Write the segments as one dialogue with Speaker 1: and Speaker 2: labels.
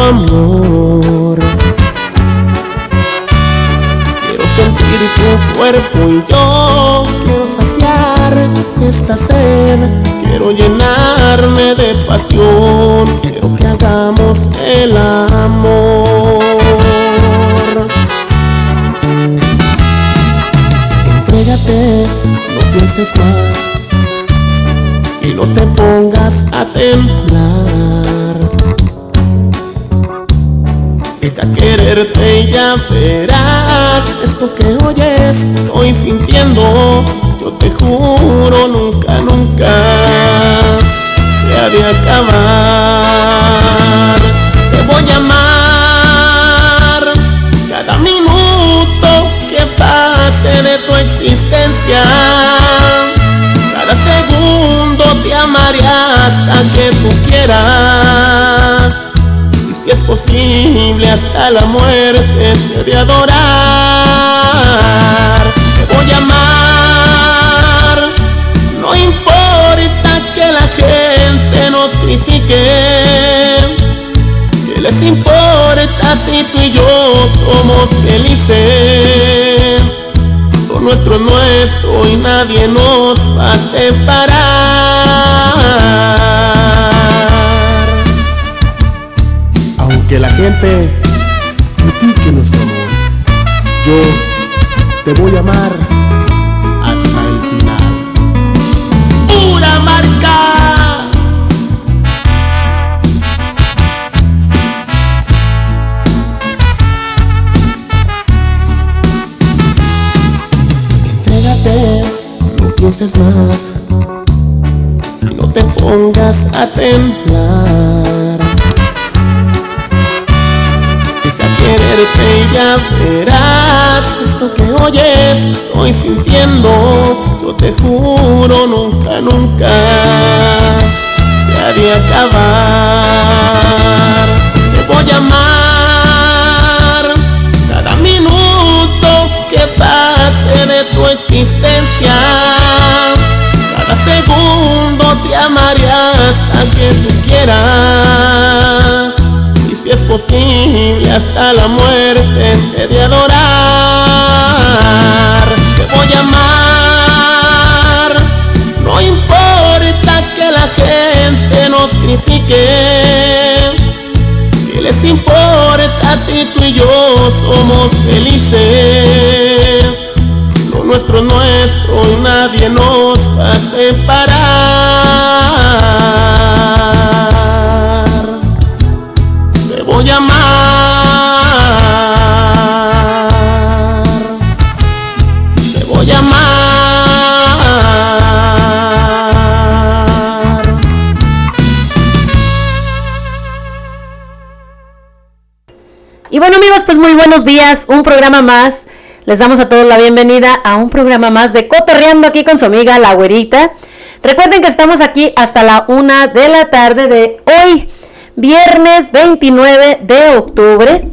Speaker 1: amor. Quiero sentir tu cuerpo y yo quiero saciar esta sed. Quiero llenarme de pasión. Quiero que hagamos el amor. Entrégate, no pienses más y no te pongas a Quererte y ya verás esto que oyes, estoy sintiendo. Yo te juro, nunca, nunca se ha de acabar. Te voy a amar cada minuto que pase de tu existencia. Cada segundo te amaré hasta que tú quieras. Si es posible hasta la muerte te de adorar. Te voy a amar. No importa que la gente nos critique. ¿Qué les importa si tú y yo somos felices? Lo nuestro es nuestro y nadie nos va a separar. Aunque la gente critique nuestro amor, yo te voy a amar hasta el final. ¡Pura marca! Entrégate, no pienses más no te pongas a temblar. Quererte y ya verás esto que oyes, estoy sintiendo. Yo te juro, nunca, nunca se ha de acabar. Te voy a amar cada minuto que pase de tu existencia. Cada segundo te amaré hasta que tú quieras. Si es posible hasta la muerte te de adorar. Te voy a amar. No importa que la gente nos critique. ¿Qué les importa si tú y yo somos felices? Lo nuestro es nuestro y nadie nos va a separar. Voy a amar. Te voy a amar.
Speaker 2: Y bueno amigos, pues muy buenos días, un programa más. Les damos a todos la bienvenida a un programa más de Cotorreando aquí con su amiga La Güerita. Recuerden que estamos aquí hasta la una de la tarde de hoy, viernes 29 de octubre.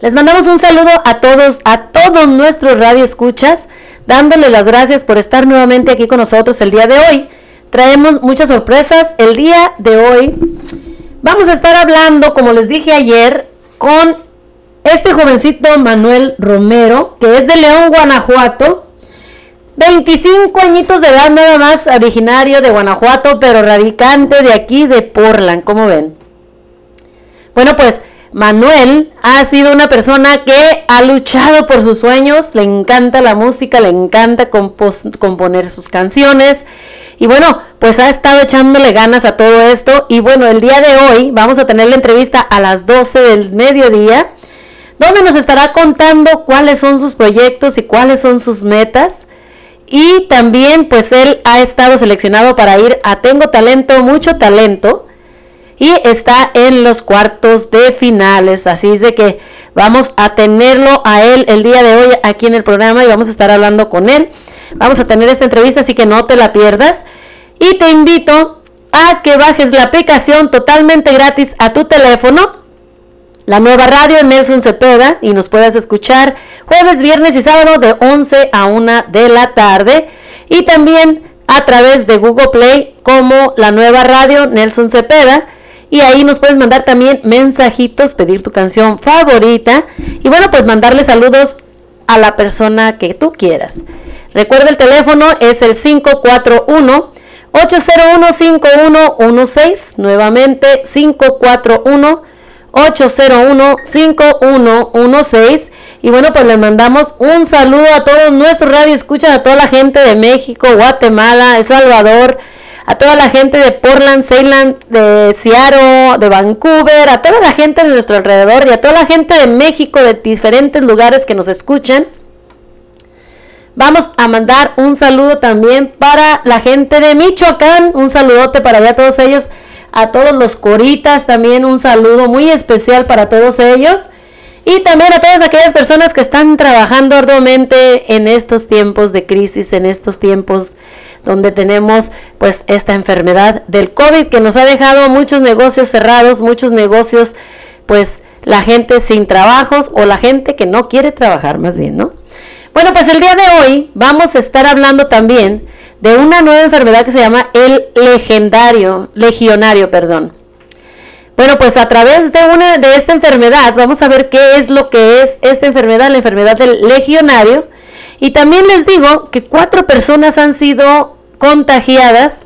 Speaker 2: Les mandamos un saludo a todos, a todos nuestros radioescuchas, dándoles las gracias por estar nuevamente aquí con nosotros el día de hoy. Traemos muchas sorpresas. El día de hoy vamos a estar hablando, como les dije ayer, con este jovencito Manuel Romero, que es de León, Guanajuato. 25 añitos de edad nada más, originario de Guanajuato, pero radicante de aquí de Portland, como ven. Bueno, pues Manuel ha sido una persona que ha luchado por sus sueños, le encanta la música, le encanta componer sus canciones y bueno, pues ha estado echándole ganas a todo esto y bueno, el día de hoy vamos a tener la entrevista a las 12 del mediodía donde nos estará contando cuáles son sus proyectos y cuáles son sus metas. Y también pues él ha estado seleccionado para ir a Tengo Talento, mucho talento. Y está en los cuartos de finales. Así es de que vamos a tenerlo a él el día de hoy aquí en el programa y vamos a estar hablando con él. Vamos a tener esta entrevista, así que no te la pierdas. Y te invito a que bajes la aplicación totalmente gratis a tu teléfono la nueva radio Nelson Cepeda y nos puedas escuchar jueves, viernes y sábado de 11 a 1 de la tarde. Y también a través de Google Play como la nueva radio Nelson Cepeda. Y ahí nos puedes mandar también mensajitos, pedir tu canción favorita. Y bueno, pues mandarle saludos a la persona que tú quieras. Recuerda el teléfono es el 541 801 5116. Nuevamente 541 801 5116. Y bueno, pues le mandamos un saludo a todos nuestros radio escuchan, a toda la gente de México, Guatemala, El Salvador, a toda la gente de Portland, Ceylan, de Seattle, de Vancouver, a toda la gente de nuestro alrededor y a toda la gente de México, de diferentes lugares que nos escuchan. Vamos a mandar un saludo también para la gente de Michoacán, un saludote para allá a todos ellos, a todos los coritas también un saludo muy especial para todos ellos. Y también a todas aquellas personas que están trabajando arduamente en estos tiempos de crisis, en estos tiempos donde tenemos pues esta enfermedad del COVID que nos ha dejado muchos negocios cerrados, muchos negocios pues la gente sin trabajos o la gente que no quiere trabajar más bien, ¿no? Bueno, pues el día de hoy vamos a estar hablando también de una nueva enfermedad que se llama el legendario, legionario, perdón. Bueno, pues a través de una de esta enfermedad vamos a ver qué es lo que es esta enfermedad, la enfermedad del legionario y también les digo que cuatro personas han sido contagiadas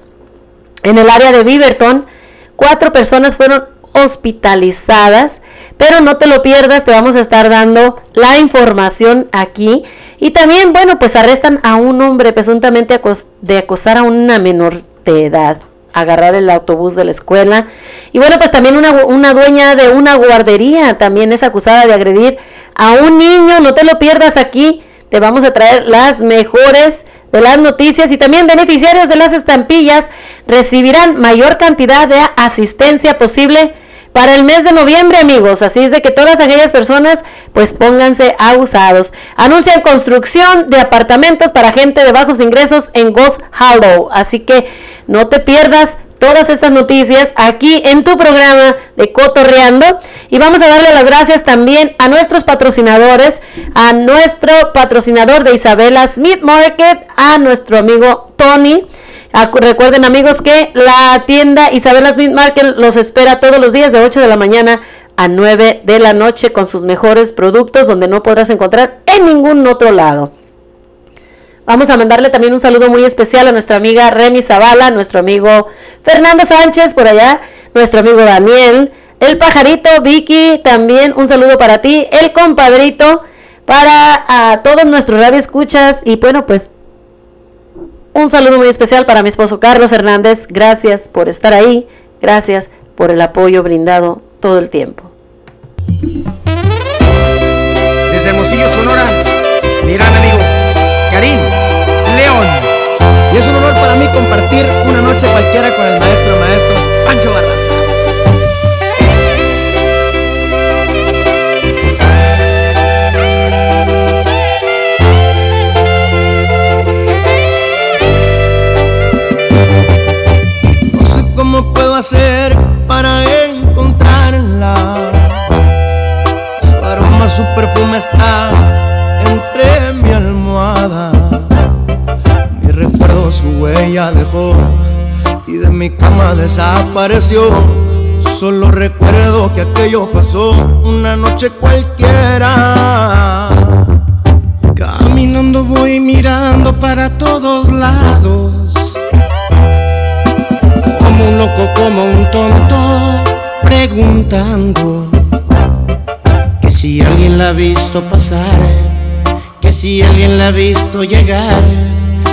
Speaker 2: en el área de Beaverton. Cuatro personas fueron hospitalizadas, pero no te lo pierdas, te vamos a estar dando la información aquí. Y también, bueno, pues arrestan a un hombre presuntamente de acosar a una menor de edad, agarrar el autobús de la escuela. Y bueno, pues también una, una dueña de una guardería también es acusada de agredir a un niño, no te lo pierdas aquí te vamos a traer las mejores de las noticias y también beneficiarios de las estampillas recibirán mayor cantidad de asistencia posible para el mes de noviembre, amigos. Así es de que todas aquellas personas, pues pónganse abusados. Anuncian construcción de apartamentos para gente de bajos ingresos en Ghost Hollow. Así que no te pierdas todas estas noticias aquí en tu programa de Cotorreando. Y vamos a darle las gracias también a nuestros patrocinadores, a nuestro patrocinador de Isabela Smith Market, a nuestro amigo Tony. Recuerden amigos que la tienda Isabela Smith Market los espera todos los días de 8 de la mañana a 9 de la noche con sus mejores productos donde no podrás encontrar en ningún otro lado. Vamos a mandarle también un saludo muy especial a nuestra amiga Remy Zavala, nuestro amigo Fernando Sánchez por allá, nuestro amigo Daniel, el pajarito Vicky, también un saludo para ti, el compadrito, para a todos nuestros radioescuchas y bueno, pues un saludo muy especial para mi esposo Carlos Hernández. Gracias por estar ahí, gracias por el apoyo brindado todo el tiempo.
Speaker 3: Desde Hermosillo, Sonora, mi gran amigo Karim León.
Speaker 4: Y es un honor para mí compartir una noche cualquiera con el maestro, maestro Pancho Barras. Para encontrarla. Su aroma, su perfume está entre mi almohada. Mi recuerdo su huella dejó y de mi cama desapareció. Solo recuerdo que aquello pasó una noche cualquiera.
Speaker 5: Caminando voy mirando para todos lados. Como un loco, como un tonto, preguntando que si alguien la ha visto pasar, que si alguien la ha visto llegar.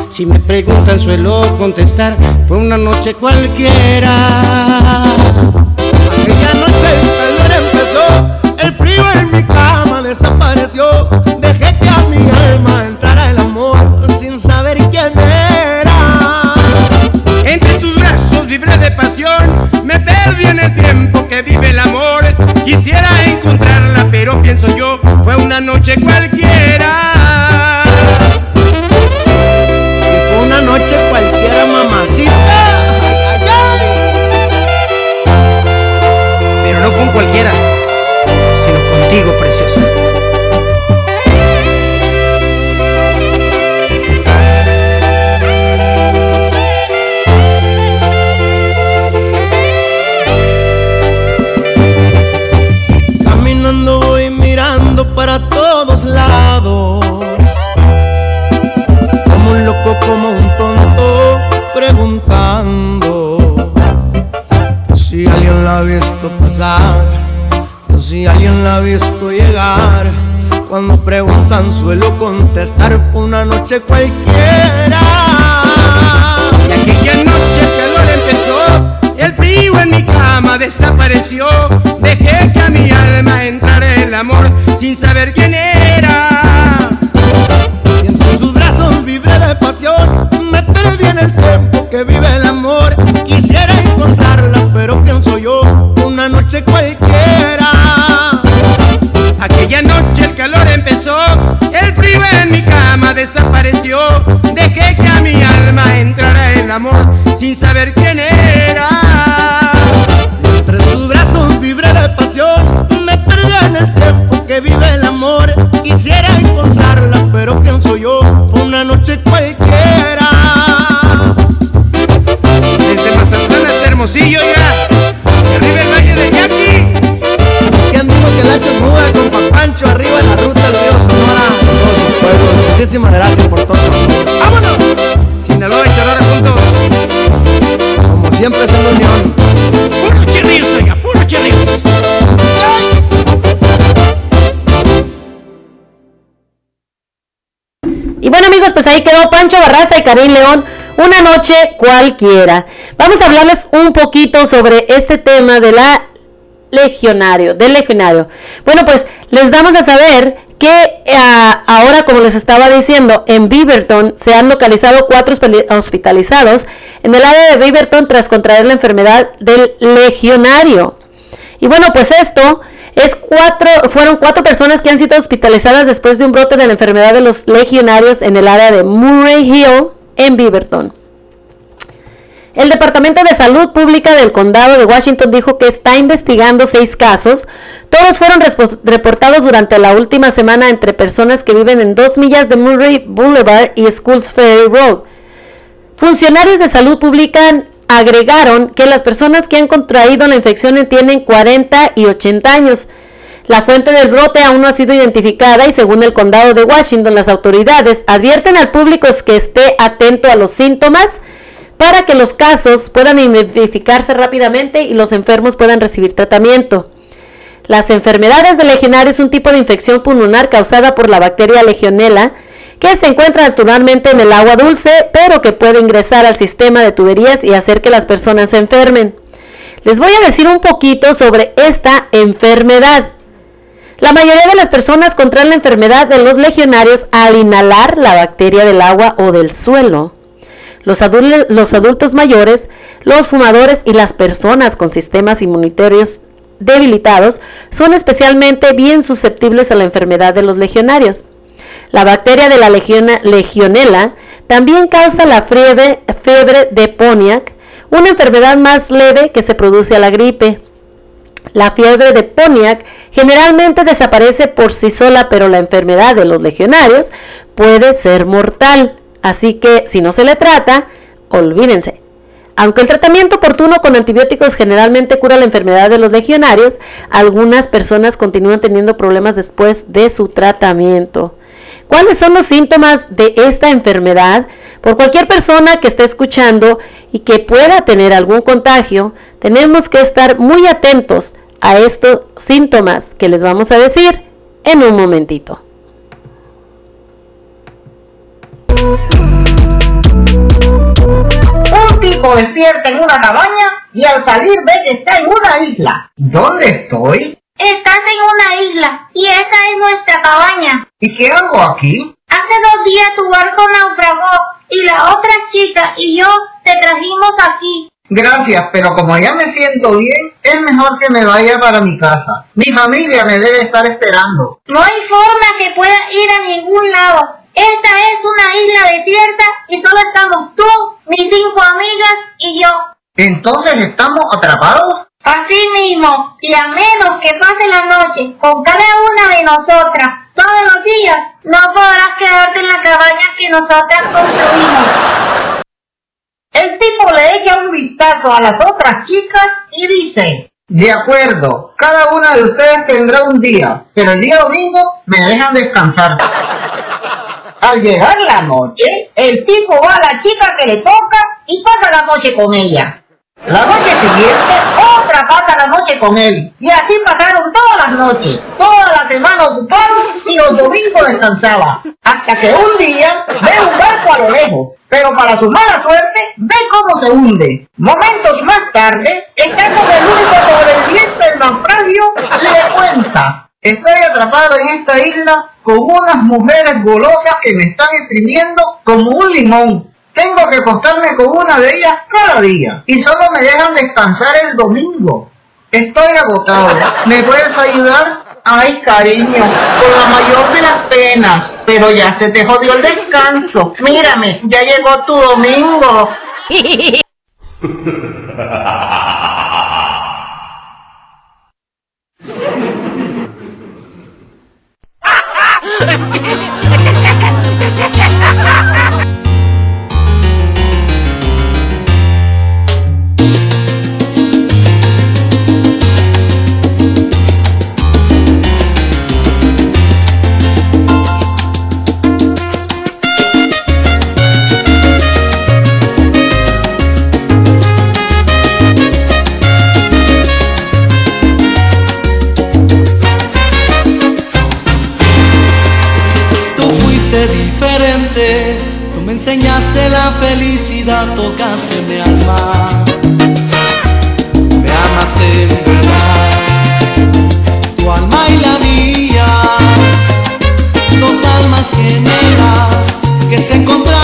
Speaker 5: Si me preguntan suelo contestar, fue una noche cualquiera.
Speaker 4: Aquella noche el calor empezó, el frío en mi cama desapareció.
Speaker 5: Vibré de pasión, me perdí en el tiempo que vive el amor. Quisiera encontrarla, pero pienso yo, fue una noche cualquiera.
Speaker 6: Como un tonto preguntando si alguien la ha visto pasar, si alguien la ha visto llegar. Cuando preguntan suelo contestar una noche cualquiera.
Speaker 3: Y aquella noche el calor empezó, el frío en mi cama desapareció. Dejé que a mi alma entrara el amor sin saber quién era.
Speaker 6: Y sus brazos vibré de me perdí en el tiempo que vive el amor. Quisiera encontrarla, pero pienso yo, una noche cualquiera.
Speaker 3: Aquella noche el calor empezó, el frío en mi cama desapareció. Dejé que a mi alma entrara el amor sin saber quién era.
Speaker 6: Muchísimas gracias por todo.
Speaker 3: ¡Vámonos! Sinaloa y Sonora juntos.
Speaker 6: Como siempre es en la unión.
Speaker 3: Puros chirrios, oiga, puros chirrios.
Speaker 2: Y bueno amigos, pues ahí quedó Pancho Barraza y Karim León, una noche cualquiera. Vamos a hablarles un poquito sobre este tema de la legionario, del legionario. Bueno, pues les damos a saber que eh, ahora, como les estaba diciendo, en Beaverton se han localizado cuatro hospitalizados en el área de Beaverton tras contraer la enfermedad del legionario. Y bueno, pues esto es cuatro, fueron cuatro personas que han sido hospitalizadas después de un brote de la enfermedad de los legionarios en el área de Murray Hill, en Beaverton. El Departamento de Salud Pública del Condado de Washington dijo que está investigando seis casos. Todos fueron reportados durante la última semana entre personas que viven en dos millas de Murray Boulevard y Schools Ferry Road. Funcionarios de salud pública agregaron que las personas que han contraído la infección tienen 40 y 80 años. La fuente del brote aún no ha sido identificada y según el condado de Washington las autoridades advierten al público que esté atento a los síntomas para que los casos puedan identificarse rápidamente y los enfermos puedan recibir tratamiento. Las enfermedades de legionario es un tipo de infección pulmonar causada por la bacteria legionela que se encuentra naturalmente en el agua dulce, pero que puede ingresar al sistema de tuberías y hacer que las personas se enfermen. Les voy a decir un poquito sobre esta enfermedad. La mayoría de las personas contraen la enfermedad de los legionarios al inhalar la bacteria del agua o del suelo. Los, adultos, mayores, los fumadores y las personas con sistemas inmunitarios debilitados son especialmente bien susceptibles a la enfermedad de los legionarios. La bacteria de la legionela también causa la fiebre, fiebre de Poniac, una enfermedad más leve que se produce a la gripe. La fiebre de Poniac generalmente desaparece por sí sola, pero la enfermedad de los legionarios puede ser mortal. Así que si no se le trata, olvídense. Aunque el tratamiento oportuno con antibióticos generalmente cura la enfermedad de los legionarios, algunas personas continúan teniendo problemas después de su tratamiento. ¿Cuáles son los síntomas de esta enfermedad? Por cualquier persona que esté escuchando y que pueda tener algún contagio, tenemos que estar muy atentos a estos síntomas que les vamos a decir en un momentito.
Speaker 7: Un tipo despierta en una cabaña y al salir ve que está en una isla.
Speaker 8: ¿Dónde estoy?
Speaker 7: Estás en una isla y esa es nuestra cabaña.
Speaker 8: ¿Y qué hago aquí?
Speaker 7: Hace dos días tu barco naufragó y la otra chica y yo te trajimos aquí.
Speaker 8: Gracias, pero como ya me siento bien, es mejor que me vaya para mi casa. Mi familia me debe estar esperando.
Speaker 7: No hay forma que pueda ir a ningún lado. Esta es una isla desierta y solo estamos tú, mis cinco amigas y yo.
Speaker 8: Entonces estamos atrapados.
Speaker 7: Así mismo, y a menos que pase la noche con cada una de nosotras todos los días, no podrás quedarte en la cabaña que nosotras construimos.
Speaker 8: El tipo le echa un vistazo a las otras chicas y dice, de acuerdo, cada una de ustedes tendrá un día, pero el día domingo me dejan descansar.
Speaker 7: Al llegar la noche, el tipo va a la chica que le toca y pasa la noche con ella. La noche siguiente, otra pasa la noche con él. Y así pasaron todas las noches, toda la semana ocupados y los domingos descansaba. Hasta que un día ve un barco a lo lejos, pero para su mala suerte ve cómo se hunde. Momentos más tarde, estando el único sobreviviente del naufragio, le cuenta. Estoy atrapado en esta isla con unas mujeres golosas que me están exprimiendo como un limón. Tengo que acostarme con una de ellas cada día y solo me dejan descansar el domingo. Estoy agotado. ¿Me puedes ayudar? Ay, cariño, con la mayor de las penas. Pero ya se te jodió el descanso. Mírame, ya llegó tu domingo.
Speaker 9: felicidad, tocaste mi alma, me amaste en verdad, tu alma y la mía, dos almas gemelas que se encontraron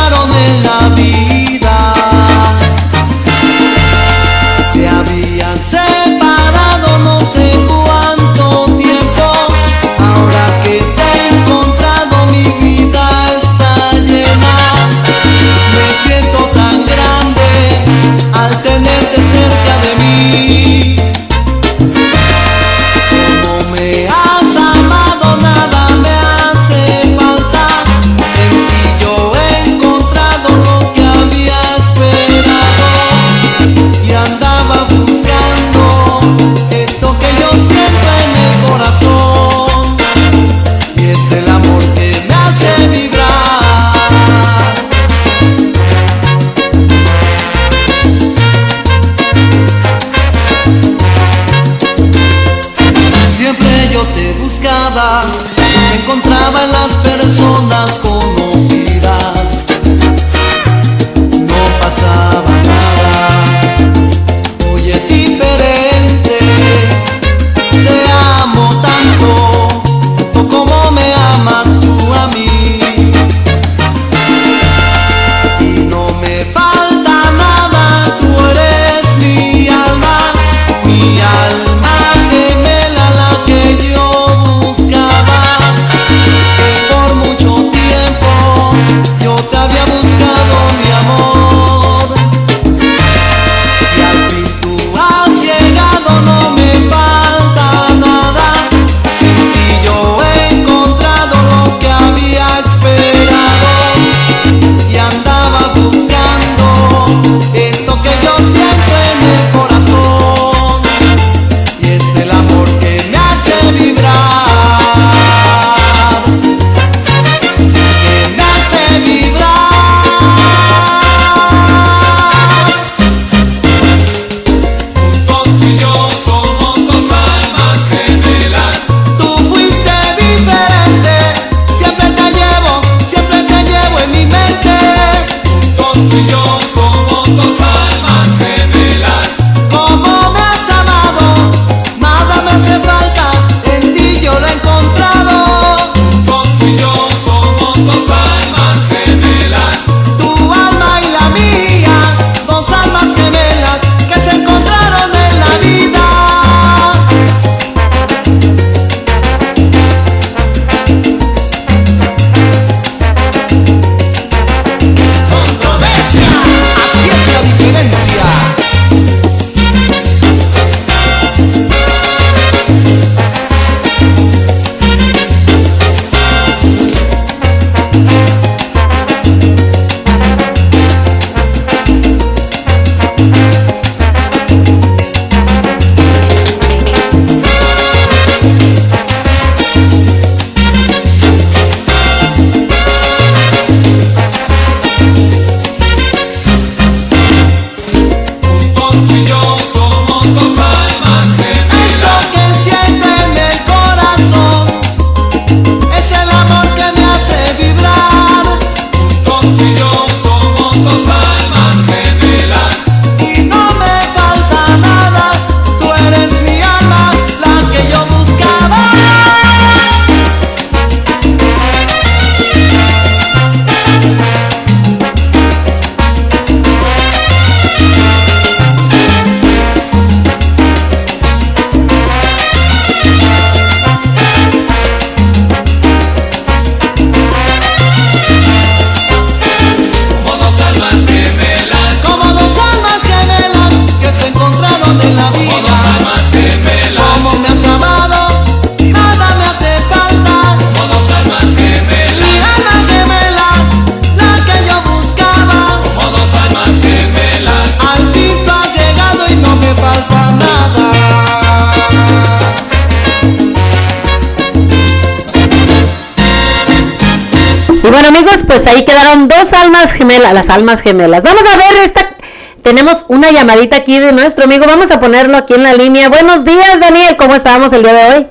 Speaker 2: pues ahí quedaron dos almas gemelas, las almas gemelas. Vamos a ver esta. Tenemos una llamadita aquí de nuestro amigo. Vamos a ponerlo aquí en la línea. Buenos días, Daniel. ¿Cómo estamos el día de hoy?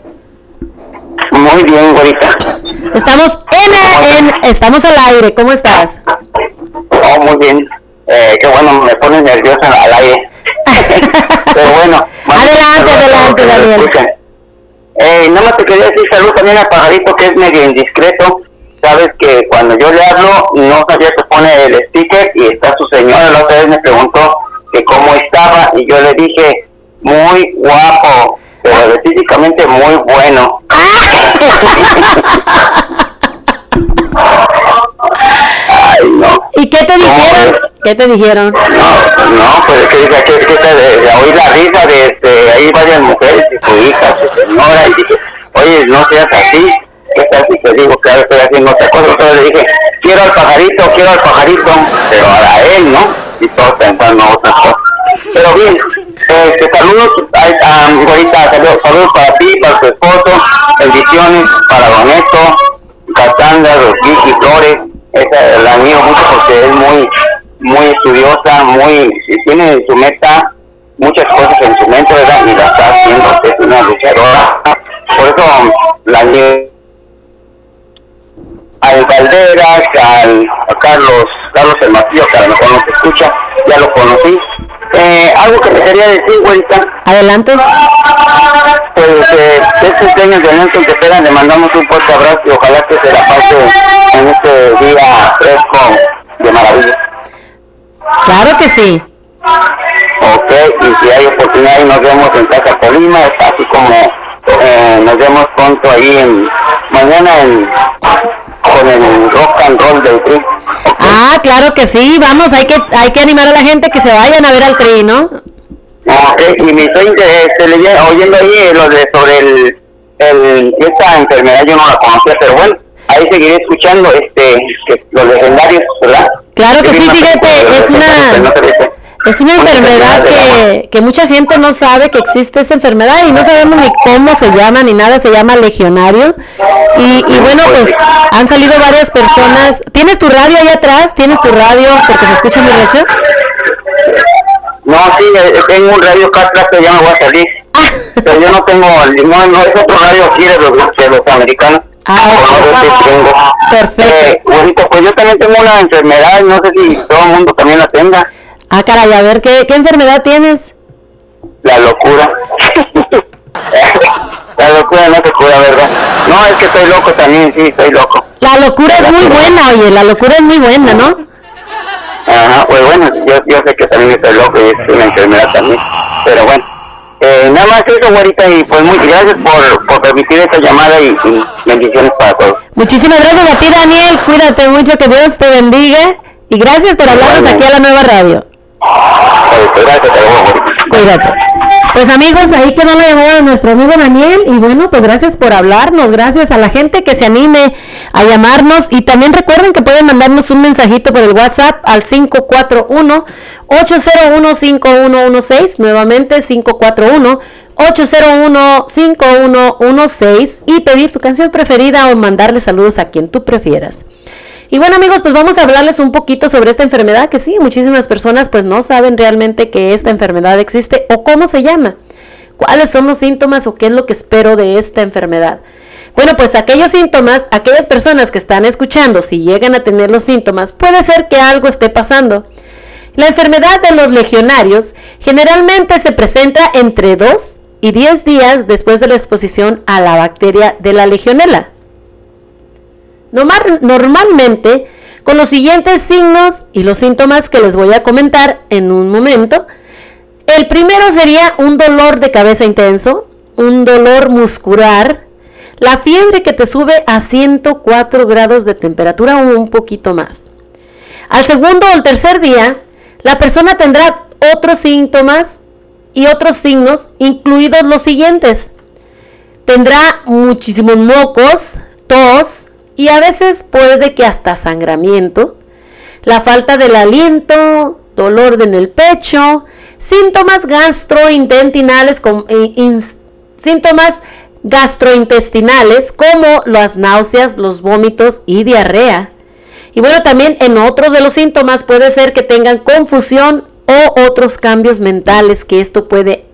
Speaker 10: Muy bien, güerita.
Speaker 2: Estamos en, en- estamos al aire. ¿Cómo estás?
Speaker 10: Oh, muy bien. Eh, qué bueno, me pones nervioso al aire. Pero bueno.
Speaker 2: Adelante, adelante, Daniel.
Speaker 10: Eh, nada más te quería decir salud también al pajarito que es medio indiscreto. Sabes que cuando yo le hablo, no sabía que pone el sticker y está su señora. La otra vez me preguntó que cómo estaba y yo le dije, muy guapo, pero físicamente muy bueno. Ay, no.
Speaker 2: ¿Y qué te dijeron? ¿Qué te dijeron?
Speaker 10: No, no, pues es que dice que, que de, de oír la risa de este, ahí varias mujeres y su hija, su señora, y dije, oye, no seas así, ¿qué te digo que ahora estoy haciendo otra cosa? Entonces le dije, quiero al pajarito, quiero al pajarito, pero a él, ¿no? Y todos pensando otras cosas. Pero bien, este, saludos, ah, ahorita saludos, saludos para ti, para tu esposo, bendiciones para Doneto, Catanda, Rosquís y Flores, esa la admiro mucho porque es muy, muy estudiosa, muy, tiene en su meta muchas cosas en su mente, ¿verdad? Y la está haciendo, es una luchadora. Por eso la. Al Valderas, al a Carlos, Carlos el Martillo, que a lo mejor no se escucha, ya lo conocí. Eh, algo que te quería decir, güerita,
Speaker 2: Adelante.
Speaker 10: pues eh, es cumpleaños de Nelson Tepera, le mandamos un fuerte abrazo y ojalá que se la pase en este día fresco de maravilla.
Speaker 2: Claro que sí.
Speaker 10: Ok, y si hay oportunidad y nos vemos en Casa Colima, así como eh, nos vemos pronto ahí en, mañana en, con el rock and roll del tri.
Speaker 2: Ah, claro que sí. Vamos, hay que, hay que animar a la gente que se vayan a ver al tri, ¿no?
Speaker 10: Ok, y me estoy este, leye- oyendo ahí eh, lo de sobre el, el, esta enfermedad, yo no la conocía, pero bueno, ahí seguiré escuchando este que los legendarios, ¿verdad?
Speaker 2: Claro que sí, fíjate, es una-. Es una enfermedad que, que mucha gente no sabe que existe esta enfermedad y no sabemos ni cómo se llama ni nada, se llama legionario. Y, y bueno, pues han salido varias personas. ¿Tienes tu radio ahí atrás? ¿Tienes tu radio porque se escucha muy recio?
Speaker 10: No, sí, eh, tengo un radio acá atrás que ya me voy a salir. Pero yo no tengo, no, no es otro radio aquí de los, de los americanos.
Speaker 2: Ah,
Speaker 10: No, tengo.
Speaker 2: Perfecto.
Speaker 10: Eh, bonito, pues yo también tengo una enfermedad, no sé si todo el mundo también la tenga,
Speaker 2: Ah, caray, a ver, ¿qué, qué enfermedad tienes?
Speaker 10: la locura. la locura no se cura, ¿verdad? No, es que estoy loco también, sí, estoy loco.
Speaker 2: La locura es muy buena, oye, la locura es muy buena, ¿no?
Speaker 10: Ajá, pues bueno, yo, yo sé que también estoy loco y es una enfermedad también, pero bueno. Eh, nada más eso, güerita, y pues muy gracias por, por permitir esta llamada y, y bendiciones para todos.
Speaker 2: Muchísimas gracias a ti, Daniel. Cuídate mucho, que Dios te bendiga. Y gracias por hablarnos aquí a la nueva radio. Cuídate. Pues amigos, ahí quedó la llamada de nuestro amigo Daniel y bueno, pues gracias por hablarnos, gracias a la gente que se anime a llamarnos y también recuerden que pueden mandarnos un mensajito por el WhatsApp al 541-801-5116, nuevamente 541-801-5116 y pedir tu canción preferida o mandarle saludos a quien tú prefieras. Y bueno amigos, pues vamos a hablarles un poquito sobre esta enfermedad que sí, muchísimas personas pues no saben realmente que esta enfermedad existe o cómo se llama, cuáles son los síntomas o qué es lo que espero de esta enfermedad. Bueno, pues aquellos síntomas, aquellas personas que están escuchando, si llegan a tener los síntomas, puede ser que algo esté pasando. La enfermedad de los legionarios generalmente se presenta entre 2 y 10 días después de la exposición a la bacteria de la legionela. Normal- Normalmente, con los siguientes signos y los síntomas que les voy a comentar en un momento, el primero sería un dolor de cabeza intenso, un dolor muscular, la fiebre que te sube a 104 grados de temperatura o un poquito más. Al segundo o el tercer día, la persona tendrá otros síntomas y otros signos, incluidos los siguientes. Tendrá muchísimos mocos, tos y a veces puede que hasta sangramiento, la falta del aliento, dolor en el pecho, síntomas gastrointestinales, eh, síntomas gastrointestinales como las náuseas, los vómitos y diarrea. Y bueno, también en otros de los síntomas puede ser que tengan confusión o otros cambios mentales que esto puede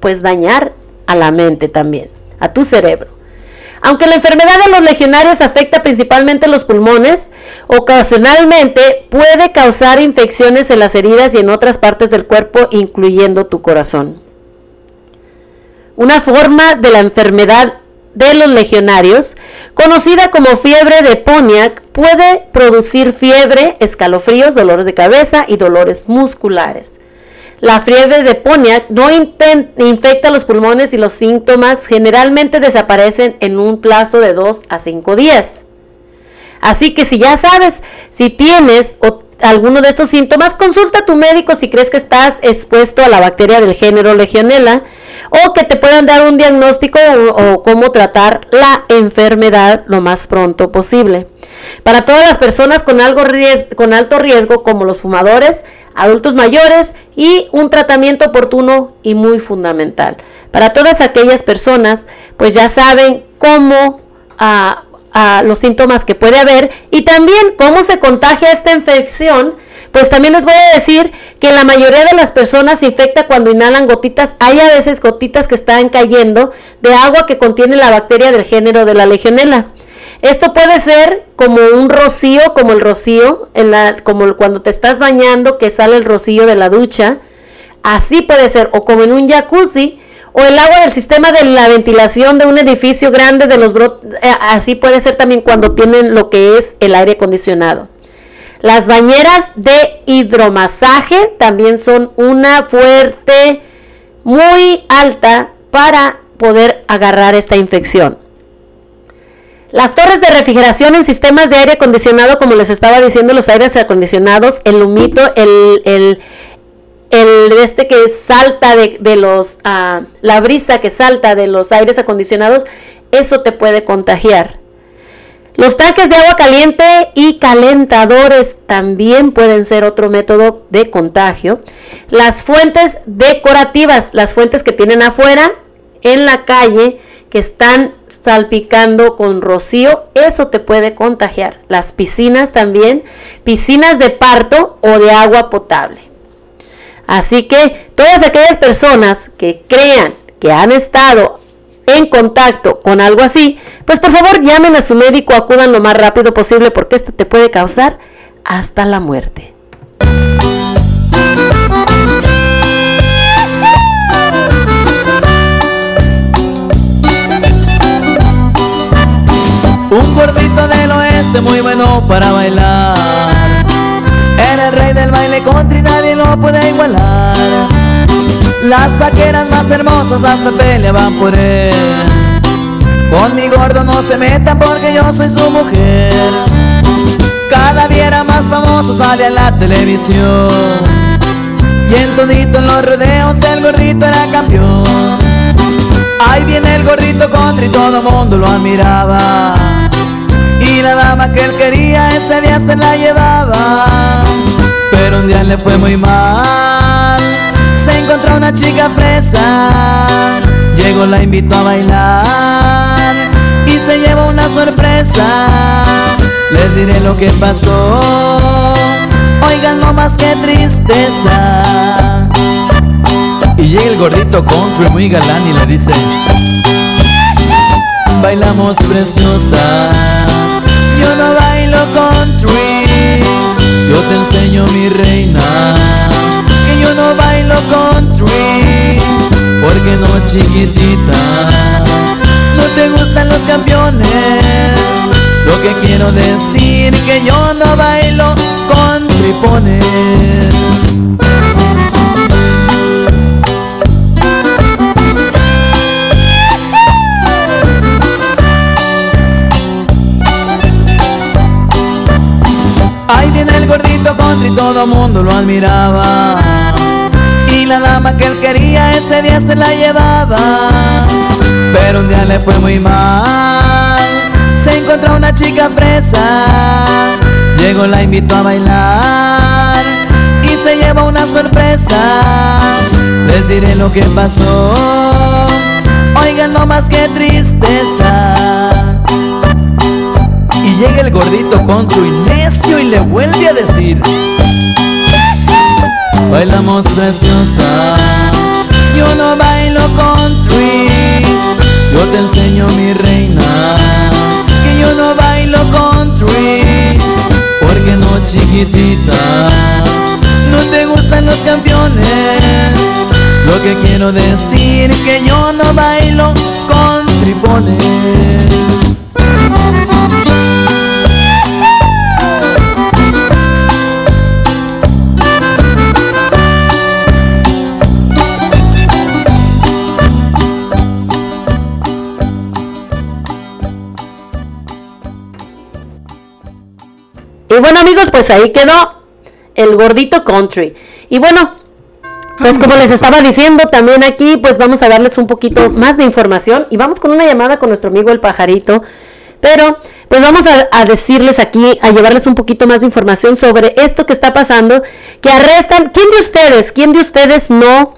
Speaker 2: pues dañar a la mente también, a tu cerebro. Aunque la enfermedad de los legionarios afecta principalmente los pulmones, ocasionalmente puede causar infecciones en las heridas y en otras partes del cuerpo, incluyendo tu corazón. Una forma de la enfermedad de los legionarios, conocida como fiebre de Poniac, puede producir fiebre, escalofríos, dolores de cabeza y dolores musculares. La fiebre de Poniac no infecta los pulmones y los síntomas generalmente desaparecen en un plazo de 2 a 5 días. Así que si ya sabes, si tienes alguno de estos síntomas, consulta a tu médico si crees que estás expuesto a la bacteria del género Legionella o que te puedan dar un diagnóstico o, cómo tratar la enfermedad lo más pronto posible. Para todas las personas con, algo con alto riesgo, como los fumadores, adultos mayores y un tratamiento oportuno y muy fundamental. Para todas aquellas personas, pues ya saben cómo ah, ah, los síntomas que puede haber y también cómo se contagia esta infección pues también les voy a decir que la mayoría de las personas se infecta cuando inhalan gotitas. Hay a veces gotitas que están cayendo de agua que contiene la bacteria del género de la legionela. Esto puede ser como un rocío, como el rocío, en la, como cuando te estás bañando que sale el rocío de la ducha. Así puede ser, o como en un jacuzzi, o el agua del sistema de la ventilación de un edificio grande de los eh, así puede ser también cuando tienen lo que es el aire acondicionado. Las bañeras de hidromasaje también son una fuerte muy alta para poder agarrar esta infección. Las torres de refrigeración en sistemas de aire acondicionado, como les estaba diciendo, los aires acondicionados, el humito, el, el, el este que salta de, los, ah, la brisa que salta de los aires acondicionados, eso te puede contagiar. Los tanques de agua caliente y calentadores también pueden ser otro método de contagio. Las fuentes decorativas, las fuentes que tienen afuera en la calle que están salpicando con rocío, eso te puede contagiar. Las piscinas también, piscinas de parto o de agua potable. Así que todas aquellas personas que crean que han estado en contacto con algo así, pues por favor llamen a su médico, acudan lo más rápido posible porque esto te puede causar hasta la muerte.
Speaker 9: Un gordito del oeste muy bueno para bailar. Era el rey del baile country, nadie lo puede igualar. Las vaqueras más hermosas hasta peleaban por él. Con mi gordo no se metan porque yo soy su mujer. Cada día era más famoso, sale a la televisión. Y en todito en los rodeos el gordito era campeón. Ahí viene el gordito contra y todo mundo lo admiraba. Y la dama que él quería ese día se la llevaba. Pero un día le fue muy mal se encontró una chica fresa, llegó la invitó a bailar se llevó una sorpresa. Les diré lo que pasó, oigan no más que tristeza. Y llega el gordito country muy galán y le dice, bailamos preciosa, yo no bailo country, yo te enseño mi reina yo no bailo country. Porque no chiquitita No te gustan los campeones. Lo que quiero decir que yo no bailo country pones Ahí viene el gordito country, todo mundo lo admiraba la dama que él quería ese día se la llevaba. Pero un día le fue muy mal. Se encontró una chica fresa. Llegó, la invitó a bailar. Y se llevó una sorpresa. Les diré lo que pasó. Oigan no más que tristeza. Y llega el gordito country necio y le vuelve a decir Bailamos preciosa, yo no bailo country Yo te enseño mi reina, que yo no bailo country Porque no chiquitita, no te gustan los campeones. Lo que quiero decir que yo no bailo con tripones
Speaker 2: pues ahí quedó el gordito country. Y bueno, pues como les estaba diciendo también aquí, pues vamos a darles un poquito más de información y vamos con una llamada con nuestro amigo el pajarito. Pero pues vamos a, decirles aquí, a llevarles un poquito más de información sobre esto que está pasando, que arrestan, ¿quién de ustedes, quién de ustedes no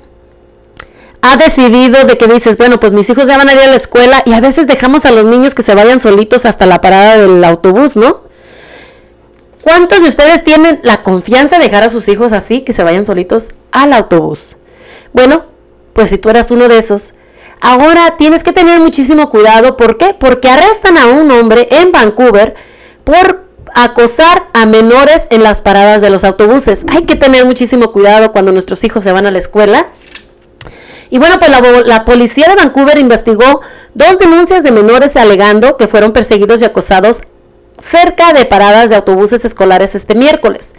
Speaker 2: ha decidido de que dices, bueno, pues mis hijos ya van a ir a la escuela y a veces dejamos a los niños que se vayan solitos hasta la parada del autobús, ¿no? ¿Cuántos de ustedes tienen la confianza de dejar a sus hijos así, que se vayan solitos al autobús? Bueno, pues si tú eras uno de esos, ahora tienes que tener muchísimo cuidado. ¿Por qué? Porque arrestan a un hombre en Vancouver por acosar a menores en las paradas de los autobuses. Hay que tener muchísimo cuidado cuando nuestros hijos se van a la escuela. Y bueno, pues la, la, policía de Vancouver investigó dos denuncias de menores alegando que fueron perseguidos y acosados cerca de paradas de autobuses escolares este miércoles.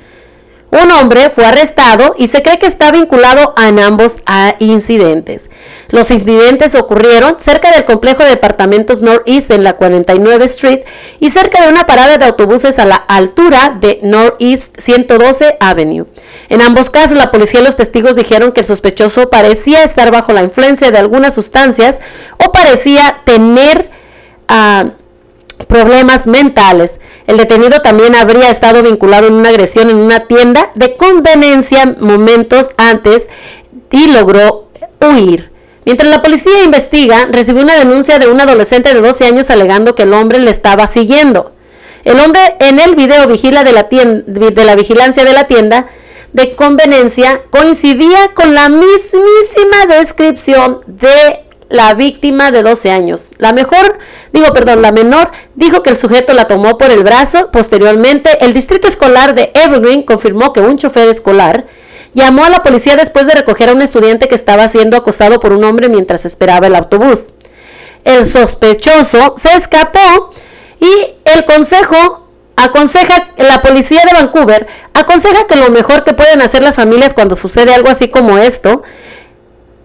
Speaker 2: Un hombre fue arrestado y se cree que está vinculado a ambos incidentes. Los incidentes ocurrieron cerca del complejo de departamentos Northeast en la 49 Street y cerca de una parada de autobuses a la altura de Northeast 112 Avenue. En ambos casos, la policía y los testigos dijeron que el sospechoso parecía estar bajo la influencia de algunas sustancias o parecía tener... Uh, problemas mentales. El detenido también habría estado vinculado en una agresión en una tienda de conveniencia momentos antes y logró huir. Mientras la policía investiga, recibió una denuncia de un adolescente de 12 años alegando que el hombre le estaba siguiendo. El hombre en el video vigila de la, de la vigilancia de la tienda de conveniencia coincidía con la mismísima descripción de la víctima de 12 años. La mejor, digo, perdón, la menor dijo que el sujeto la tomó por el brazo. Posteriormente, el distrito escolar de Evergreen confirmó que un chofer escolar llamó a la policía después de recoger a un estudiante que estaba siendo acosado por un hombre mientras esperaba el autobús. El sospechoso se escapó y el consejo aconseja, la policía de Vancouver aconseja que lo mejor que pueden hacer las familias cuando sucede algo así como esto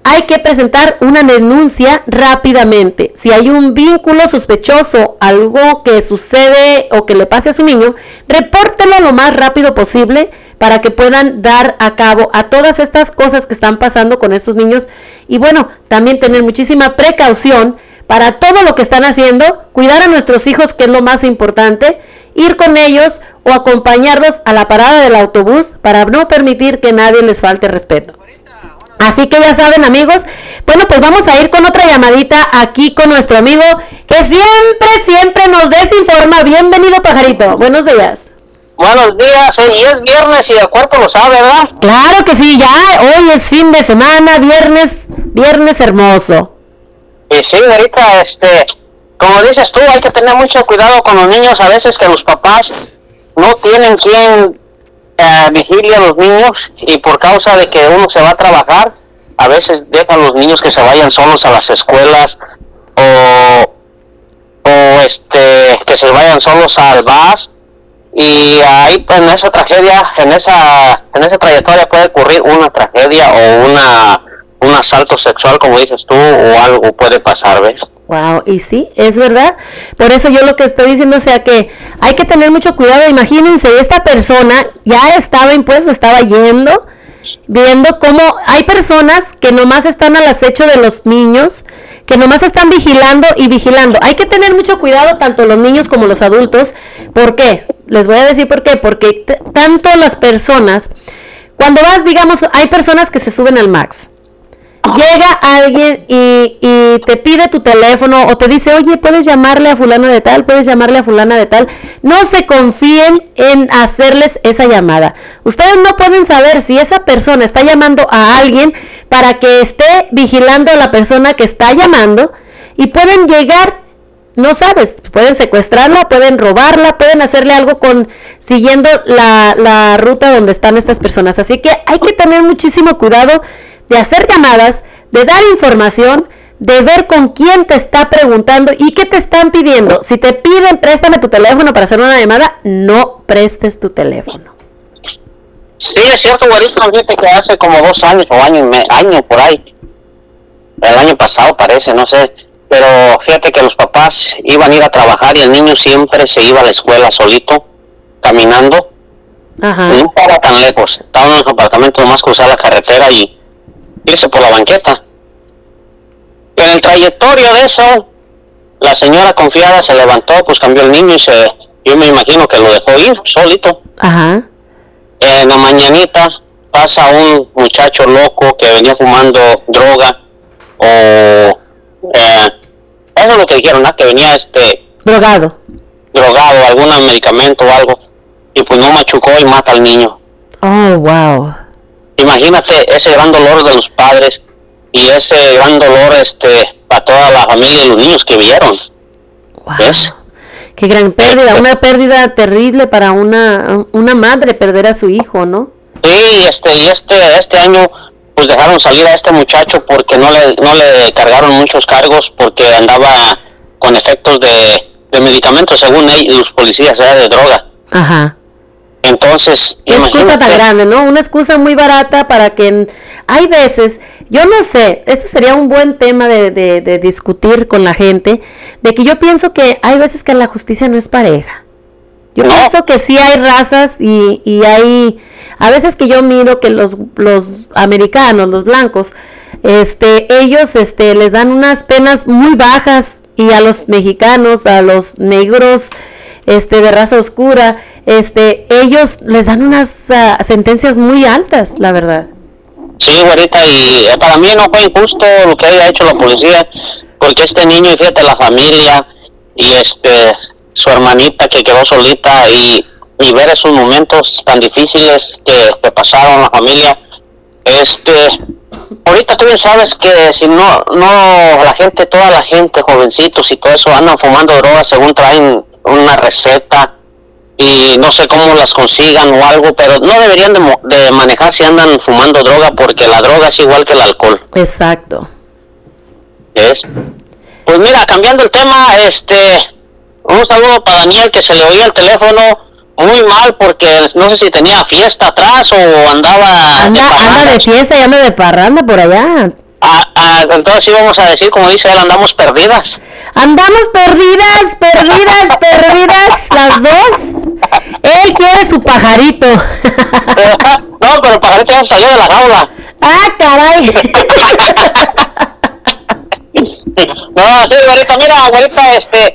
Speaker 2: hay que presentar una denuncia rápidamente. Si hay un vínculo sospechoso, algo que sucede o que le pase a su niño, repórtelo lo más rápido posible para que puedan dar a cabo a todas estas cosas que están pasando con estos niños. Y bueno, también tener muchísima precaución para todo lo que están haciendo, cuidar a nuestros hijos, que es lo más importante, ir con ellos o acompañarlos a la parada del autobús para no permitir que nadie les falte respeto. Así que ya saben amigos, bueno pues vamos a ir con otra llamadita aquí con nuestro amigo que siempre, siempre nos desinforma. Bienvenido pajarito, buenos días.
Speaker 11: Buenos días, eh, y es viernes y el cuerpo lo sabe, ¿verdad?
Speaker 2: Claro que sí, ya hoy es fin de semana, viernes, viernes hermoso.
Speaker 11: Y sí, ahorita, este, como dices tú, hay que tener mucho cuidado con los niños, a veces que los papás no tienen quien eh, vigilia a los niños y por causa de que uno se va a trabajar, a veces dejan los niños que se vayan solos a las escuelas o, o este que se vayan solos al bus y ahí pues, en esa tragedia, en esa en esa trayectoria puede ocurrir una tragedia o una un asalto sexual como dices tú o algo puede pasar, ¿ves?
Speaker 2: Wow, y sí, es verdad. Por eso yo lo que estoy diciendo, o sea que hay que tener mucho cuidado. Imagínense, esta persona ya estaba impuesto, estaba yendo, viendo cómo hay personas que nomás están al acecho de los niños, que nomás están vigilando y vigilando. Hay que tener mucho cuidado, tanto los niños como los adultos. ¿Por qué? Les voy a decir por qué. Porque tanto las personas, cuando vas, digamos, hay personas que se suben al max llega alguien y, te pide tu teléfono o te dice, oye, puedes llamarle a fulano de tal, puedes llamarle a fulana de tal, no se confíen en hacerles esa llamada. Ustedes no pueden saber si esa persona está llamando a alguien para que esté vigilando a la persona que está llamando y pueden llegar no sabes, pueden secuestrarla, pueden robarla, pueden hacerle algo con siguiendo la, ruta donde están estas personas. Así que hay que tener muchísimo cuidado de hacer llamadas, de dar información, de ver con quién te está preguntando y qué te están pidiendo. Si te piden préstame tu teléfono para hacer una llamada, no prestes tu teléfono.
Speaker 11: Sí, es cierto, güerito, fíjate que hace como dos años o año, año por ahí, el año pasado parece, no sé, pero fíjate que los papás iban a ir a trabajar y el niño siempre se iba a la escuela solito, caminando,
Speaker 2: Ajá.
Speaker 11: no estaba tan lejos, estaba en un apartamento nomás cruzar la carretera y irse por la banqueta. En el trayectorio de eso, la señora confiada se levantó, pues cambió el niño y se, yo me imagino que lo dejó ir solito.
Speaker 2: Ajá.
Speaker 11: En la mañanita pasa un muchacho loco que venía fumando droga o eh, eso es lo que dijeron, ¿no? que venía este
Speaker 2: Drogado.
Speaker 11: drogado, algún medicamento o algo y pues no machucó y mata al niño.
Speaker 2: Oh, wow.
Speaker 11: Imagínate ese gran dolor de los padres y ese gran dolor este para toda la familia y los niños que vieron.
Speaker 2: wow.
Speaker 11: ¿Ves?
Speaker 2: Qué gran pérdida, una pérdida terrible para una, una madre perder a su hijo, ¿no?
Speaker 11: Sí, este y este este año pues dejaron salir a este muchacho porque no le no le cargaron muchos cargos porque andaba con efectos de, de medicamentos según ellos, los policías era de droga.
Speaker 2: Ajá.
Speaker 11: Entonces,
Speaker 2: Qué excusa tan grande, ¿no? Una excusa muy barata para que... Hay veces, yo no sé, esto sería un buen tema de, de- de discutir con la gente, de que yo pienso que hay veces que la justicia no es pareja. Yo
Speaker 11: No.
Speaker 2: pienso que sí hay razas y, y hay... A veces que yo miro que los, los americanos, los blancos, este, ellos este, les dan unas penas muy bajas y a los mexicanos, a los negros, este, de raza oscura, este, ellos les dan unas ah, sentencias muy altas, la verdad.
Speaker 11: Sí, güerita, y eh, para mí no fue injusto lo que haya hecho la policía, porque este niño, y fíjate, la familia y este su hermanita que quedó solita y, y ver esos momentos tan difíciles que, pasaron la familia, este, ahorita tú bien sabes que si no, no, la gente, toda la gente, jovencitos y todo eso andan fumando drogas según traen una receta y no sé cómo las consigan o algo, pero no deberían de, de manejar si andan fumando droga porque la droga es igual que el alcohol,
Speaker 2: Exacto.
Speaker 11: ¿ves? Pues mira, cambiando el tema, este, un saludo para Daniel que se le oía el teléfono muy mal porque no sé si tenía fiesta atrás o andaba
Speaker 2: Anda, anda
Speaker 11: parranda.
Speaker 2: de fiesta y anda de parranda por allá.
Speaker 11: Ah, ah, entonces sí vamos a decir, como dice él, andamos perdidas.
Speaker 2: Andamos perdidas, perdidas, perdidas, las dos. Él quiere su pajarito.
Speaker 11: no, pero el pajarito ya salió de la jaula.
Speaker 2: ah, caray.
Speaker 11: No, sí, güerita, mira, güerita, este,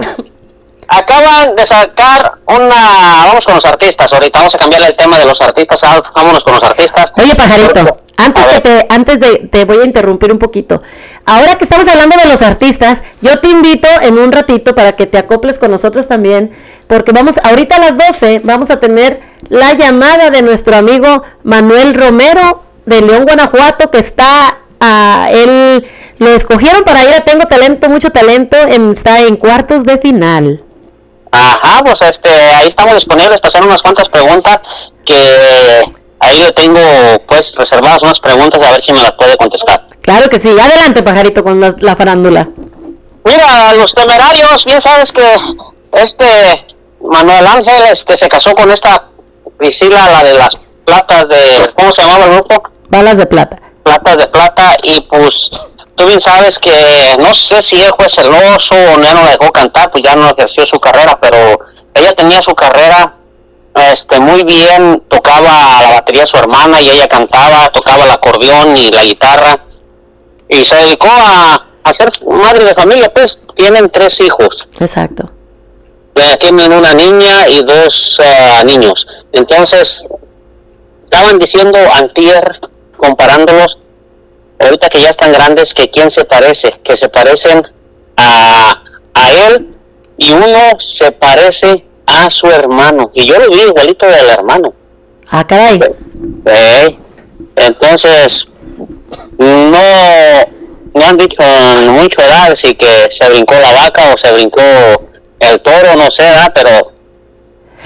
Speaker 11: acaban de sacar una, vamos con los artistas, ahorita vamos a cambiar el tema de los artistas, ah, vámonos con los artistas.
Speaker 2: Oye, pajarito, antes que te, antes de, te voy a interrumpir un poquito. Ahora que estamos hablando de los artistas, yo te invito en un ratito para que te acoples con nosotros también, porque vamos, ahorita a las 12 vamos a tener la llamada de nuestro amigo Manuel Romero de León, Guanajuato, que está, a él lo escogieron para ir a Tengo Talento, mucho talento, en- está en cuartos de final.
Speaker 11: Ajá, pues este, ahí estamos disponibles para hacer unas cuantas preguntas que ahí le tengo pues reservadas unas preguntas a ver si me las puede contestar.
Speaker 2: Claro que sí, adelante pajarito con la, la farándula.
Speaker 11: Mira, los temerarios, bien sabes que este Manuel Ángel este se casó con esta Priscila, la de las platas de, ¿cómo se llamaba el grupo?
Speaker 2: Balas de plata.
Speaker 11: Platas de plata y pues tú bien sabes que no sé si él fue celoso o ya no la dejó cantar, pues ya no ejerció su carrera, pero ella tenía su carrera este muy bien, tocaba la batería su hermana y ella cantaba, tocaba el acordeón y la guitarra y se dedicó a, a ser madre de familia, pues tienen tres hijos.
Speaker 2: Exacto.
Speaker 11: Eh, tienen una niña y dos eh, niños. Entonces, estaban diciendo antier, comparándolos, ahorita que ya están grandes, que quién se parece, que se parecen a, a él y uno se parece a su hermano. Y yo lo vi igualito del hermano.
Speaker 2: Ah, caray.
Speaker 11: Eh, entonces, no me han dicho en mucha edad si que se brincó la vaca o se brincó el toro, no sé, ¿verdad? pero...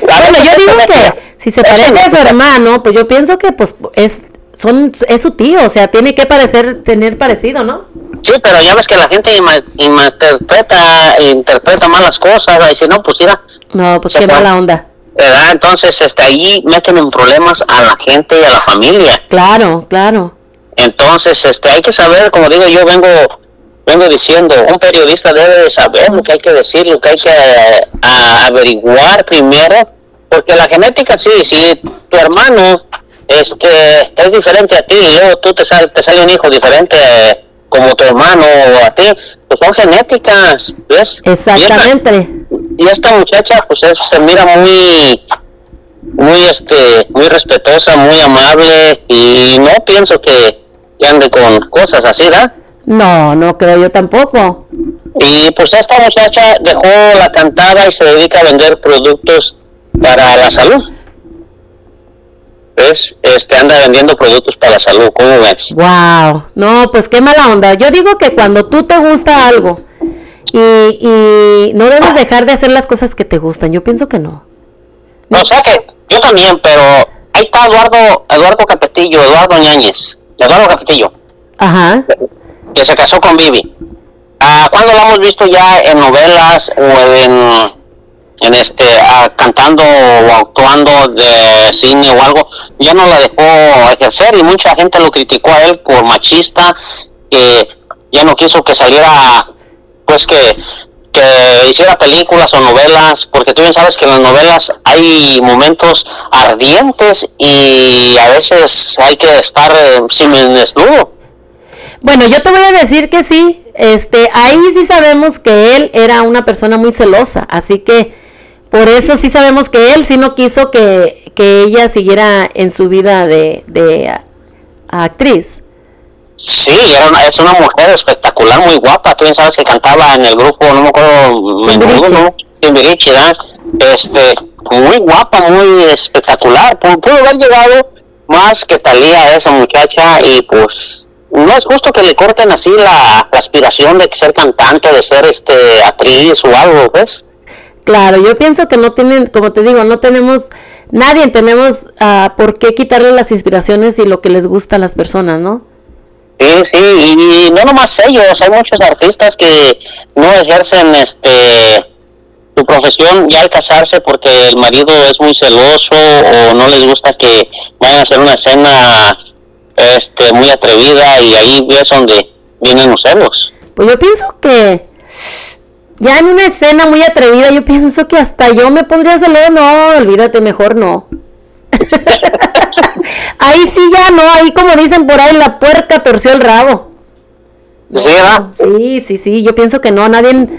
Speaker 2: Bueno, yo digo que si se parece a su hermano, pues yo pienso que pues es son es su tío, o sea, tiene que parecer tener parecido, ¿no?
Speaker 11: Sí, pero ya ves que la gente interpreta interpreta malas cosas, y si no, pues mira,
Speaker 2: No, pues qué mala onda.
Speaker 11: ¿verdad? Entonces, este, ahí meten en problemas a la gente y a la familia.
Speaker 2: Claro, claro.
Speaker 11: Entonces, este, hay que saber, como digo, yo vengo, vengo diciendo, un periodista debe de saber lo que hay que decir, lo que hay que eh, a- averiguar primero, porque la genética sí, si tu hermano, este, es diferente a ti y luego tú te sale, te sale un hijo diferente eh, como tu hermano o a ti, pues son genéticas, ¿ves? Y esta-
Speaker 2: Exactamente.
Speaker 11: y esta muchacha pues es- se mira muy muy este muy respetuosa muy amable y no pienso que, que ande con cosas así ¿verdad?
Speaker 2: No, no creo yo tampoco.
Speaker 11: y pues esta muchacha dejó la cantada y se dedica a vender productos para la salud ¿ves? este anda vendiendo productos para la salud ¿cómo ves?
Speaker 2: Wow, no, pues qué mala onda. Yo digo que cuando tú te gusta algo y, y no debes dejar de hacer las cosas que te gustan, yo pienso que no.
Speaker 11: No, o sea que yo también pero ahí está Eduardo Eduardo Capetillo Eduardo Ñañez Eduardo Capetillo
Speaker 2: Ajá.
Speaker 11: que se casó con Vivi. Ah, ¿Cuándo lo hemos visto ya en novelas o en, en este ah, cantando o actuando de cine o algo? Ya no la dejó ejercer y mucha gente lo criticó a él por machista, que ya no quiso que saliera, pues que que hiciera películas o novelas, porque tú bien sabes que en las novelas hay momentos ardientes y a veces hay que estar eh, sin desnudo.
Speaker 2: Bueno, yo te voy a decir que sí. Este, ahí sí sabemos que él era una persona muy celosa, así que por eso sí sabemos que él sí no quiso que, que ella siguiera en su vida de, de a- actriz.
Speaker 11: Sí, era una- es una mujer espectacular, muy guapa. Tú bien sabes que cantaba en el grupo, no me acuerdo, ¿no? Timbiriche, ¿verdad? Este, muy guapa, muy espectacular. Pu- Pudo haber llegado más que Talía a esa muchacha y pues no es justo que le corten así la, la aspiración de ser cantante, de ser este actriz o algo, ¿ves?
Speaker 2: Claro, yo pienso que no tienen, como te digo, no tenemos, nadie tenemos ah, por qué quitarle las inspiraciones y lo que les gusta a las personas, ¿no?
Speaker 11: Sí, sí, y no nomás ellos, hay muchos artistas que no ejercen este su profesión ya al casarse porque el marido es muy celoso o no les gusta que vayan a hacer una escena este muy atrevida y ahí es donde vienen los celos.
Speaker 2: Pues yo pienso que ya en una escena muy atrevida, yo pienso que hasta yo me pondría celoso. No, olvídate, mejor no. ahí sí ya no, ahí como dicen por ahí, la puerca torció el rabo.
Speaker 11: Sí, ¿verdad?
Speaker 2: Sí, sí, sí, yo pienso que no, nadie,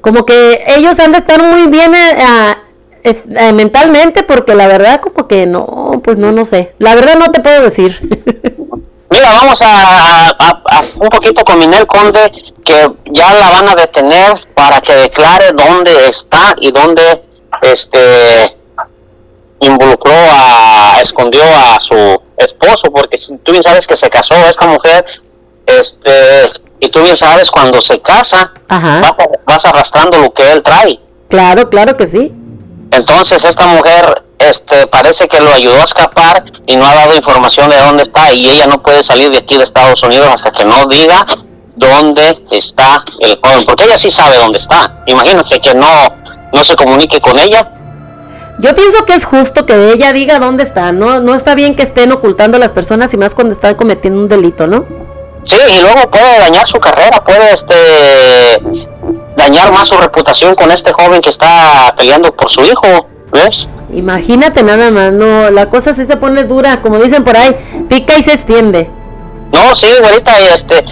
Speaker 2: como que ellos han de estar muy bien eh, eh, mentalmente, porque la verdad como que no, pues no, no sé. La verdad no te puedo decir.
Speaker 11: Mira, vamos a, a- a- un poquito con Minel Conde, que ya la van a detener para que declare dónde está y dónde este involucró a, escondió a su esposo, porque si tú bien sabes que se casó esta mujer, este, y tú bien sabes cuando se casa,
Speaker 2: Ajá.
Speaker 11: vas, vas arrastrando lo que él trae.
Speaker 2: claro, claro que sí.
Speaker 11: Entonces esta mujer este parece que lo ayudó a escapar y no ha dado información de dónde está y ella no puede salir de aquí de Estados Unidos hasta que no diga dónde está el joven, porque ella sí sabe dónde está. Imagínate que no no se comunique con ella.
Speaker 2: Yo pienso que es justo que ella diga dónde está, no, no está bien que estén ocultando a las personas y más cuando están cometiendo un delito, ¿no?
Speaker 11: Sí, y luego puede dañar su carrera, puede este dañar más su reputación con este joven que está peleando por su hijo, ¿ves?
Speaker 2: Imagínate nada más, no, la cosa sí se pone dura, como dicen por ahí, pica y se extiende.
Speaker 11: No, sí, güerita, este,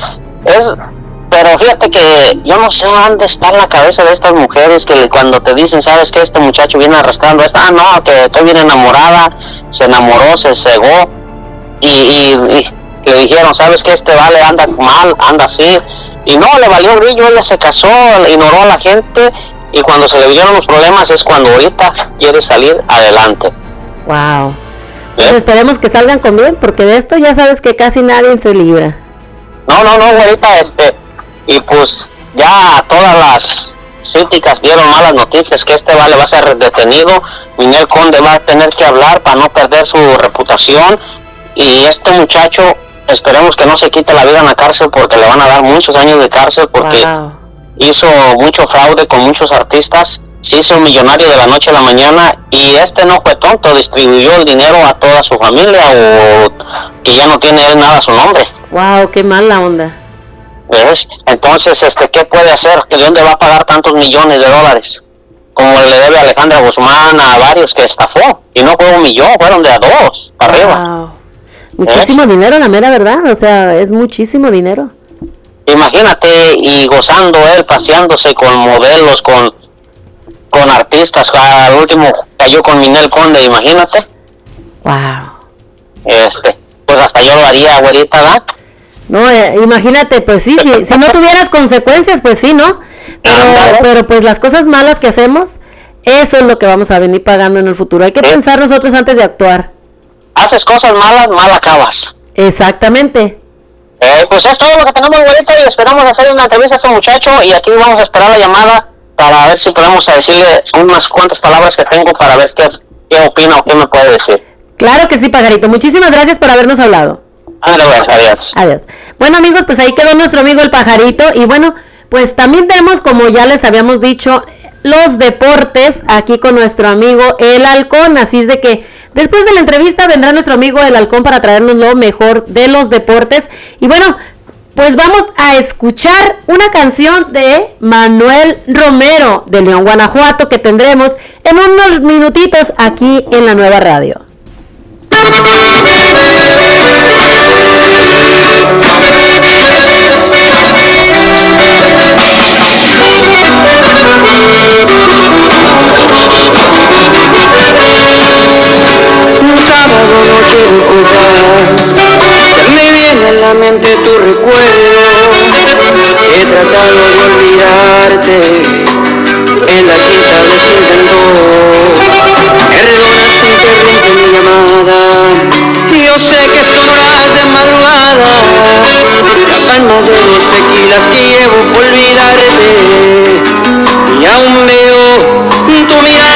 Speaker 11: es, pero fíjate que yo no sé dónde está la cabeza de estas mujeres que cuando te dicen, sabes que este muchacho viene arrastrando a esta, ah, no, que estoy bien enamorada, se enamoró, se cegó, y, y, y le dijeron, sabes que este vale anda mal, anda así. Y no, le valió brillo, ella se casó, ignoró a la gente y cuando se le vieron los problemas es cuando ahorita quiere salir adelante.
Speaker 2: Wow. Pues esperemos que salgan con bien, porque de esto ya sabes que casi nadie se libra.
Speaker 11: No, no, no, ahorita este, y pues ya todas las críticas dieron malas noticias que este vale va a ser detenido, Miguel Conde va a tener que hablar para no perder su reputación y este muchacho esperemos que no se quite la vida en la cárcel porque le van a dar muchos años de cárcel porque hizo mucho fraude con muchos artistas, se hizo millonario de la noche a la mañana y este no fue tonto, distribuyó el dinero a toda su familia o que ya no tiene él nada a su nombre.
Speaker 2: Wow, qué mala onda.
Speaker 11: ¿Ves? Entonces, este, ¿qué puede hacer? ¿De dónde va a pagar tantos millones de dólares? Como le debe a Alejandra Guzmán, a varios que estafó. Y no fue un millón, fueron de a dos, arriba.
Speaker 2: Muchísimo dinero, la mera verdad. O sea, es muchísimo dinero.
Speaker 11: Imagínate, y gozando él, paseándose con modelos, con, con artistas. Al último cayó con Minel Conde, imagínate.
Speaker 2: Wow.
Speaker 11: Este, pues hasta yo lo haría, güerita, ¿verdad?
Speaker 2: No, eh, imagínate, pues sí, sí, si no tuvieras consecuencias, pues sí, ¿no? Pero, pero pues las cosas malas que hacemos, eso es lo que vamos a venir pagando en el futuro. Hay que pensar nosotros antes de actuar.
Speaker 11: Haces cosas malas, mal acabas.
Speaker 2: Exactamente.
Speaker 11: Eh, pues es todo lo que tenemos, güerita, y esperamos hacer una entrevista a este muchacho y aquí vamos a esperar la llamada para ver si podemos decirle unas cuantas palabras que tengo para ver qué, qué opina o qué me puede decir.
Speaker 2: Claro que sí, pajarito. Muchísimas gracias por habernos hablado.
Speaker 11: adiós.
Speaker 2: Adiós. Bueno, amigos, pues ahí quedó nuestro amigo el pajarito. Y bueno, pues también tenemos, como ya les habíamos dicho, los deportes aquí con nuestro amigo el halcón. Así es de que después de la entrevista vendrá nuestro amigo el halcón para traernos lo mejor de los deportes. Y bueno, pues vamos a escuchar una canción de Manuel Romero de León, Guanajuato, que tendremos en unos minutitos aquí en la nueva radio.
Speaker 12: noche de copas, se me viene en la mente tu recuerdo. He tratado de olvidarte en la quinta vez intentó. Perdona si interrumpe mi llamada, yo sé que son horas de madrugada. Ya van más de los tequilas que llevo por olvidarte y aún veo tu mirada.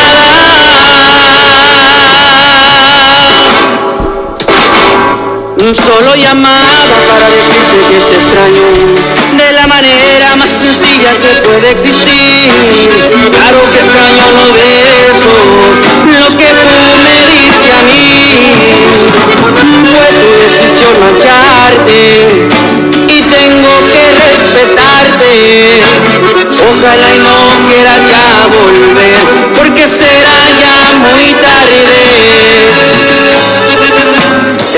Speaker 12: Solo llamaba para decirte que te extraño de la manera más sencilla que puede existir. Claro que extraño los besos, los que tú me diste a mí. Fue tu decisión marcharte y tengo que respetarte. Ojalá y no quieras ya volver, porque será ya muy tarde.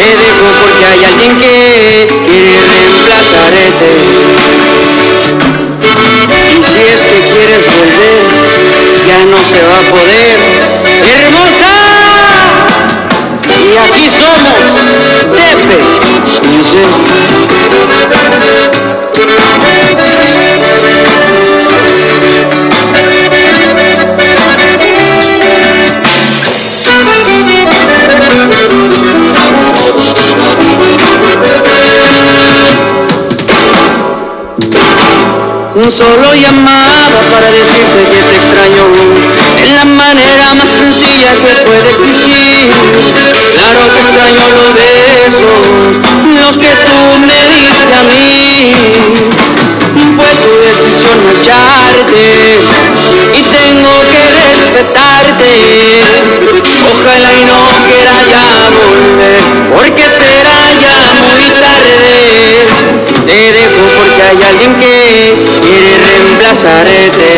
Speaker 12: Te dejo porque hay alguien que quiere reemplazarte. Y si es que quieres volver, ya no se va a poder. ¡Hermosa! Y aquí somos, Tepe y Solo llamaba para decirte que te extraño en la manera más sencilla que puede existir. Claro que extraño los besos, los que tú me diste a mí. Fue tu decisión marcharte y tengo que respetarte. Ojalá y no quiera ya volver, porque será ya muy tarde. Te dejo porque hay alguien que quiere reemplazarte.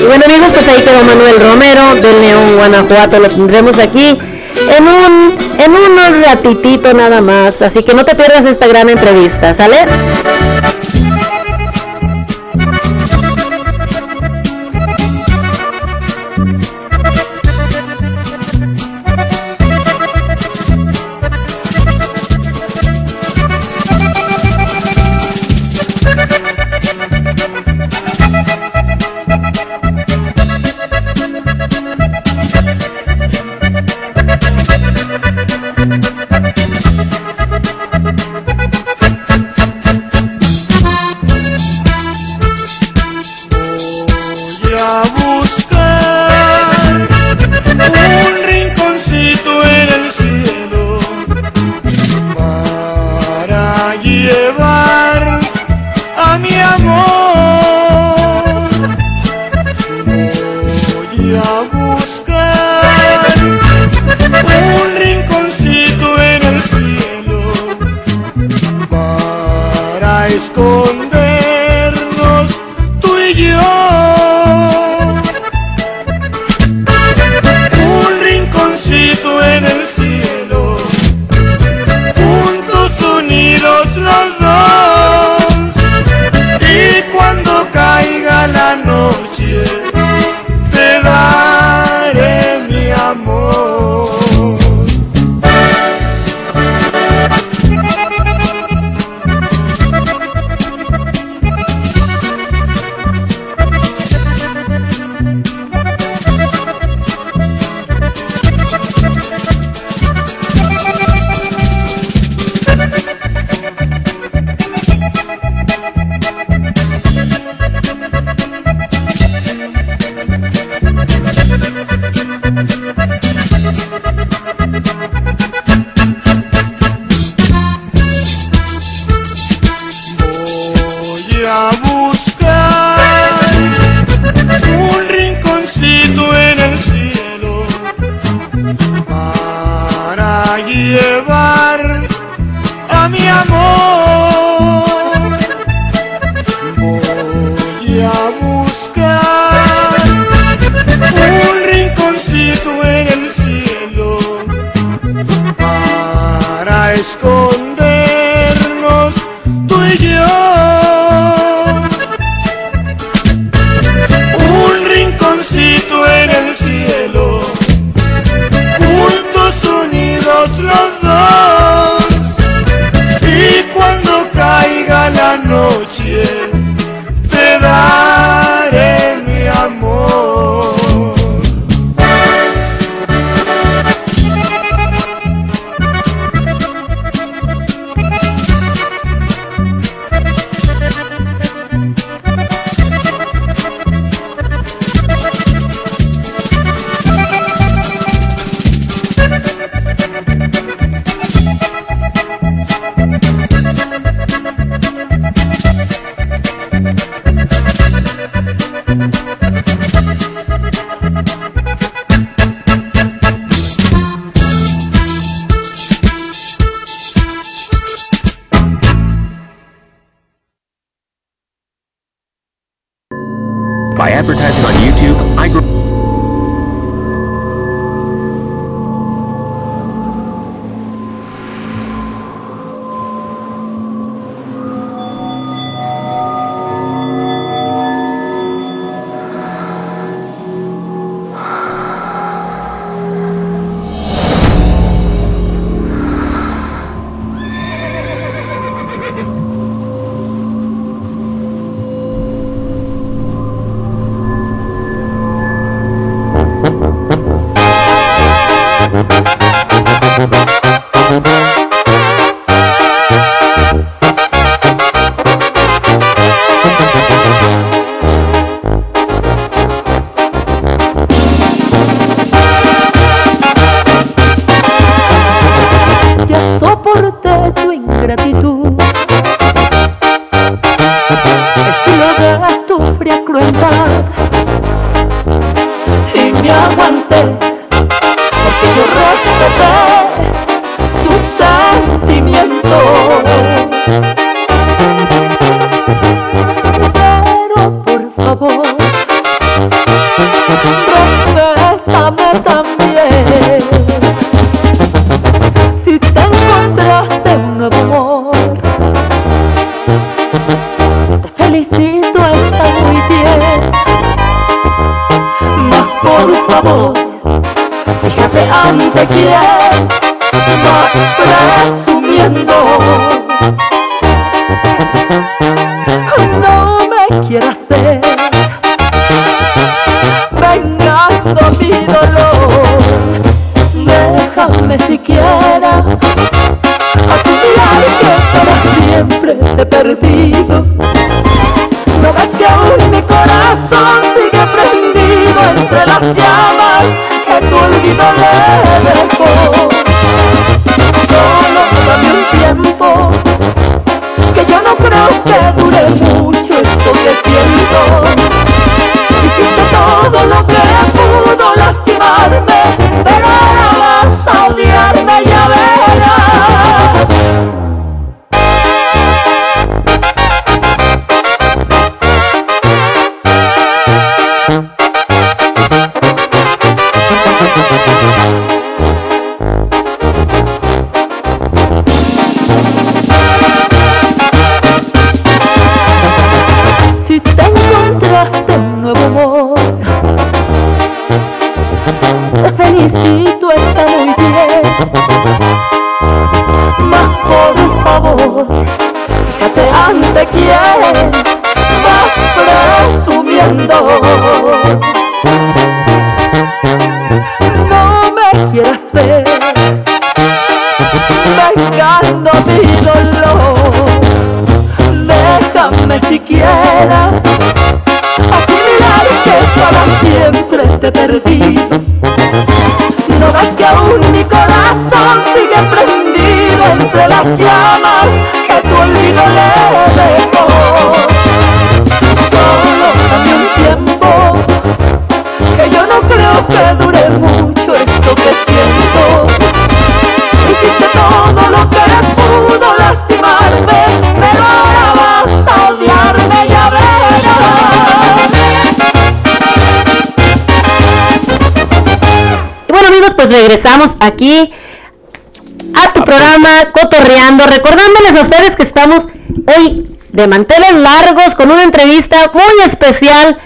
Speaker 2: Y bueno amigos, pues ahí quedó Manuel Romero del León, Guanajuato. Lo tendremos aquí
Speaker 13: en un, en un ratitito nada más. Así que no te pierdas esta gran entrevista, ¿sale?
Speaker 14: Te he
Speaker 2: regresamos aquí a tu programa Cotorreando, recordándoles a ustedes que estamos hoy de manteles largos con una entrevista muy especial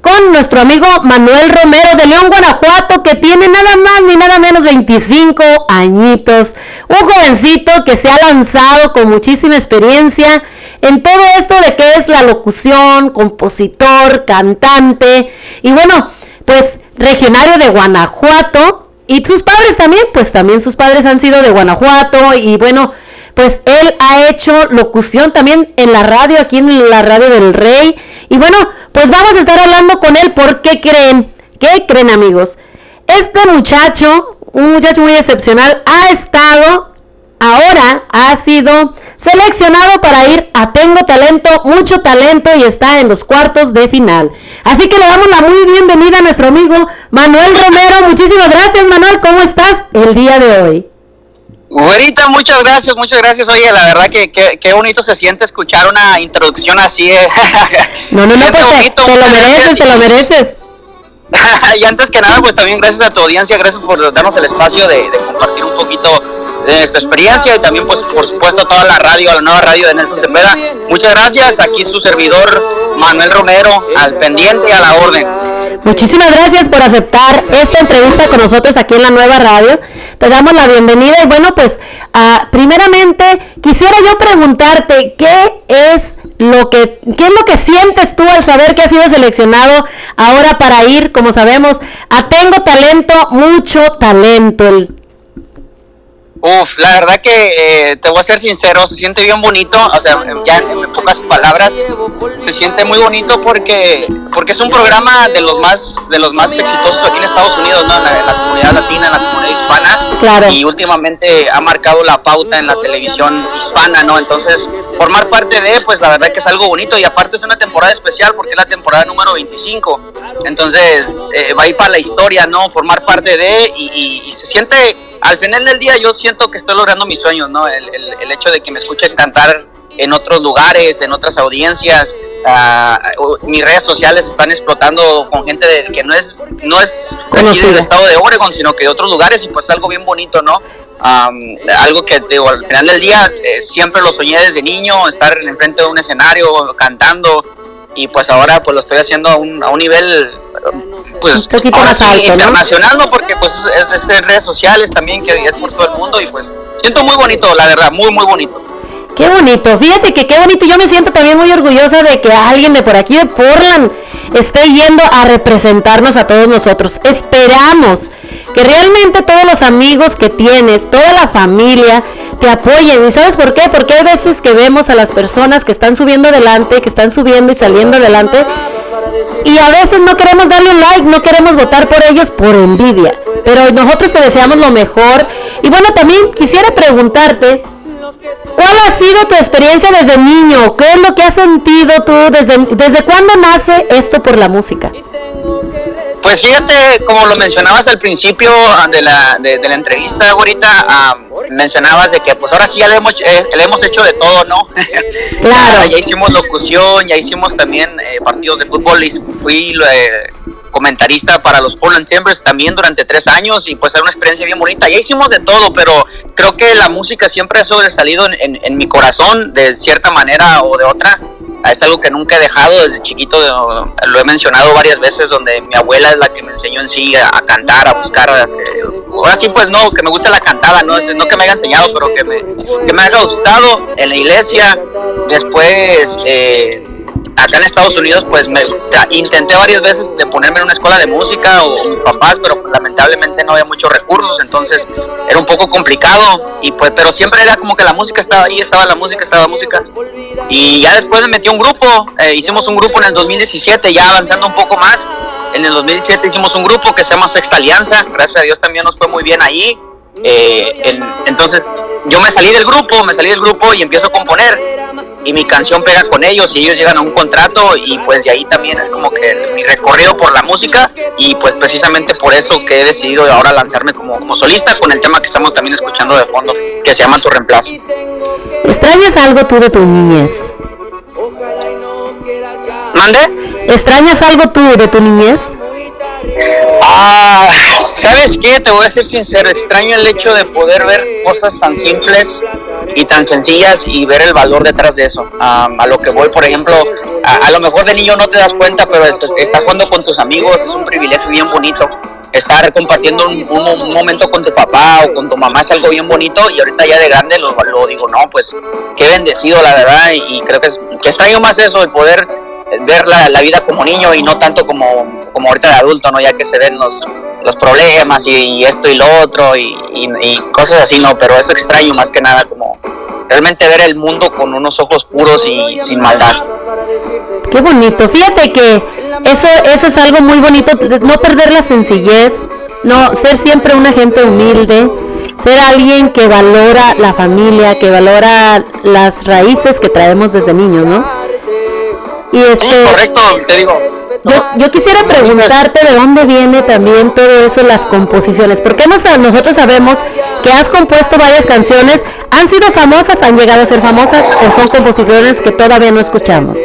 Speaker 2: con nuestro amigo Manuel Romero de León, Guanajuato, que tiene nada más ni nada menos 25 añitos. Un jovencito que se ha lanzado con muchísima experiencia en todo esto de que es la locución, compositor, cantante y bueno, pues regionario de Guanajuato. Y sus padres también, pues también sus padres han sido de Guanajuato y bueno, pues él ha hecho locución también en la radio, aquí en la radio del Rey. Y bueno, pues vamos a estar hablando con él. ¿Por qué creen? ¿Qué creen amigos? Este muchacho, un muchacho muy excepcional, ha estado, ahora ha sido seleccionado para ir a Tengo Talento, mucho talento y está en los cuartos de final. Así que le damos la muy bienvenida a nuestro amigo Manuel Romero. Muchísimas gracias Manuel, ¿cómo estás el día de hoy?
Speaker 15: Güerita, muchas gracias, muchas gracias. Oye, la verdad que qué bonito se siente escuchar una introducción así. eh.
Speaker 2: No, no, no, pues te, lo mereces, te lo mereces.
Speaker 15: y antes que nada, pues también gracias a tu audiencia, gracias por darnos el espacio de, de compartir un poquito de nuestra experiencia y también, pues, por supuesto, toda la radio, la nueva radio de Nelson Cepeda. Muchas gracias. Aquí su servidor, Manuel Romero, al pendiente y a la orden.
Speaker 2: Muchísimas gracias por aceptar esta entrevista con nosotros aquí en la nueva radio. Te damos la bienvenida y bueno, pues ah, primeramente quisiera yo preguntarte qué es lo que qué es lo que sientes tú al saber que has sido seleccionado ahora para ir, como sabemos, a Tengo Talento, mucho talento. El-
Speaker 15: Uf, la verdad que eh, te voy a ser sincero, se siente bien bonito, o sea, ya en pocas palabras, se siente muy bonito porque porque es un programa de los más de los más exitosos aquí en Estados Unidos, ¿no? En la, en la comunidad latina, en la comunidad hispana.
Speaker 2: Claro.
Speaker 15: Y últimamente ha marcado la pauta en la televisión hispana, ¿no? Entonces, formar parte de, pues la verdad que es algo bonito y aparte es una temporada especial porque es la temporada número 25. Entonces, eh, va a ir para la historia, ¿no? Formar parte de y, y- y se siente, al final del día yo siento que estoy logrando mis sueños, ¿no? El, el- el hecho de que me escuchen cantar en otros lugares, en otras audiencias. ah, mis redes sociales están explotando con gente de, que no es no es aquí del estado de Oregon, sino que de otros lugares y pues algo bien bonito, ¿no? Am, algo que digo, al final del día eh, siempre lo soñé desde niño, estar enfrente de un escenario cantando y pues ahora pues lo estoy haciendo a un, a un nivel pues
Speaker 2: Un poquito más
Speaker 15: sí,
Speaker 2: alto, ¿no?
Speaker 15: internacional, ¿no? Porque pues es, es en redes sociales también, que es por todo el mundo y pues siento muy bonito, la verdad, muy, muy bonito.
Speaker 2: Qué bonito, fíjate que qué bonito. Yo me siento también muy orgullosa de que alguien de por aquí de Portland esté yendo a representarnos a todos nosotros. Esperamos que realmente todos los amigos que tienes, toda la familia, te apoyen. ¿Y sabes por qué? Porque hay veces que vemos a las personas que están subiendo adelante, que están subiendo y saliendo adelante, y a veces no queremos darle un like, no queremos votar por ellos por envidia. Pero nosotros te deseamos lo mejor. Y bueno, también quisiera preguntarte, ¿cuál ha sido tu experiencia desde niño? ¿Qué es lo que has sentido tú? ¿Desde, desde cuándo nace esto por la música?
Speaker 15: Pues fíjate, como lo mencionabas al principio de la, de, de la entrevista ahorita, ah, mencionabas de que pues ahora sí ya le hemos, eh, le hemos hecho de todo, ¿no?
Speaker 2: Claro.
Speaker 15: ya hicimos locución, ya hicimos también eh, partidos de fútbol y fui eh, comentarista para los Portland Timbers también durante tres años y pues era una experiencia bien bonita. Ya hicimos de todo, pero creo que la música siempre ha sobresalido en, en, en mi corazón de cierta manera o de otra. Es algo que nunca he dejado desde chiquito, lo he mencionado varias veces, donde mi abuela es la que me enseñó en sí a, a cantar, a buscar. eh, ahora sí, pues no, que me gusta la cantada, no, Es- no que me haya enseñado, pero que me, que me haya gustado en la iglesia. Después, eh, acá en Estados Unidos, pues me intenté varias veces de ponerme en una escuela de música o, mis papás, pero lamentablemente no había muchos recursos, entonces era un poco complicado. Y pues, pero siempre era como que la música estaba ahí, estaba la música, estaba la música. Y ya después me metí un grupo, eh, hicimos un grupo en el 2017, ya avanzando un poco más. En el 2017 hicimos un grupo que se llama Sexta Alianza, gracias a Dios también nos fue muy bien ahí. Eh, en- entonces yo me salí del grupo, me salí del grupo y empiezo a componer y mi canción pega con ellos y ellos llegan a un contrato y pues de ahí también es como que mi recorrido por la música y pues precisamente por eso que he decidido ahora lanzarme como, como solista con el tema que estamos también escuchando de fondo que se llama Tu Reemplazo.
Speaker 2: ¿Extrañas algo tú de tu niñez?
Speaker 15: ¿Mande?
Speaker 2: ¿Extrañas algo tú de tu niñez?
Speaker 15: Ah, ¿sabes qué? Te voy a ser sincero, extraño el hecho de poder ver cosas tan simples y tan sencillas y ver el valor detrás de eso. Ah, a lo que voy, por ejemplo, a, lo mejor de niño no te das cuenta, pero es- estar jugando con tus amigos es un privilegio bien bonito. Estar compartiendo un, momento con tu papá o con tu mamá es algo bien bonito y ahorita ya de grande lo, digo, no, pues qué bendecido la verdad y, y creo que, es, que extraño más eso, el poder ver la, la vida como niño y no tanto como, como ahorita de adulto, ¿no? Ya que se ven los, los problemas y, y esto y lo otro y, y- y cosas así, ¿no? Pero eso extraño más que nada como realmente ver el mundo con unos ojos puros y sin maldad.
Speaker 2: Qué bonito. Fíjate que eso, eso es algo muy bonito, no perder la sencillez, no ser siempre una gente humilde, ser alguien que valora la familia, que valora las raíces que traemos desde niños, ¿no? Y este,
Speaker 15: correcto, te digo.
Speaker 2: yo, yo quisiera preguntarte de dónde viene también todo eso, las composiciones. Porque nos- nosotros sabemos que has compuesto varias canciones, han sido famosas, han llegado a ser famosas o son composiciones que todavía no escuchamos.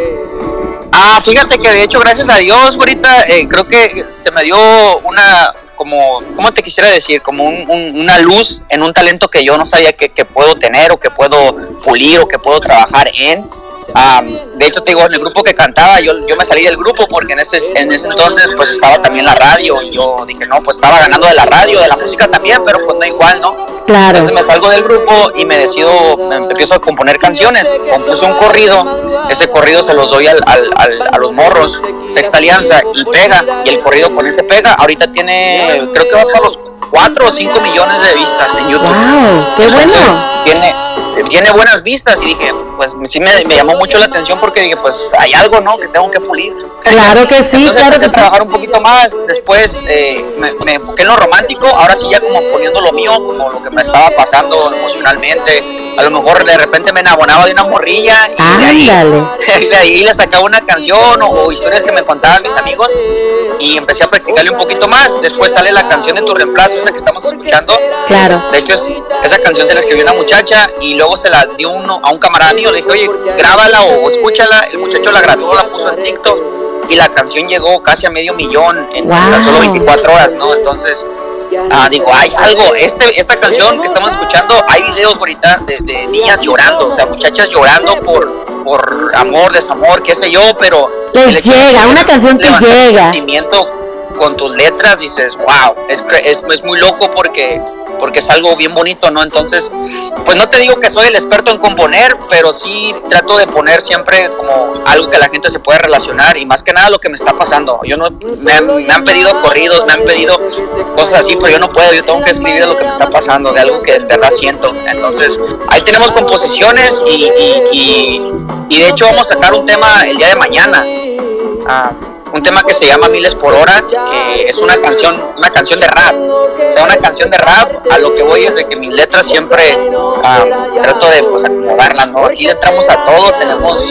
Speaker 15: Ah, fíjate que de hecho, gracias a Dios, ahorita eh, creo que se me dio una, como, ¿cómo te quisiera decir? Como un- un- una luz en un talento que yo no sabía que, que puedo tener o que puedo pulir o que puedo trabajar en. Ah, de hecho, te digo, en el grupo que cantaba, yo, yo me salí del grupo porque en ese, en ese entonces pues estaba también la radio y yo dije, no, pues estaba ganando de la radio, de la música también, pero pues no igual, ¿no?
Speaker 2: Claro.
Speaker 15: Entonces me salgo del grupo y me decido, me empiezo a componer canciones. Compuse un corrido, ese corrido se los doy al, al- al- a los morros, Sexta Alianza, y pega. Y el corrido con ese pega, ahorita tiene, creo que va para los 4 o 5 millones de vistas en YouTube.
Speaker 2: ¡Wow! ¡Qué bueno!
Speaker 15: Entonces, tiene, tiene buenas vistas y dije, pues sí me, me llamó mucho la atención porque dije, pues hay algo, ¿no? Que tengo que pulir.
Speaker 2: Claro que sí,
Speaker 15: Entonces
Speaker 2: claro que
Speaker 15: a
Speaker 2: sí.
Speaker 15: trabajar un poquito más, después eh, me, me enfoqué en lo romántico, ahora sí ya como poniendo lo mío, como lo que me estaba pasando emocionalmente, a lo mejor de repente me enamoraba de una morrilla y de ahí, de ahí le sacaba una canción o, o historias que me contaban mis amigos y empecé a practicarle un poquito más, después sale la canción de tu reemplazo, esa que estamos escuchando,
Speaker 2: Claro.
Speaker 15: de hecho es- esa canción se la escribió una muchacha y luego se la dio uno, a un camarada mío, le dije, oye, grábala o, escúchala, el muchacho la grabó, la puso en TikTok y la canción llegó casi a medio millón en tan
Speaker 2: Wow.
Speaker 15: solo 24 horas, ¿no? Entonces, ah, digo, hay algo, este, esta canción que estamos escuchando, hay videos ahorita de, de niñas llorando, o sea, muchachas llorando por, por amor, desamor, qué sé yo, pero...
Speaker 2: Les llega, una canción que llega.
Speaker 15: sentimiento con tus letras dices, wow, es, es, es muy loco porque porque es algo bien bonito, ¿no? Entonces, pues no te digo que soy el experto en componer, pero sí trato de poner siempre como algo que la gente se puede relacionar y más que nada lo que me está pasando. Yo no, me han, me han pedido corridos, me han pedido cosas así, pero yo no puedo, yo tengo que escribir lo que me está pasando, de algo que en verdad siento. Entonces, ahí tenemos composiciones y, y, y, y de hecho vamos a sacar un tema el día de mañana. Ah, un tema que se llama Miles por Hora, que es una canción, una canción de rap. O sea, una canción de rap, a lo que voy es de que mis letras siempre ah, trato de pues, acomodarlas, ¿no? Aquí entramos a todo, tenemos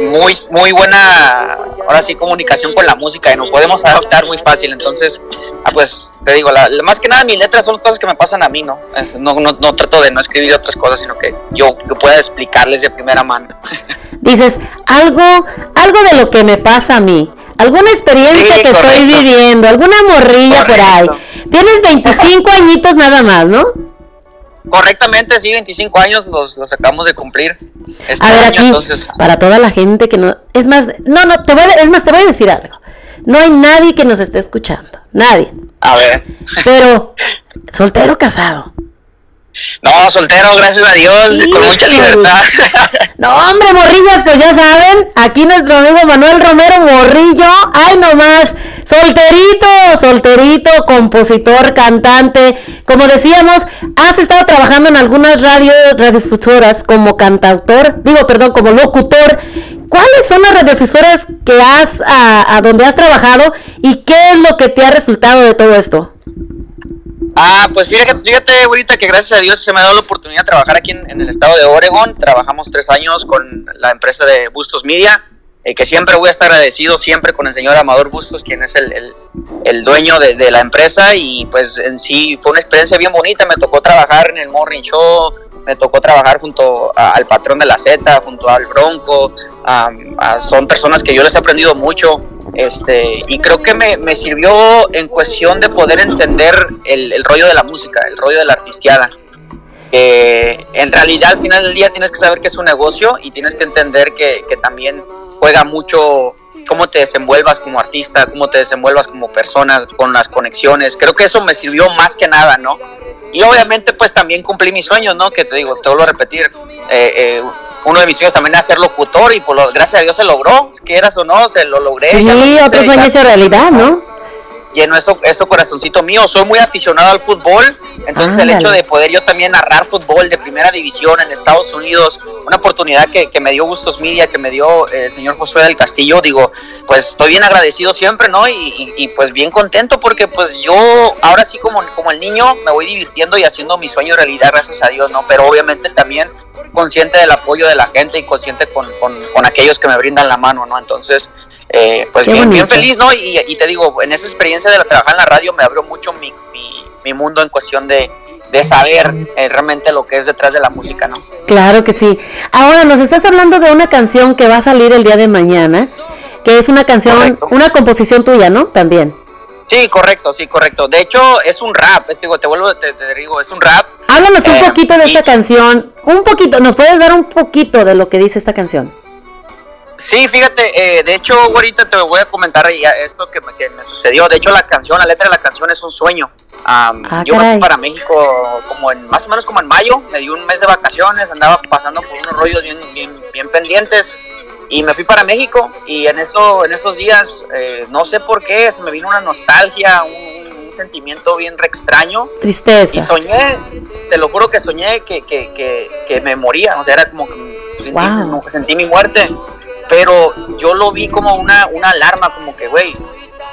Speaker 15: muy, muy buena, ahora sí, comunicación con la música y nos podemos adaptar muy fácil. Entonces, ah, pues te digo, la, la- más que nada mis letras son cosas que me pasan a mí, ¿no? Es- no, no, no trato de no escribir otras cosas, sino que yo, yo pueda explicarles de primera mano.
Speaker 2: Dices, algo, algo de lo que me pasa a mí, alguna experiencia
Speaker 15: Sí,
Speaker 2: que estoy viviendo, alguna morrilla por ahí. Tienes 25 añitos nada más, ¿no?
Speaker 15: Correctamente, sí, 25 años los, los acabamos de cumplir este
Speaker 2: A ver,
Speaker 15: año,
Speaker 2: aquí,
Speaker 15: entonces.
Speaker 2: para toda la gente que no... Es más, no, no, te voy a, es más, te voy a decir algo. No hay nadie que nos esté escuchando, nadie.
Speaker 15: A ver.
Speaker 2: Pero, soltero casado.
Speaker 15: No, soltero, gracias a Dios, con mucha libertad.
Speaker 2: No, hombre, morrillas, pues ya saben, aquí nuestro amigo Manuel Romero Morrillo, ay nomás, solterito, solterito, compositor, cantante, como decíamos, has estado trabajando en algunas radio, radiofusoras como cantautor, digo, perdón, como locutor. ¿Cuáles son las radiofusoras que has, a, a donde has trabajado y qué es lo que te ha resultado de todo esto?
Speaker 15: Ah, pues fíjate, fíjate, ahorita que gracias a Dios se me ha dado la oportunidad de trabajar aquí en, en el estado de Oregon. Trabajamos tres años con la empresa de Bustos Media, eh, que siempre voy a estar agradecido siempre con el señor Amador Bustos, quien es el, el- dueño de, la empresa. Y pues en sí fue una experiencia bien bonita. Me tocó trabajar en el Morning Show, me tocó trabajar junto al patrón de la Z, junto al Bronco. am, a- son personas que yo les he aprendido mucho. Este, y creo que me, me sirvió en cuestión de poder entender el, rollo de la música, el rollo de la artistiada. En realidad al final del día tienes que saber que es un negocio y tienes que entender que, que también juega mucho cómo te desenvuelvas como artista, cómo te desenvuelvas como persona, con las conexiones. Creo que eso me sirvió más que nada, ¿no? Y obviamente pues también cumplí mis sueños, ¿no? Que te digo, te vuelvo a repetir, eh, eh, uno de mis sueños también era ser locutor y por lo, gracias a Dios se logró, quieras o no, se lo logré.
Speaker 2: Sí, otro sueño hecho realidad, ¿no?
Speaker 15: Llenó eso, eso corazoncito mío. Soy muy aficionado al fútbol, entonces el hecho de poder yo también narrar fútbol de primera división en Estados Unidos, una oportunidad que, que me dio Gustos Media, que me dio eh, el señor Josué del Castillo, digo, pues estoy bien agradecido siempre, ¿no? Y, y- y, pues bien contento porque pues yo ahora sí como, como el niño me voy divirtiendo y haciendo mi sueño realidad, gracias a Dios, ¿no? Pero obviamente también consciente del apoyo de la gente y consciente con, con, con aquellos que me brindan la mano, ¿no? Entonces, eh, pues bien, feliz, ¿no? Y, y te digo, en esa experiencia de la trabajar en la radio me abrió mucho mi, mi, mi mundo en cuestión de, de saber eh, realmente lo que es detrás de la música, ¿no?
Speaker 2: Claro que sí. Ahora nos estás hablando de una canción que va a salir el día de mañana, que es una canción,
Speaker 15: Correcto.
Speaker 2: una composición tuya, ¿no? También.
Speaker 15: Sí, correcto, sí, correcto. De hecho, es un rap, te digo, te vuelvo, te, te digo, es un rap.
Speaker 2: Háblanos un
Speaker 15: Eh,
Speaker 2: poquito de
Speaker 15: y-
Speaker 2: esta canción, un poquito, ¿nos puedes dar un poquito de lo que dice esta canción?
Speaker 15: Sí, fíjate, eh, de hecho, ahorita te voy a comentar esto que me, que me sucedió. De hecho, la canción, la letra de la canción es un sueño. Am,
Speaker 2: Ah,
Speaker 15: yo me
Speaker 2: caray.
Speaker 15: fui para México como en, más o menos como en mayo, me di un mes de vacaciones, andaba pasando por unos rollos bien, bien, bien pendientes y me fui para México y en eso, en esos días, eh, no sé por qué, se me vino una nostalgia, un, un sentimiento bien re extraño y
Speaker 2: Tristeza.
Speaker 15: soñé, te lo juro que soñé que, que, que, que me moría, o sea, era como que sentí,
Speaker 2: Wow.
Speaker 15: sentí mi muerte, pero yo lo vi como una, una alarma, como que, güey,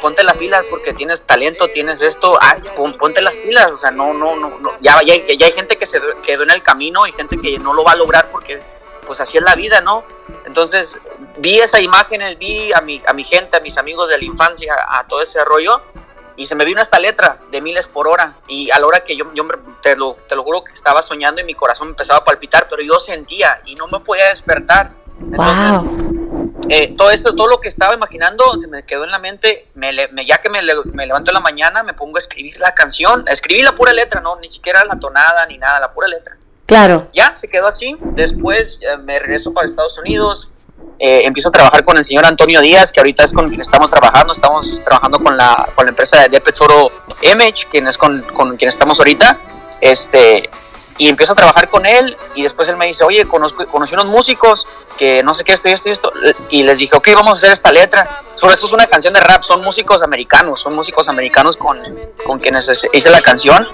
Speaker 15: ponte las pilas porque tienes talento, tienes esto, haz, pon- ponte las pilas, o sea, no, no, no, no. Ya, ya, ya hay gente que se quedó en el camino y gente que no lo va a lograr porque, pues así es la vida, ¿no? Entonces, vi esas imágenes, vi a mi, a mi gente, a mis amigos de la infancia, a todo ese rollo, y se me vino esta letra de miles por hora y a la hora que yo, yo te, lo, te lo juro que estaba soñando y mi corazón empezaba a palpitar, pero yo sentía y no me podía despertar. Entonces,
Speaker 2: Wow.
Speaker 15: eh, todo eso, todo lo que estaba imaginando se me quedó en la mente, me, ya que me, le- me levanto en la mañana me pongo a escribir la canción, escribí la pura letra, no, ni siquiera la tonada ni nada, la pura letra.
Speaker 2: Claro.
Speaker 15: Ya, se quedó así, después eh, me regreso para Estados Unidos, eh, empiezo a trabajar con el señor Antonio Díaz, que ahorita es con quien estamos trabajando. Estamos trabajando con la, con la empresa de Depet Oro Image, quien es con, con quien estamos ahorita. Este, y empiezo a trabajar con él y después él me dice, oye, conozco, conocí unos músicos que no sé qué, esto y esto y esto. Y les dije, ok, vamos a hacer esta letra. Sobre esto es una canción de rap, son músicos americanos, son músicos americanos con, con quienes hice la canción.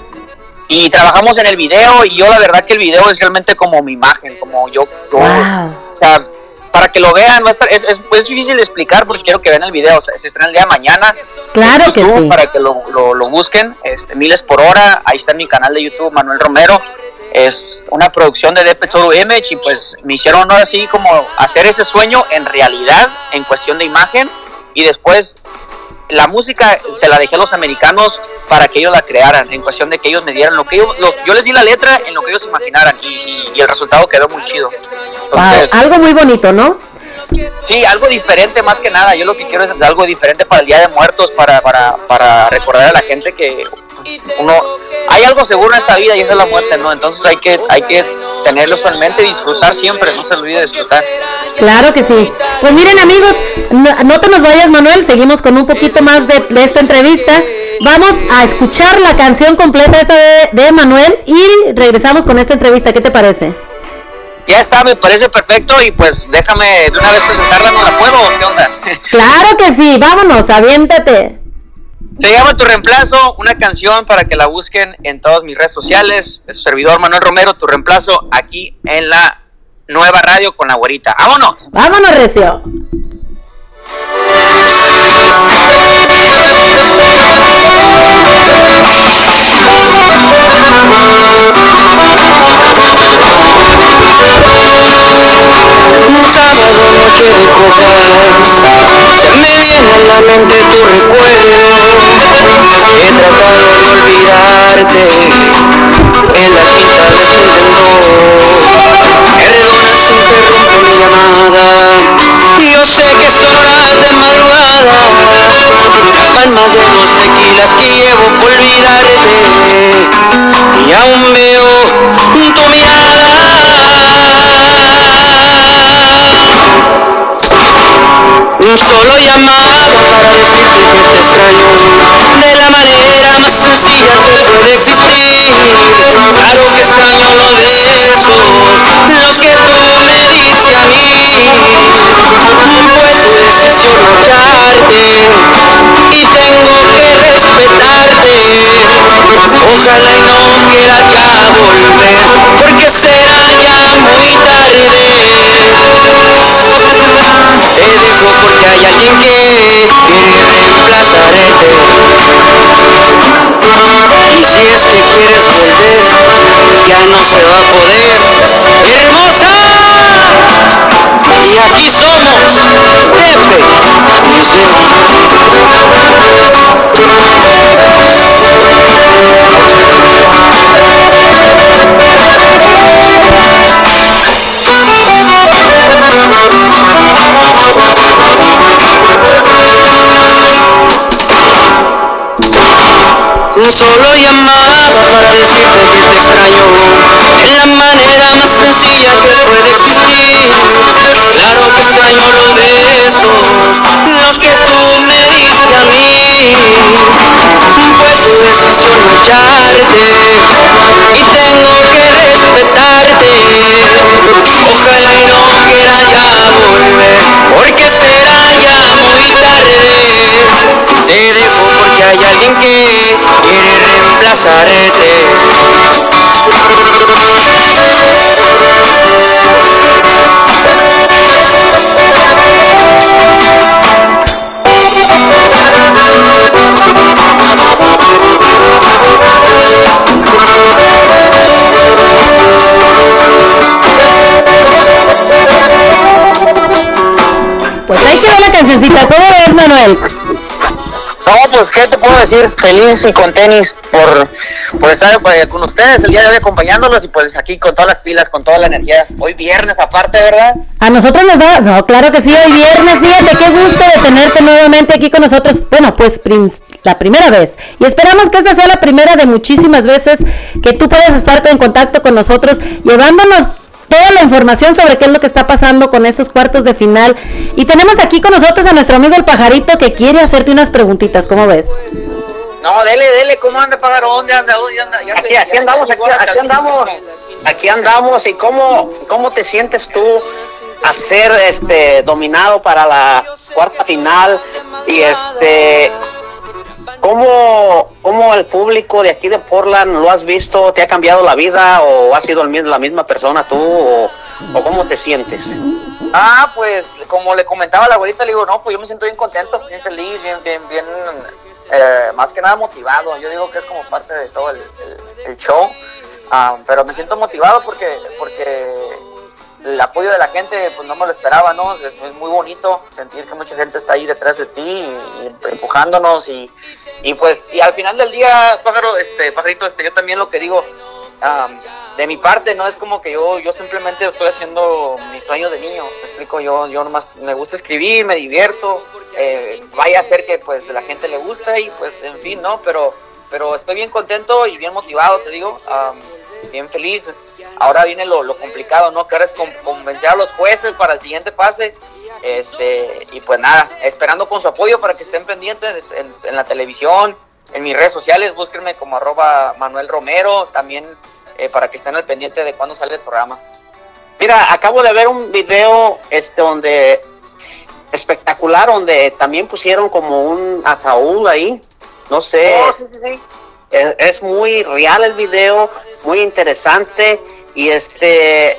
Speaker 15: Y trabajamos en el video y yo la verdad que el video es realmente como mi imagen, como yo, yo o sea, para que lo vean, va a estar, es, es, difícil de explicar porque quiero que vean el video, o sea, se estrena el día de mañana.
Speaker 2: Claro que sí.
Speaker 15: Para que lo, lo, busquen, este, miles por hora, ahí está en mi canal de YouTube, Manuel Romero. Es una producción de Depe Todo Image y pues me hicieron así como hacer ese sueño en realidad, en cuestión de imagen, y después la música se la dejé a los americanos para que ellos la crearan, en cuestión de que ellos me dieran lo que ellos, yo les di la letra en lo que ellos imaginaran y, y el resultado quedó muy chido
Speaker 2: algo muy bonito, ¿no?
Speaker 15: Sí, algo diferente más que nada. Yo lo que quiero es algo diferente para el Día de Muertos, para, para, para recordar a la gente que uno hay algo seguro en esta vida y esa es la muerte, ¿no? Entonces hay que hay que tenerlo en mente y disfrutar siempre, no se olvide disfrutar.
Speaker 2: Claro que sí. Pues miren amigos, no, te nos vayas Manuel, seguimos con un poquito más de, esta entrevista. Vamos a escuchar la canción completa esta de, de Manuel y regresamos con esta entrevista. ¿Qué te parece?
Speaker 15: Ya está, me parece perfecto y pues déjame de una vez presentarla, ¿no la puedo qué onda?
Speaker 2: Claro que sí, vámonos, aviéntate.
Speaker 15: Se llama Tu Reemplazo, una canción para que la busquen en todas mis redes sociales. Es su servidor Manuel Romero, Tu Reemplazo, aquí en la nueva radio con la güerita. ¡Vámonos!
Speaker 2: ¡Vámonos, Recio!
Speaker 12: Se me viene a la mente tu recuerdo. He tratado de olvidarte En la quinta de Perdona si interrumpo mi llamada. Yo sé que son horas de madrugada. Van más de los tequilas que llevo por olvidarte. Y aún veo tu mirada Un solo llamado para decirte que te extraño. De la manera más sencilla que puede existir. Claro que extraño los besos Los que tú me diste a mí. Decisión marcharte Y tengo que respetarte. Ojalá y no quieras ya volver Porque será muy tarde te dejo porque hay alguien que quiere reemplazarte Y si es que quieres volver Ya no se va a poder ¡Hermosa! Y aquí somos Tepe Un solo llamado para decirte que te extraño. En la manera más sencilla que puede existir. Claro que extraño los besos Los que tú me diste a mí. Fue tu decisión lucharte Y tengo que respetarte. Ojalá y no quiera ya volver Porque será ya muy tarde te dejo porque hay alguien que quiere reemplazarte.
Speaker 2: Pues ahí quedó la cancioncita, ¿cómo ves Manuel?
Speaker 15: No, pues, ¿qué te puedo decir? Feliz y con tenis por, por estar pues, con ustedes el día de hoy acompañándolos y pues aquí con todas las pilas, con toda la energía. Hoy viernes aparte, ¿verdad?
Speaker 2: A nosotros nos da, no, claro que sí, hoy viernes, fíjate, qué gusto de tenerte nuevamente aquí con nosotros. Bueno, pues la primera vez. Y esperamos que esta sea la primera de muchísimas veces que tú puedas estar en contacto con nosotros, llevándonos toda la información sobre qué es lo que está pasando con estos cuartos de final. Y tenemos aquí con nosotros a nuestro amigo el pajarito que quiere hacerte unas preguntitas, ¿cómo ves?
Speaker 15: No, dele, dele, ¿cómo anda, pájaro? ¿Dónde anda? ¿Dónde anda? Ya
Speaker 16: Aquí,
Speaker 15: te-
Speaker 16: aquí
Speaker 15: ya
Speaker 16: andamos, aquí, andamos, aquí andamos. ¿Y cómo, cómo te sientes tú a ser este, dominado para la cuarta final? Y este, ¿cómo, ¿cómo el público de aquí de Portland lo has visto? ¿Te ha cambiado la vida o has sido la misma persona tú? ¿O, cómo te sientes?
Speaker 15: Ah, pues como le comentaba a la abuelita, le digo, no, pues yo me siento bien contento, bien feliz, bien, bien, bien, eh, más que nada motivado. Yo digo que es como parte de todo el show, Ah, pero me siento motivado porque, porque el apoyo de la gente, pues no me lo esperaba, ¿no? Es, muy bonito sentir que mucha gente está ahí detrás de ti, y- empujándonos y, y pues, y al final del día, pájaro, este, pajarito, este, yo también lo que digo, am, de mi parte no es como que yo yo simplemente estoy haciendo mis sueños de niño me explico yo yo nomás me gusta escribir me divierto eh, vaya a ser que pues la gente le gusta y pues en fin no pero pero estoy bien contento y bien motivado te digo am, bien feliz ahora viene lo, lo complicado no que ahora es con- convencer a los jueces para el siguiente pase este y pues nada esperando con su apoyo para que estén pendientes en, en la televisión en mis redes sociales búsquenme como arroba Manuel Romero también eh, para que estén al pendiente de cuándo sale el programa.
Speaker 16: Mira, acabo de ver un video este donde espectacular donde también pusieron como un ataúd ahí. No sé.
Speaker 15: Oh, sí, sí, sí.
Speaker 16: Es, es muy real el video, muy interesante y este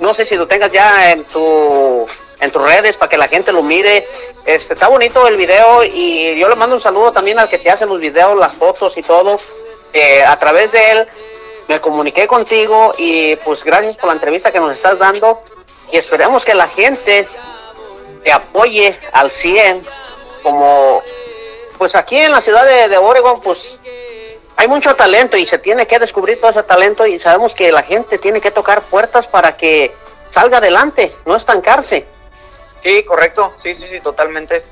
Speaker 16: no sé si lo tengas ya en tu en tus redes para que la gente lo mire. Este está bonito el video y yo le mando un saludo también al que te hace los videos, las fotos y todo. A través de él me comuniqué contigo y pues gracias por la entrevista que nos estás dando y esperemos que la gente te apoye al 100 como pues aquí en la ciudad de, de Oregon pues hay mucho talento y se tiene que descubrir todo ese talento y sabemos que la gente tiene que tocar puertas para que salga adelante, no estancarse.
Speaker 15: Sí, correcto, sí, sí, sí, totalmente.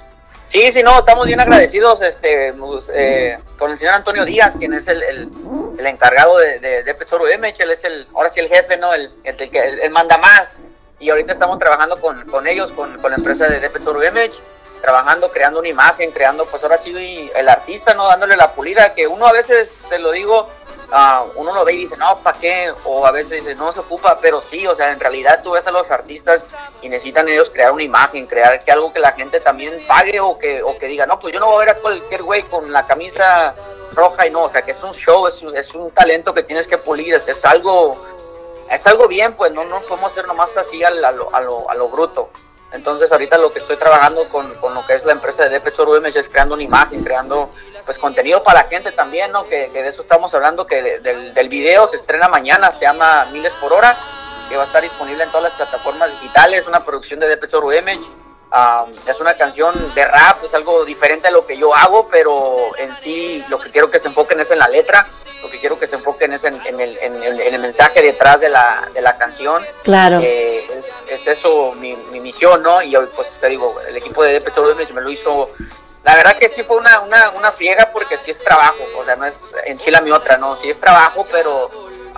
Speaker 15: Sí, sí, no, estamos bien agradecidos este, eh, con el señor Antonio Díaz, quien es el, el, encargado de, de, de él es el, ahora sí el jefe, ¿no? El, el, el el, manda más. Y ahorita estamos trabajando con, con ellos, con, con la empresa de Petsoro Image, trabajando, creando una imagen, creando, pues ahora sí el artista, ¿no? Dándole la pulida, que uno a veces, te lo digo, ah, uno lo ve y dice, no, ¿para qué? O a veces dice, no se ocupa, pero sí, o sea, en realidad tú ves a los artistas y necesitan ellos crear una imagen, crear que algo que la gente también pague o que, o que diga, no, pues yo no voy a ver a cualquier güey con la camisa roja y no, o sea, que es un show, es, un- es un talento que tienes que pulir, es, es algo, es algo bien, pues no, no podemos ser nomás así a, lo, a, lo, a lo bruto. Entonces ahorita lo que estoy trabajando con, con lo que es la empresa de Depet UMS es creando una imagen, creando pues contenido para la gente también, ¿no? Que, de eso estamos hablando, que de- del, video se estrena mañana, se llama Miles por Hora, que va a estar disponible en todas las plataformas digitales, una producción de Depet Image. Um, es una canción de rap, es algo diferente a lo que yo hago, pero en sí lo que quiero que se enfoquen es en la letra, lo que quiero que se enfoquen es en, en el, en el- en el mensaje detrás de la, de la canción.
Speaker 2: Claro.
Speaker 15: Eh, es, es eso mi, mi misión, ¿no? Y hoy, pues te digo, el equipo de Petróleo me lo hizo. La verdad que sí fue una, una, una friega porque sí es trabajo, o sea, no es enchila mi otra, no, sí es trabajo, pero.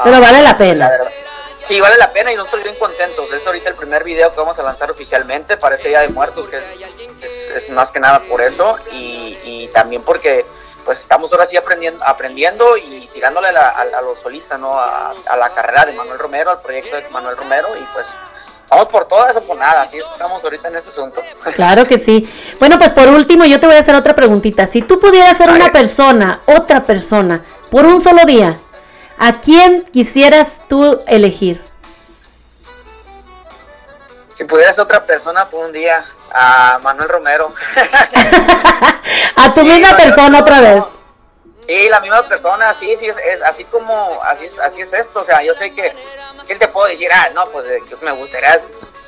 Speaker 2: Pero vale la pena.
Speaker 15: verdad. Sí, vale la pena y nosotros bien contentos. Es ahorita el primer video que vamos a lanzar oficialmente para este Día de Muertos, que es, es- es más que nada por eso y, y también porque pues estamos ahora sí aprendiendo, aprendiendo y tirándole a, la- a- a los solistas, ¿no? A, a la carrera de Manuel Romero, al proyecto de Manuel Romero y pues vamos por todas o por nada, así estamos ahorita en ese asunto.
Speaker 2: Claro que sí. Bueno, pues por último, yo te voy a hacer otra preguntita. Si tú pudieras ser una persona, otra persona, por un solo día, ¿a quién quisieras tú elegir?
Speaker 15: Si pudieras otra persona por un día, a Manuel Romero.
Speaker 2: A tu misma persona otra vez.
Speaker 15: Sí, la misma persona, sí, sí, es, es así como, así es, así es esto, o sea, yo sé que, ¿qué te puedo decir? Ah, no, pues eh, yo me gustaría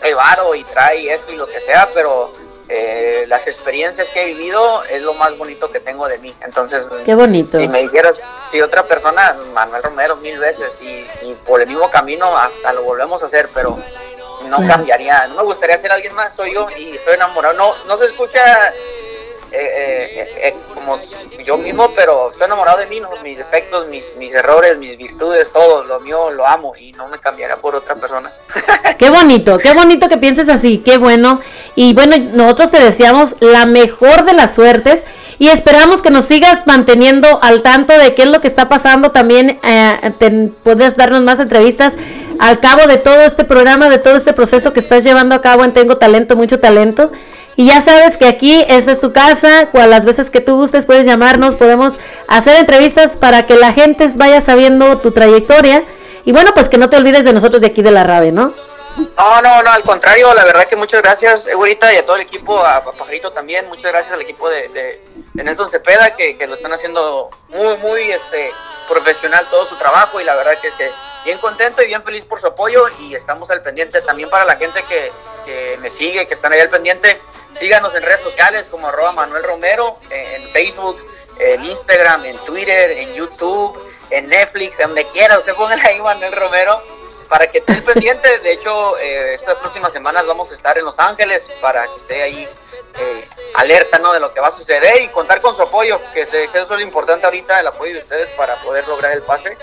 Speaker 15: el varo y trae esto y lo que sea, pero eh, las experiencias que he vivido es lo más bonito que tengo de mí, entonces...
Speaker 2: Qué bonito.
Speaker 15: Si me dijeras, si otra persona, Manuel Romero mil veces, y, y por el mismo camino hasta lo volvemos a hacer, pero no
Speaker 2: Claro.
Speaker 15: cambiaría, no me gustaría ser alguien más, soy yo y estoy enamorado, no, no se escucha eh, eh, como yo mismo, pero estoy enamorado de mí, ¿no? mis defectos, mis, mis errores, mis virtudes, todo, lo mío lo amo y no me cambiará por otra persona.
Speaker 2: Qué bonito, qué bonito que pienses así, qué bueno. Y bueno, nosotros te deseamos la mejor de las suertes y esperamos que nos sigas manteniendo al tanto de qué es lo que está pasando. También eh, puedes darnos más entrevistas al cabo de todo este programa, de todo este proceso que estás llevando a cabo en Tengo Talento, mucho talento. Y ya sabes que aquí esta es tu casa, cual las veces que tú gustes puedes llamarnos, podemos hacer entrevistas para que la gente vaya sabiendo tu trayectoria. Y bueno, pues que no te olvides de nosotros de aquí de la radio, ¿no?
Speaker 15: No, no, no, al contrario, la verdad que muchas gracias, Egurita, y a todo el equipo, a, Pajarito también, muchas gracias al equipo de, Nelson Cepeda, que, lo están haciendo muy, muy este, profesional todo su trabajo, y la verdad que, que bien contento y bien feliz por su apoyo, y estamos al pendiente también para la gente que, me sigue, que están ahí al pendiente, síganos en redes sociales como arroba Manuel Romero, en Facebook, en Instagram, en Twitter, en YouTube, en Netflix, donde quiera, usted pongan ahí Manuel Romero, para que esté pendiente. De hecho, eh, estas próximas semanas vamos a estar en Los Ángeles para que esté ahí eh, alerta ¿no? de lo que va a suceder y contar con su apoyo, que eso es lo importante ahorita, el apoyo de ustedes para poder lograr el pase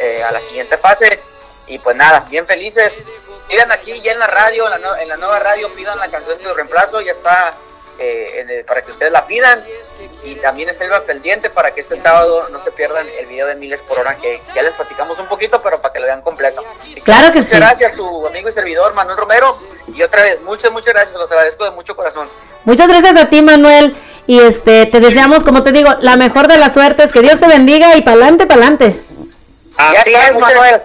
Speaker 15: eh, a la siguiente fase. Y pues nada, bien felices. Pidan aquí ya en la radio, en la, en la nueva radio, pidan la canción de reemplazo, ya está eh, para que ustedes la pidan y también estén pendiente para que este sábado no se pierdan el video de Miles por Hora que ya les platicamos un poquito pero para que lo vean completo.
Speaker 2: claro que
Speaker 15: muchas gracias a su amigo y servidor Manuel Romero y otra vez muchas muchas gracias, los agradezco de mucho corazón.
Speaker 2: Muchas gracias a ti Manuel y este te deseamos como te digo la mejor de las suertes, que Dios te bendiga y pa'lante, pa'lante.
Speaker 16: Así es Manuel.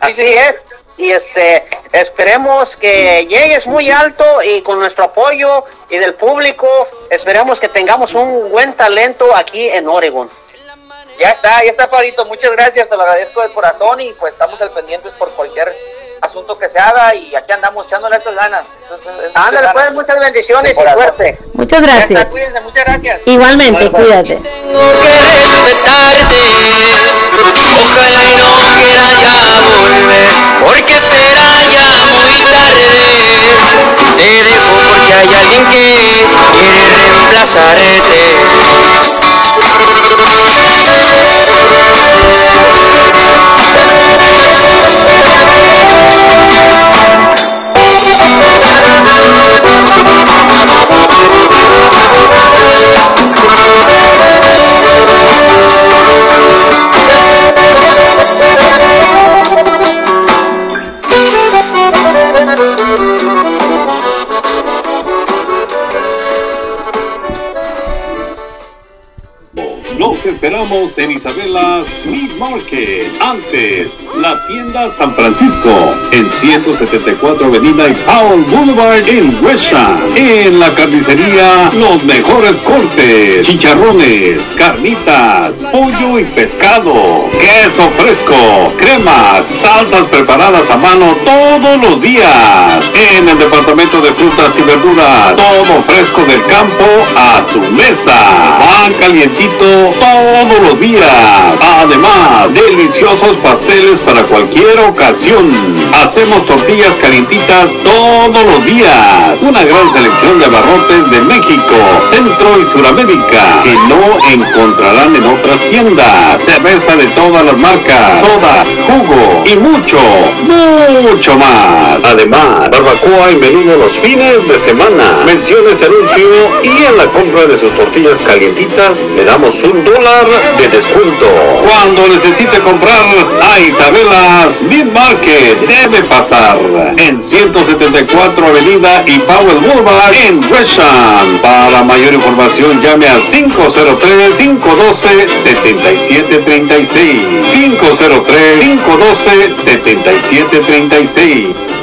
Speaker 16: Así es y este esperemos que llegues muy alto y con nuestro apoyo y del público esperemos que tengamos un buen talento aquí en Oregon.
Speaker 15: Ya está, ya está Parito, muchas gracias, te lo agradezco de corazón y pues estamos al pendientes por cualquier asunto que se haga y aquí andamos echándole estas ganas.
Speaker 16: Ándale, pues muchas bendiciones y suerte.
Speaker 2: Muchas gracias.
Speaker 15: cuídense, muchas gracias.
Speaker 2: Igualmente, cuídate.
Speaker 12: Tengo que respetarte, ojalá y no quiera ya volver, porque será ya muy tarde. Te dejo porque hay alguien que quiere reemplazarte.
Speaker 17: En Isabelas Meat Market. Antes, la tienda San Francisco en 174 Avenida y Powell Boulevard en Wesha. En la carnicería, los mejores cortes, chicharrones, carnitas, pollo y pescado, queso fresco, cremas, salsas preparadas a mano todos los días. En el departamento de frutas y verduras, todo fresco del campo a su mesa. Pan calientito todos los días. Además, deliciosos pasteles para cualquier ocasión. Hacemos tortillas calientitas todos los días. Una gran selección de abarrotes de México, Centro y Suramérica que no encontrarán en otras tiendas. Cerveza de todas las marcas, soda, jugo y mucho, mucho más. Además, barbacoa y menudo los fines de semana. Mencione este anuncio y en la compra de sus tortillas calientitas le damos un dólar de descuento. Cuando necesite comprar a Isabelas Mid Market, debe pasar en 174 Avenida y Powell Boulevard en Gresham. Para mayor información llame al 503-512-7736. 503-512-7736.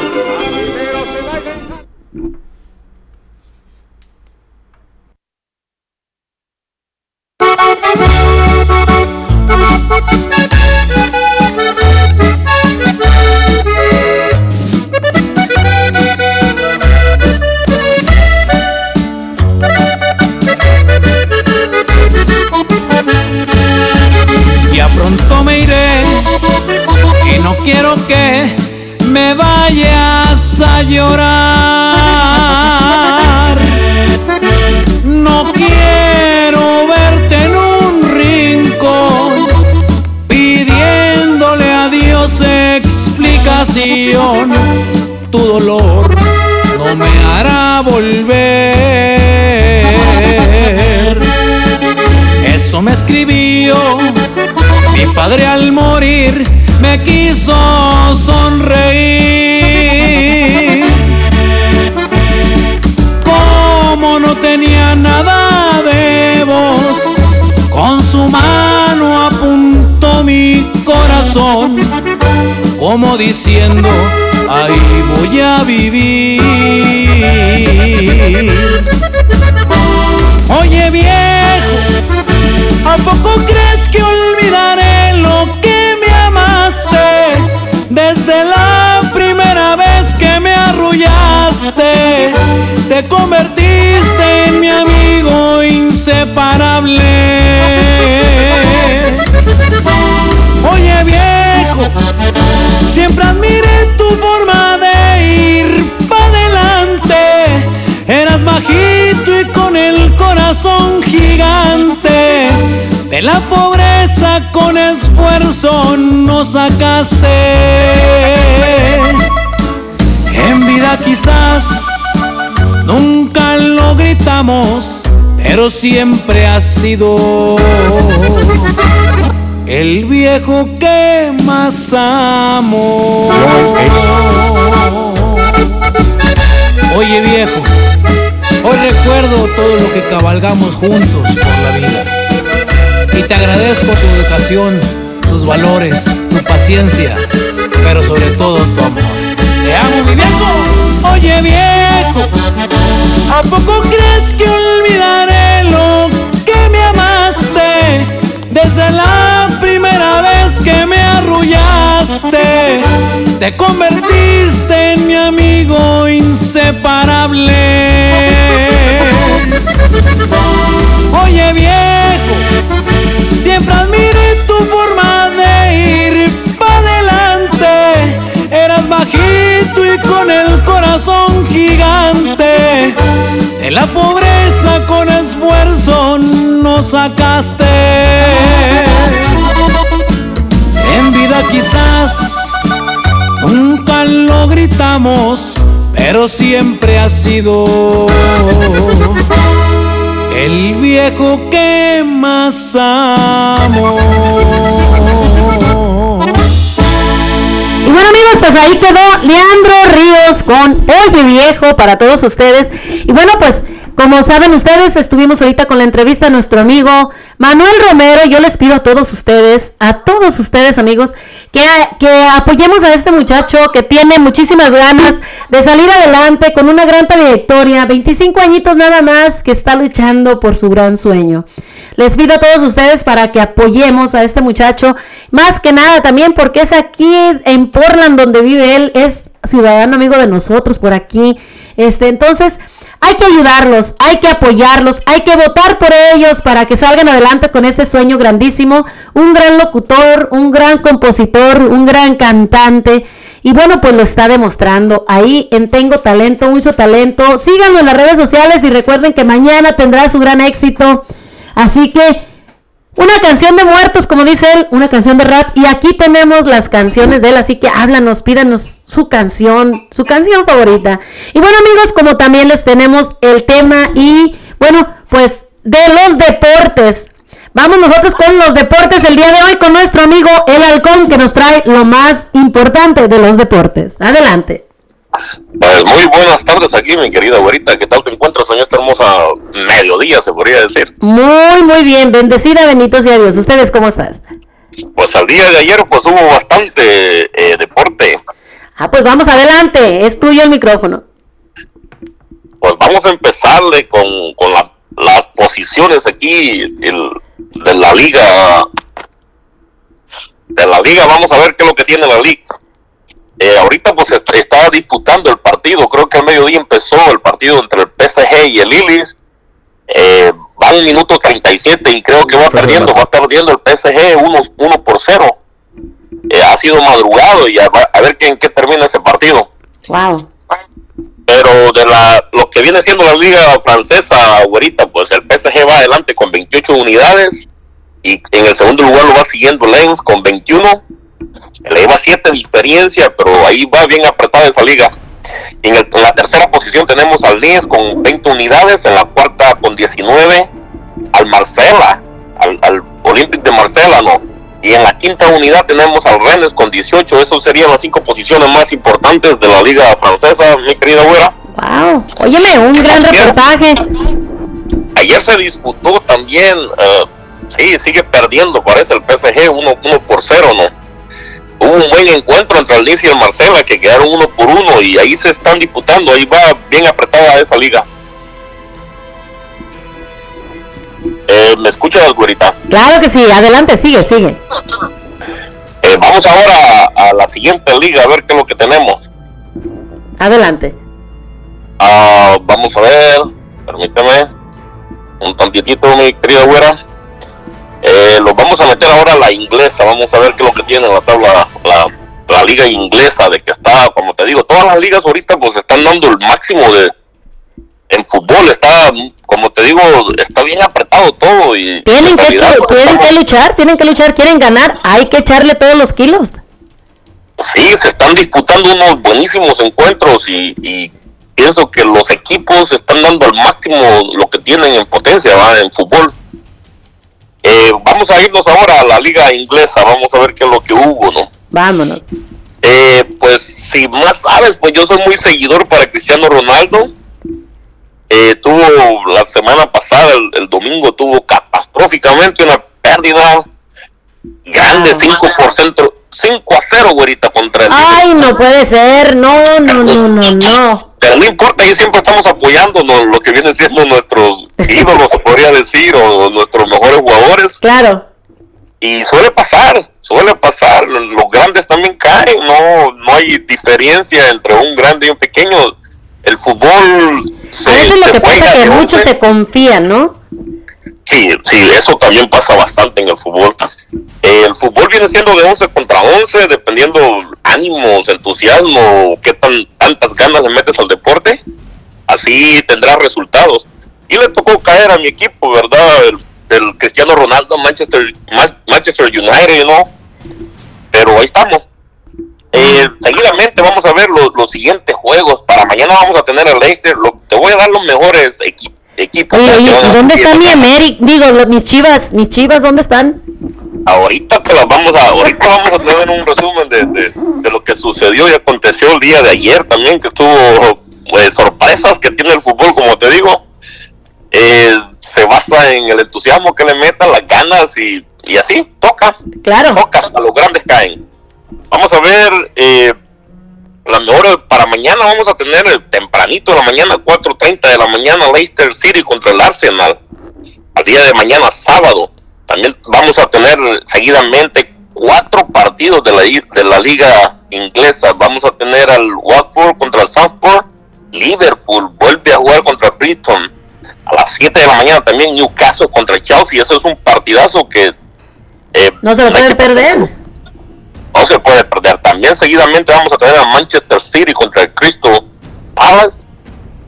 Speaker 9: Corazón gigante. De la pobreza con esfuerzo nos sacaste. En vida quizás nunca lo gritamos, pero siempre ha sido el viejo que más amo. Oye viejo, hoy recuerdo todo lo que cabalgamos juntos por la vida. Y te agradezco tu educación, tus valores, tu paciencia, pero sobre todo tu amor. Te amo mi viejo. Oye viejo, ¿a poco crees que olvidaré lo que me amaste? Desde la primera vez que me arrullaste, te convertiste en mi amigo inseparable. Oye viejo, siempre admiré tu forma de ir para adelante. Eras bajito y con el corazón gigante. De la pobreza con esfuerzo nos sacaste. En vida quizás nunca lo gritamos, pero siempre ha sido el viejo que más amo.
Speaker 2: Y bueno amigos, pues ahí quedó Leandro Ríos con Oye Viejo para todos ustedes. Y bueno, pues como saben ustedes, estuvimos ahorita con la entrevista a nuestro amigo Manuel Romero. Yo les pido a todos ustedes, a todos ustedes amigos, que, apoyemos a este muchacho que tiene muchísimas ganas de salir adelante con una gran trayectoria, 25 añitos nada más, que está luchando por su gran sueño. Les pido a todos ustedes para que apoyemos a este muchacho, más que nada también porque es aquí en Portland donde vive él, es ciudadano amigo de nosotros por aquí. Este, entonces, hay que ayudarlos, hay que apoyarlos, hay que votar por ellos para que salgan adelante con este sueño grandísimo. Un gran locutor, un gran compositor, un gran cantante. Y bueno, pues lo está demostrando ahí en Tengo Talento, mucho talento. Síganlo en las redes sociales y recuerden que mañana tendrá su gran éxito. Así que una canción de muertos, como dice él, una canción de rap. Y aquí tenemos las canciones de él, así que háblanos, pídanos su canción, su canción favorita. Y bueno amigos, como también les tenemos el tema y bueno, pues de los deportes. Vamos nosotros con los deportes del día de hoy con nuestro amigo El Halcón que nos trae lo más importante de los deportes. Adelante.
Speaker 18: Pues muy buenas tardes aquí, mi querida güerita. ¿Qué tal te encuentras en esta hermosa mediodía, se podría decir?
Speaker 2: Muy, muy bien. Bendecida, benditos y adiós. ¿Ustedes cómo estás?
Speaker 18: Pues al día de ayer pues hubo bastante eh, deporte.
Speaker 2: Ah, pues vamos adelante. Es tuyo el micrófono.
Speaker 18: Pues vamos a empezarle con, con la- las posiciones aquí el- de la liga. De la liga, vamos a ver qué es lo que tiene la liga. Eh, ahorita pues est- está disputando el partido, creo que al mediodía empezó el partido entre el PSG y el Lillis. Eh, va un minuto 37 y creo que va perdiendo, va perdiendo el PSG 1 uno por 0. Eh, ha sido madrugado y a, a ver qué, en qué termina ese partido.
Speaker 2: Wow.
Speaker 18: Pero de la lo que viene siendo la liga francesa, güerita, pues el PSG va adelante con 28 unidades y en el segundo lugar lo va siguiendo Lens con 21. Le lleva 7 de diferencia, pero ahí va bien apretada esa liga. En, el- en la tercera posición tenemos al Nies con 20 unidades, en la cuarta con 19 al Marcela, al, al Olympic de Marcela, ¿no? Y en la quinta unidad tenemos al Rennes con 18, esos serían las cinco posiciones más importantes de la liga francesa, mi querida güera.
Speaker 2: Wow. Óyeme, un gran reportaje.
Speaker 18: Ayer se disputó también, eh, sí, sigue perdiendo, parece el PSG 1 uno por 0, ¿no? Hubo un buen encuentro entre el Nice y el Marcela que quedaron uno por uno y ahí se están disputando, ahí va bien apretada esa liga. Eh, ¿Me escuchas, güerita?
Speaker 2: Claro que sí, adelante, sigue, sigue.
Speaker 18: Eh, vamos ahora a, a la siguiente liga a ver qué es lo que tenemos.
Speaker 2: Adelante.
Speaker 18: Ah, vamos a ver, permíteme un tantitito, mi querida güera. Eh, los vamos a meter ahora a la inglesa, vamos a ver qué es lo que tiene la tabla, la, la liga inglesa, de que está, como te digo, todas las ligas ahorita pues están dando el máximo de, en fútbol está, como te digo, está bien apretado todo y
Speaker 2: Tienen
Speaker 18: en
Speaker 2: que,
Speaker 18: realidad, pues,
Speaker 2: tienen
Speaker 18: estamos-
Speaker 2: que luchar, tienen que luchar, quieren ganar, hay que echarle todos los kilos.
Speaker 18: Sí, se están disputando unos buenísimos encuentros y, y pienso que los equipos están dando al máximo lo que tienen en potencia ¿va? en fútbol. Eh, vamos a irnos ahora a la liga inglesa, vamos a ver qué es lo que hubo, ¿no?
Speaker 2: Vámonos.
Speaker 18: Eh, pues si más sabes, pues yo soy muy seguidor para Cristiano Ronaldo. Eh, tuvo la semana pasada, el, el domingo, tuvo catastróficamente una pérdida grande, 5%, 5 a 0, güerita, contra el
Speaker 2: Ay, no puede ser, no, no, no, no, no.
Speaker 18: Pero no importa, ahí siempre estamos apoyándonos lo que vienen siendo nuestros ídolos, podría decir, o nuestros mejores jugadores.
Speaker 2: Claro.
Speaker 18: Y suele pasar, suele pasar, los grandes también caen, no, no hay diferencia entre un grande y un pequeño. El fútbol se,
Speaker 2: A veces lo que pasa es que muchos se confían, ¿no?
Speaker 18: Sí, sí, eso también pasa bastante en el fútbol. Eh, el fútbol viene siendo de 11 contra 11, dependiendo ánimos, entusiasmo, qué tan, tantas ganas le metes al deporte, así tendrás resultados. Y le tocó caer a mi equipo, ¿verdad? El, el Cristiano Ronaldo, Manchester, Ma- Manchester United, ¿no? Pero ahí estamos. Eh, seguidamente vamos a ver los, los siguientes juegos. Para mañana vamos a tener el Leicester. Lo- te voy a dar los mejores equi-
Speaker 2: Oye, oye,
Speaker 18: a
Speaker 2: ¿y dónde está mi América? Digo, lo- mis chivas, mis chivas, ¿dónde están?
Speaker 18: Ahorita te las vamos a, ahorita vamos a tener un resumen de, de, de lo que sucedió y aconteció el día de ayer también, que tuvo pues, sorpresas que tiene el fútbol, como te digo. Eh, se basa en el entusiasmo que le metan, las ganas y, y así, toca.
Speaker 2: Claro.
Speaker 18: Toca, hasta los grandes caen. Vamos a ver, eh, las mejores para mañana vamos a tener eh, tempranito de la mañana, 4.30 de la mañana, Leicester City contra el Arsenal. Al día de mañana, sábado. También vamos a tener seguidamente cuatro partidos de la, de la liga inglesa. Vamos a tener al Watford contra el Southport. Liverpool vuelve a jugar contra Brighton. A las 7 de la mañana también Newcastle contra Chelsea. Eso es un partidazo que eh,
Speaker 2: No se lo pueden perder.
Speaker 18: No se puede perder. También seguidamente vamos a tener a Manchester City contra el Crystal Palace.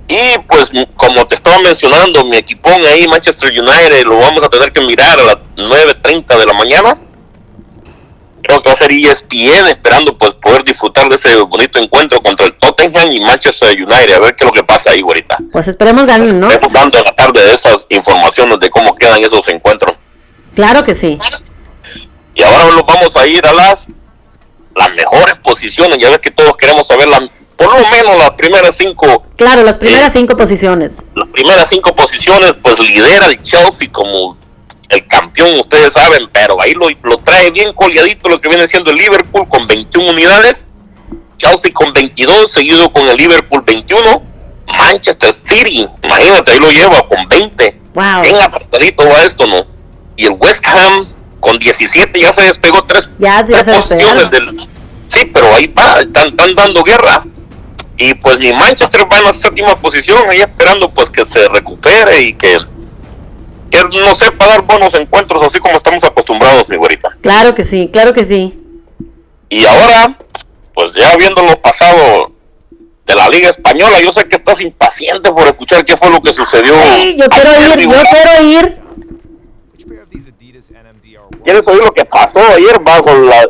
Speaker 18: Y pues como te estaba mencionando, mi equipón ahí, Manchester United, lo vamos a tener que mirar a las 9.30 de la mañana. Creo que va a ser ESPN esperando pues poder disfrutar de ese bonito encuentro contra el Tottenham y Manchester United. A ver qué es lo que pasa ahí ahorita.
Speaker 2: Pues esperemos ganen, ¿no?
Speaker 18: Estamos dando en la tarde de esas informaciones de cómo quedan esos encuentros.
Speaker 2: Claro que sí.
Speaker 18: Y ahora nos vamos a ir a las las mejores posiciones. Ya ves que todos queremos saber las, por lo menos las primeras cinco,
Speaker 2: Claro, las primeras cinco posiciones.
Speaker 18: las primeras cinco posiciones, pues lidera el Chelsea como el campeón, ustedes saben, pero ahí lo, lo trae bien coleadito lo que viene siendo el Liverpool con 21 unidades, Chelsea con 22, seguido con el Liverpool 21, Manchester City, imagínate, ahí lo lleva con 20.
Speaker 2: Wow.
Speaker 18: Bien apretadito va esto, ¿no? Y el West Ham con 17 ya se despegó tres,
Speaker 2: Ya, ya
Speaker 18: tres
Speaker 2: se
Speaker 18: del... Sí, pero ahí va, están, están dando guerra. Y pues mi Manchester va en la séptima posición, ahí esperando pues que se recupere y que, que no sepa dar buenos encuentros así como estamos acostumbrados, mi güerita.
Speaker 2: Claro que sí, claro que sí.
Speaker 18: Y ahora, pues ya viendo lo pasado de la Liga Española, yo sé que estás impaciente por escuchar qué fue lo que sucedió.
Speaker 2: Sí, yo quiero ir, yo quiero ir.
Speaker 18: ¿Quieres oír lo que pasó ayer bajo la,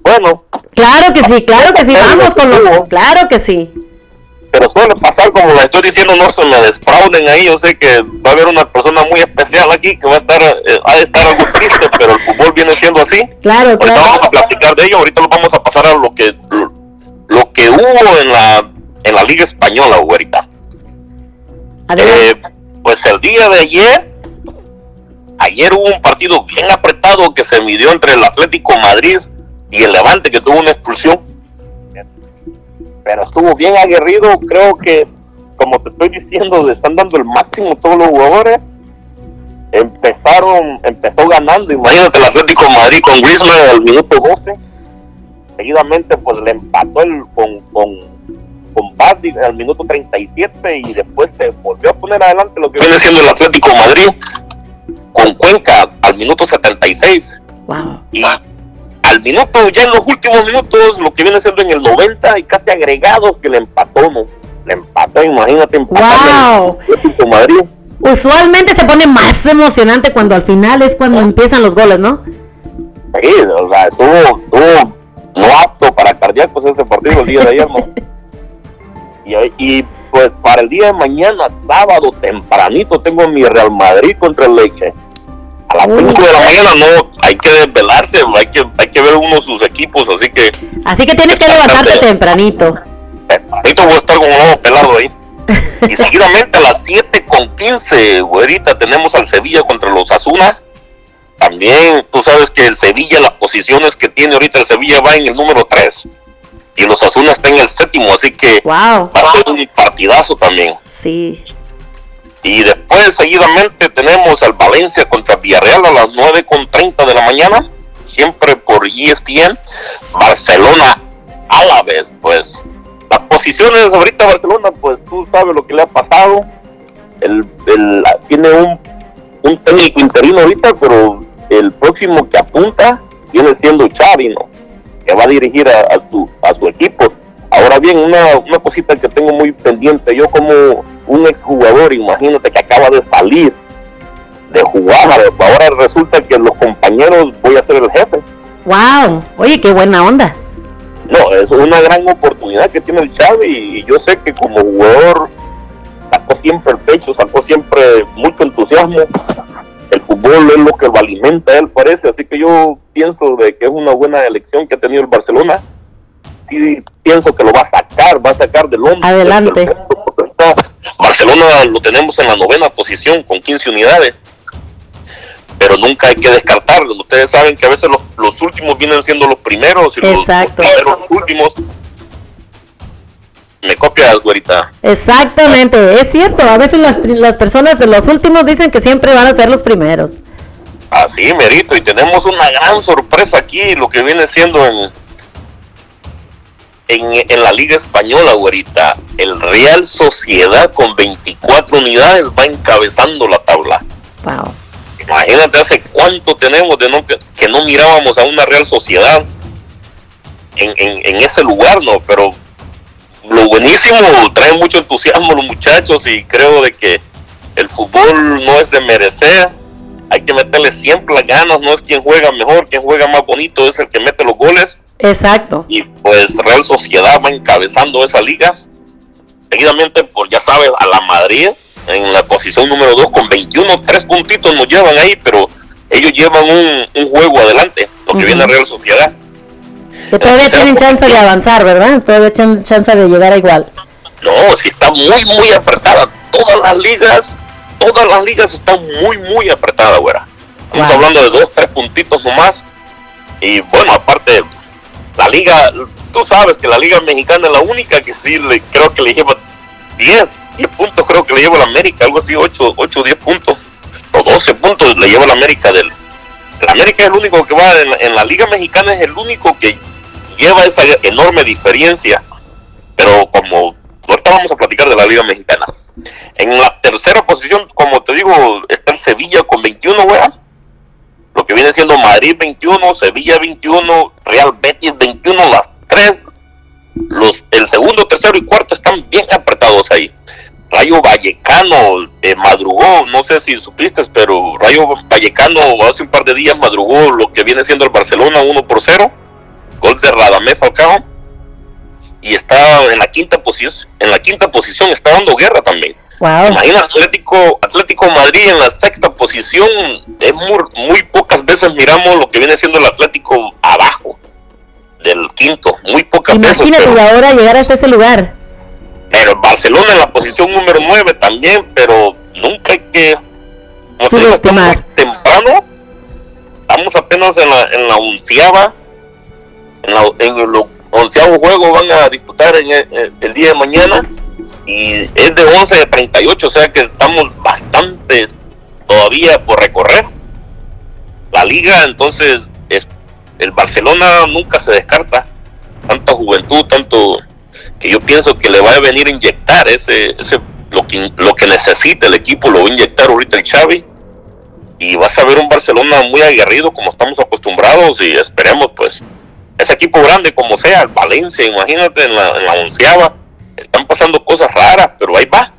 Speaker 18: Bueno.
Speaker 2: Claro que sí, claro que sí, vamos con lo... Claro que sí.
Speaker 18: Pero suele pasar, como le estoy diciendo, no se me desfrauden ahí. Yo sé que va a haber una persona muy especial aquí que va a estar, eh, ha de estar algo triste, pero el fútbol viene siendo así.
Speaker 2: Claro,
Speaker 18: Ahorita
Speaker 2: claro.
Speaker 18: vamos a platicar de ello, ahorita lo vamos a pasar a lo que lo, lo que hubo en la en la Liga Española, güerita. Eh, pues el día de ayer, ayer hubo un partido bien apretado que se midió entre el Atlético Madrid y el Levante, que tuvo una expulsión. Pero estuvo bien aguerrido, creo que, como te estoy diciendo, le están dando el máximo todos los jugadores. Empezaron, empezó ganando, imagínate el Atlético Madrid con Griezmann al minuto 12. Seguidamente, pues le empató el, con, con, con Bardi al minuto 37 y después se volvió a poner adelante lo que viene siendo el Atlético Madrid con Cuenca al minuto 76. Y al minuto, ya en los últimos minutos, lo que viene siendo en el 90 y casi agregados que le empató, ¿no? Le empató, imagínate,
Speaker 2: Wow.
Speaker 18: de Madrid.
Speaker 2: Usualmente se pone más emocionante cuando al final es cuando empiezan los goles, ¿no?
Speaker 18: Sí, o sea, estuvo, estuvo no apto para cardíacos ese partido el día de ayer, ¿no? y, y pues para el día de mañana, sábado, tempranito, tengo mi Real Madrid contra el Leche. A las 5 de la mañana no, hay que desvelarse, hay que, hay que ver uno de sus equipos, así que
Speaker 2: Así que tienes que levantarte tempranito.
Speaker 18: tempranito voy a estar con un ojo pelado ahí. Y seguidamente a las 7 con 15, güerita, tenemos al Sevilla contra los Azunas. También tú sabes que el Sevilla, las posiciones que tiene ahorita el Sevilla va en el número 3. Y los Azunas están en el séptimo, así que
Speaker 2: Wow.
Speaker 18: va a ser un partidazo también.
Speaker 2: Sí.
Speaker 18: Y después seguidamente tenemos al Valencia contra Villarreal a las 9 con 30 de la mañana, siempre por ESPN. Barcelona a la vez, pues las posiciones ahorita Barcelona, pues tú sabes lo que le ha pasado. El, el- tiene un, un técnico interino ahorita, pero el próximo que apunta viene siendo Xavi, ¿no? Que va a dirigir a, a su, a su equipo. Ahora bien, una, una cosita que tengo muy pendiente, yo como un exjugador, imagínate que acaba de salir de jugar, ahora resulta que los compañeros voy a ser el jefe.
Speaker 2: Wow. Oye, qué buena onda.
Speaker 18: No, es una gran oportunidad que tiene el Xavi y yo sé que como jugador sacó siempre el pecho, sacó siempre mucho entusiasmo. Fútbol es lo que lo alimenta él, parece, así que yo pienso de que es una buena elección que ha tenido el Barcelona. Sí, pienso que lo va a sacar, va a sacar del hombre.
Speaker 2: Adelante.
Speaker 18: Barcelona lo tenemos en la novena posición con 15 unidades, pero nunca hay que descartarlo. Ustedes saben que a veces los, los últimos vienen siendo los primeros y los, primeros últimos. Me copias, güerita.
Speaker 2: Exactamente, es cierto. A veces las, las personas de los últimos dicen que siempre van a ser los primeros.
Speaker 18: Así, merito. Y tenemos una gran sorpresa aquí, lo que viene siendo en, en, en la Liga Española, güerita. El Real Sociedad con 24 unidades va encabezando la tabla.
Speaker 2: Wow.
Speaker 18: Imagínate hace cuánto tenemos de no, que, que no mirábamos a una Real Sociedad en, en, en ese lugar, ¿no? Pero lo buenísimo, trae mucho entusiasmo los muchachos y creo de que el fútbol no es de merecer, hay que meterle siempre las ganas, no es quien juega mejor, quien juega más bonito es el que mete los goles
Speaker 2: Exacto.
Speaker 18: y pues Real Sociedad va encabezando esa liga. Seguidamente, pues ya sabes, a la Madrid en la posición número 2 con 21, tres puntitos nos llevan ahí, pero ellos llevan un, un juego adelante, lo que viene Real Sociedad.
Speaker 2: Todavía tienen chance de avanzar, ¿verdad? Todavía tienen chance de llegar a igual.
Speaker 18: No, sí está muy, muy apretada. Todas las ligas, todas las ligas están muy, muy apretadas, güera. Estamos hablando de dos, tres puntitos nomás. Y bueno, aparte, la liga, tú sabes que la liga mexicana es la única que sí le, creo que le lleva 10, 10 puntos, creo que le lleva la América, algo así, 8, 8 10 puntos, o 12 puntos le lleva la América del... El América es el único que va en la, en la liga mexicana, es el único que lleva esa enorme diferencia. Pero como ahorita vamos a platicar de la liga mexicana. En la tercera posición, como te digo, está el Sevilla con 21, weá. Lo que viene siendo Madrid 21, Sevilla 21, Real Betis 21, las tres. Los, el segundo, tercero y cuarto están bien apretados ahí. Rayo Vallecano eh, madrugó, no sé si supiste, pero Rayo Vallecano hace un par de días madrugó lo que viene siendo el Barcelona 1 por 0. Gol de Radamés Falcao y está en la quinta posición, en la quinta posición está dando guerra también.
Speaker 2: Wow.
Speaker 18: Imagina Atlético, Atlético Madrid en la sexta posición, es muy, muy pocas veces miramos lo que viene siendo el Atlético abajo del quinto, muy pocas
Speaker 2: Imagínate
Speaker 18: veces.
Speaker 2: y ahora llegar hasta ese lugar.
Speaker 18: Pero Barcelona en la posición número 9 también, pero nunca hay que
Speaker 2: Subestimar.
Speaker 18: temprano, estamos apenas en la, en la onceava, en, en el onceavo juego van a disputar en el, día de mañana y es de 11 de 38, o sea que estamos bastante todavía por recorrer. La liga, entonces, es, el Barcelona nunca se descarta, tanta juventud, tanto que yo pienso que le va a venir a inyectar ese, ese lo que lo que necesita el equipo lo va a inyectar ahorita el Xavi y vas a ver un Barcelona muy aguerrido como estamos acostumbrados y esperemos pues ese equipo grande como sea el Valencia imagínate en la, en la onceava están pasando cosas raras pero ahí va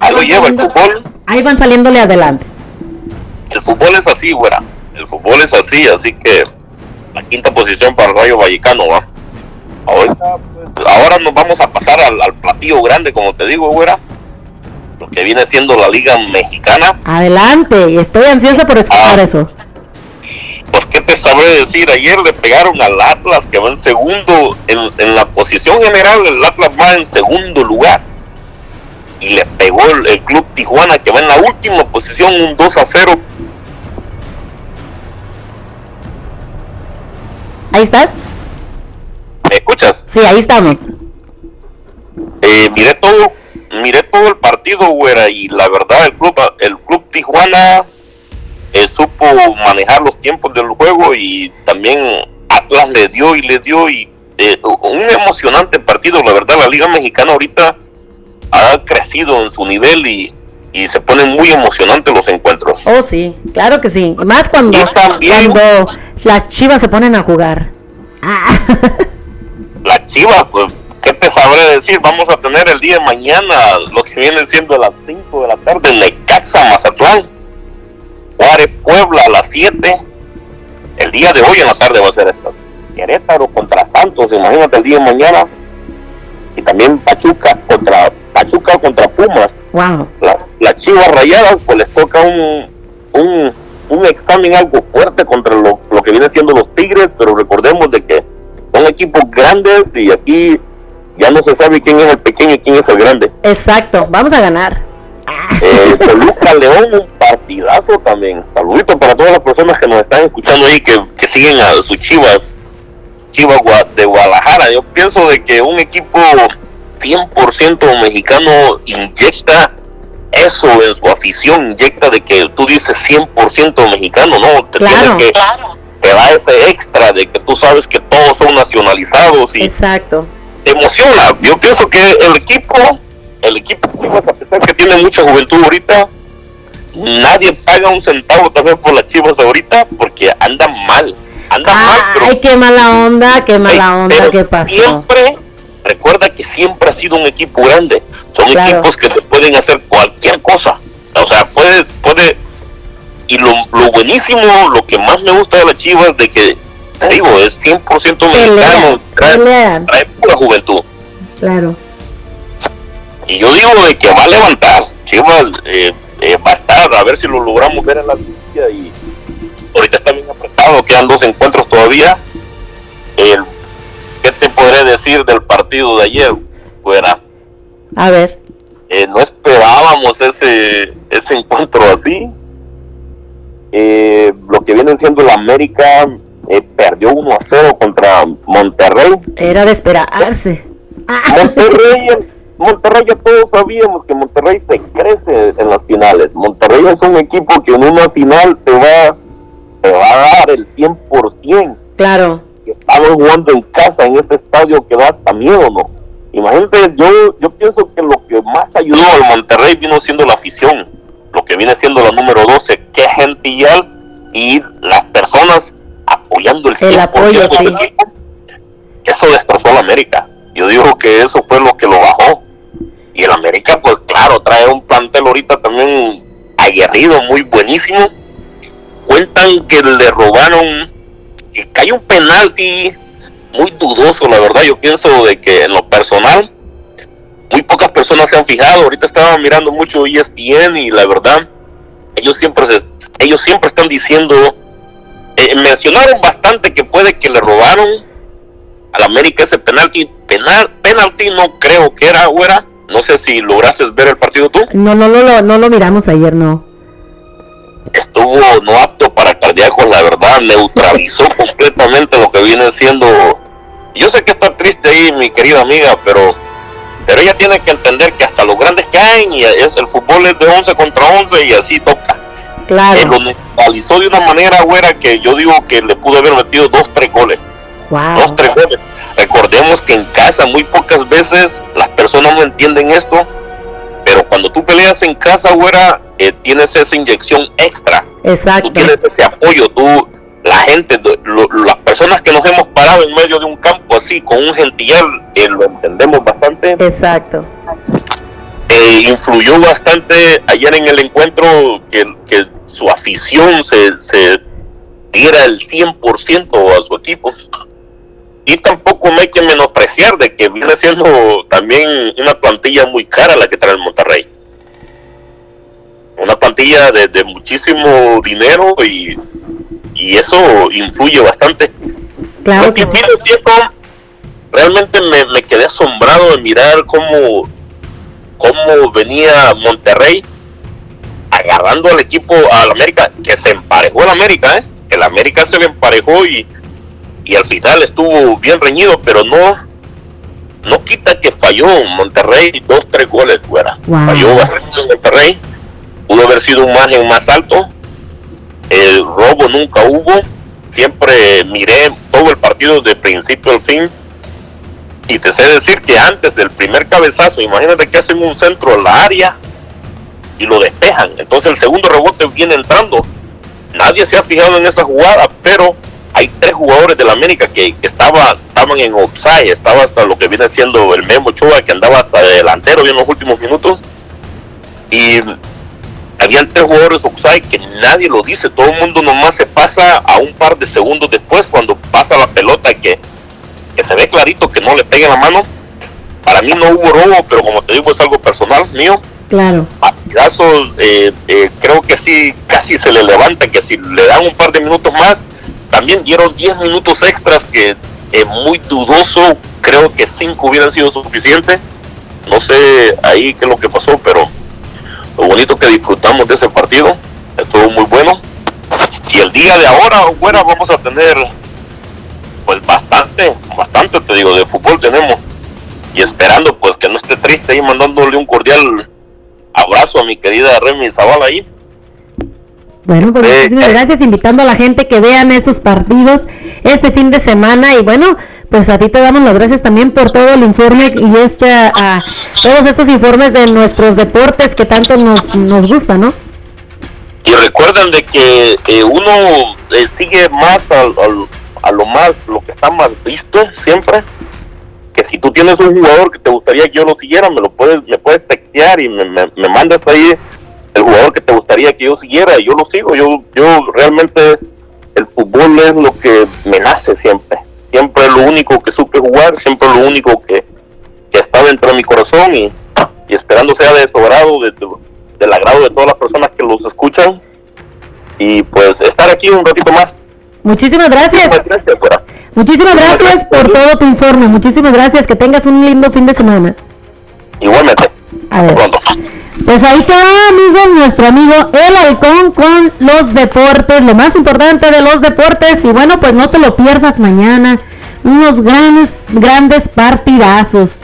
Speaker 18: ahí lo lleva el fútbol
Speaker 2: Ahí van saliéndole adelante.
Speaker 18: el fútbol es así güera el fútbol es así así que la quinta posición para el Rayo Vallecano va ahorita pues, ahora nos vamos a pasar al, al platillo grande como te digo güera lo que viene siendo la liga mexicana
Speaker 2: Adelante. Estoy ansiosa por
Speaker 18: Ah.
Speaker 2: escuchar eso.
Speaker 18: Sabré decir ayer le pegaron al Atlas que va en segundo en, en la posición general el Atlas va en segundo lugar y le pegó el, el club Tijuana que va en la última posición un 2 a 0
Speaker 2: ¿Ahí estás?
Speaker 18: ¿me escuchas?
Speaker 2: Sí, ahí estamos.
Speaker 18: Eh, miré todo miré todo el partido güera y la verdad el club el club Tijuana eh, supo manejar los tiempos del juego y también Atlas le dio y le dio y eh, un emocionante partido. La verdad la liga mexicana ahorita ha crecido en su nivel y, y se ponen muy emocionantes los encuentros.
Speaker 2: Oh, sí, claro que sí. Más cuando,
Speaker 18: también-
Speaker 2: cuando las chivas se ponen a jugar.
Speaker 18: la chiva pues qué te sabré decir vamos a tener el día de mañana lo que viene siendo a las 5 de la tarde Necaxa Mazatlán Juárez Puebla a las 7 el día de hoy en la tarde va a ser esto Querétaro contra Santos imagínate el día de mañana y también Pachuca contra Pachuca contra Pumas
Speaker 2: Wow.
Speaker 18: la, la Chivas Rayadas pues les toca un, un, un examen algo fuerte contra lo, lo que viene siendo los Tigres, pero recordemos de que son equipos grandes y aquí ya no se sabe quién es el pequeño y quién es el grande.
Speaker 2: Exacto, vamos a ganar.
Speaker 18: Eh, Toluca León, un partidazo también. Saludito para todas las personas que nos están escuchando ahí, que, que siguen a su Chivas, Chivas de Guadalajara. Yo pienso de que un equipo 100% mexicano inyecta eso en su afición, inyecta de que tú dices 100% mexicano, ¿no? Te
Speaker 2: Claro.
Speaker 18: tienes que, te da ese extra de que tú sabes que todos son nacionalizados y
Speaker 2: Exacto.
Speaker 18: te emociona. Yo pienso que el equipo, el equipo Chivas, a pesar que tiene mucha juventud ahorita, nadie paga un centavo también por las Chivas ahorita porque andan mal, andan mal, pero,
Speaker 2: Ay, qué mala onda, qué mala onda,
Speaker 18: pero
Speaker 2: qué pasó.
Speaker 18: siempre, recuerda que siempre ha sido un equipo grande. Son
Speaker 2: Claro.
Speaker 18: equipos que te pueden hacer cualquier cosa. O sea, puede, puede, y lo, lo buenísimo, lo que más me gusta de las Chivas, de que, te digo, es 100% mexicano, trae, trae pura juventud.
Speaker 2: Claro.
Speaker 18: Y yo digo de que va a levantar. Chivas eh, eh, va a estar, a ver si lo logramos ver en la liguilla. Y ahorita está bien apretado, quedan dos encuentros todavía. El, ¿Qué te podré decir del partido de ayer? Fuera,
Speaker 2: A ver.
Speaker 18: eh, no esperábamos ese, ese encuentro así. Eh, lo que viene siendo el América eh, perdió 1 a 0 contra Monterrey.
Speaker 2: Era de esperarse.
Speaker 18: Monterrey, Monterrey ya todos sabíamos que Monterrey se crece en las finales. Monterrey es un equipo que en una final te va, te va a dar el 100%.
Speaker 2: Claro.
Speaker 18: Estamos jugando en casa en ese estadio que da hasta miedo, ¿no? Imagínate, yo, yo pienso que lo que más ayudó al Monterrey vino siendo la afición, lo que viene siendo la número 12, que gentillal y las personas apoyando el 100%
Speaker 2: El apoyo, sí.
Speaker 18: Eso destrozó a la América. Yo digo que eso fue lo que lo bajó. Y el América, pues claro, trae un plantel ahorita también aguerrido, muy buenísimo. Cuentan que le robaron que cayó un penalti muy dudoso, la verdad. Yo pienso de que en lo personal, muy pocas personas se han fijado. Ahorita estaba mirando mucho ESPN y la verdad, ellos siempre, ellos siempre están diciendo, eh, mencionaron bastante que puede que le robaron al América ese penalti. Penal, penalti no creo que era, o era. No sé si lograste ver el partido tú.
Speaker 2: No, no, no, lo- no lo miramos ayer, no.
Speaker 18: estuvo no apto para cardíacos, la verdad, neutralizó completamente lo que viene siendo. Yo sé que está triste ahí, mi querida amiga, pero pero ella tiene que entender que hasta los grandes caen y es, el fútbol es de 11 contra 11 y así toca.
Speaker 2: Claro.
Speaker 18: Él lo neutralizó de una manera, güera, que yo digo que le pudo haber metido dos, tres goles.
Speaker 2: Wow.
Speaker 18: Dos, tres goles. Recordemos que en casa muy pocas veces las personas no entienden esto, pero cuando tú peleas en casa, güera, eh, tienes esa inyección extra
Speaker 2: Exacto.
Speaker 18: tú tienes ese apoyo, tú, la gente, lo- las personas que nos hemos parado en medio de un campo así, con un gentillar, eh, lo entendemos bastante,
Speaker 2: Exacto.
Speaker 18: eh, influyó bastante ayer en el encuentro que, que su afición se, se diera el 100% a su equipo. Y tampoco no hay que menospreciar de que viene siendo también una plantilla muy cara la que trae el Monterrey. Una plantilla de, de muchísimo dinero y, y eso influye bastante.
Speaker 2: Claro
Speaker 18: que sí cierto, realmente me, me quedé asombrado de mirar cómo, cómo venía Monterrey agarrando al equipo al América, que se emparejó el América, ¿eh? El América se le emparejó y, y al final estuvo bien reñido, pero no no quita que falló Monterrey dos, tres goles fuera.
Speaker 2: Wow.
Speaker 18: Falló bastante Monterrey, pudo haber sido un margen más alto, el robo nunca hubo, siempre miré todo el partido de principio al fin. Y te sé decir que antes del primer cabezazo, imagínate que hacen un centro a la área y lo despejan, entonces el segundo rebote viene entrando, nadie se ha fijado en esa jugada, pero hay tres jugadores de la América que, que estaba, estaban en offside, estaba hasta lo que viene siendo el Memo Ochoa que andaba hasta delantero en los últimos minutos y habían tres jugadores offside que nadie lo dice, todo el mundo nomás se pasa a un par de segundos después cuando pasa la pelota que, que se ve clarito que no le pegue la mano. Para mí no hubo robo, pero como te digo es algo personal mío.
Speaker 2: Claro.
Speaker 18: Partidazos, eh, eh, creo que sí, casi se le levanta, que si le dan un par de minutos más, también dieron 10 minutos extras que es muy dudoso, creo que 5 hubieran sido suficientes. No sé ahí qué es lo que pasó, pero lo bonito que disfrutamos de ese partido, estuvo muy bueno. Y el día de ahora, bueno, vamos a tener pues bastante, bastante te digo, de fútbol tenemos. Y esperando pues que no esté triste y mandándole un cordial abrazo a mi querida Remy Zavala ahí.
Speaker 2: Bueno, pues muchísimas gracias, invitando a la gente que vean estos partidos este fin de semana y bueno, pues a ti te damos las gracias también por todo el informe y este, a todos estos informes de nuestros deportes que tanto nos, nos gusta, ¿no?
Speaker 18: Y recuerden de que eh, uno eh, sigue más al- al- a lo más, lo que está más visto siempre. Que si tú tienes un jugador que te gustaría que yo lo siguiera, me lo puedes, me puedes textear y me, me- me mandas ahí el jugador que te gustaría que yo siguiera y yo lo sigo. Yo, yo realmente el fútbol es lo que me nace siempre. Siempre es lo único que supe jugar, siempre es lo único que, que está dentro de mi corazón y, y esperando sea de su agrado, de, de- del agrado de todas las personas que los escuchan y pues estar aquí un ratito más.
Speaker 2: Muchísimas gracias.
Speaker 18: Muchísimas gracias.
Speaker 2: Muchísimas gracias por todo tu informe. Muchísimas gracias. Que tengas un lindo fin de semana.
Speaker 18: Igualmente.
Speaker 2: Pues ahí queda, amigos, nuestro amigo El Halcón con los deportes, lo más importante de los deportes. Y bueno, pues no te lo pierdas mañana. Unos grandes, grandes partidazos.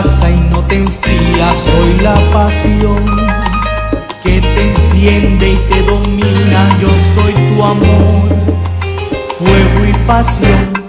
Speaker 19: Y no te enfría. Soy la pasión que te enciende y te domina. Yo soy tu amor, fuego y pasión.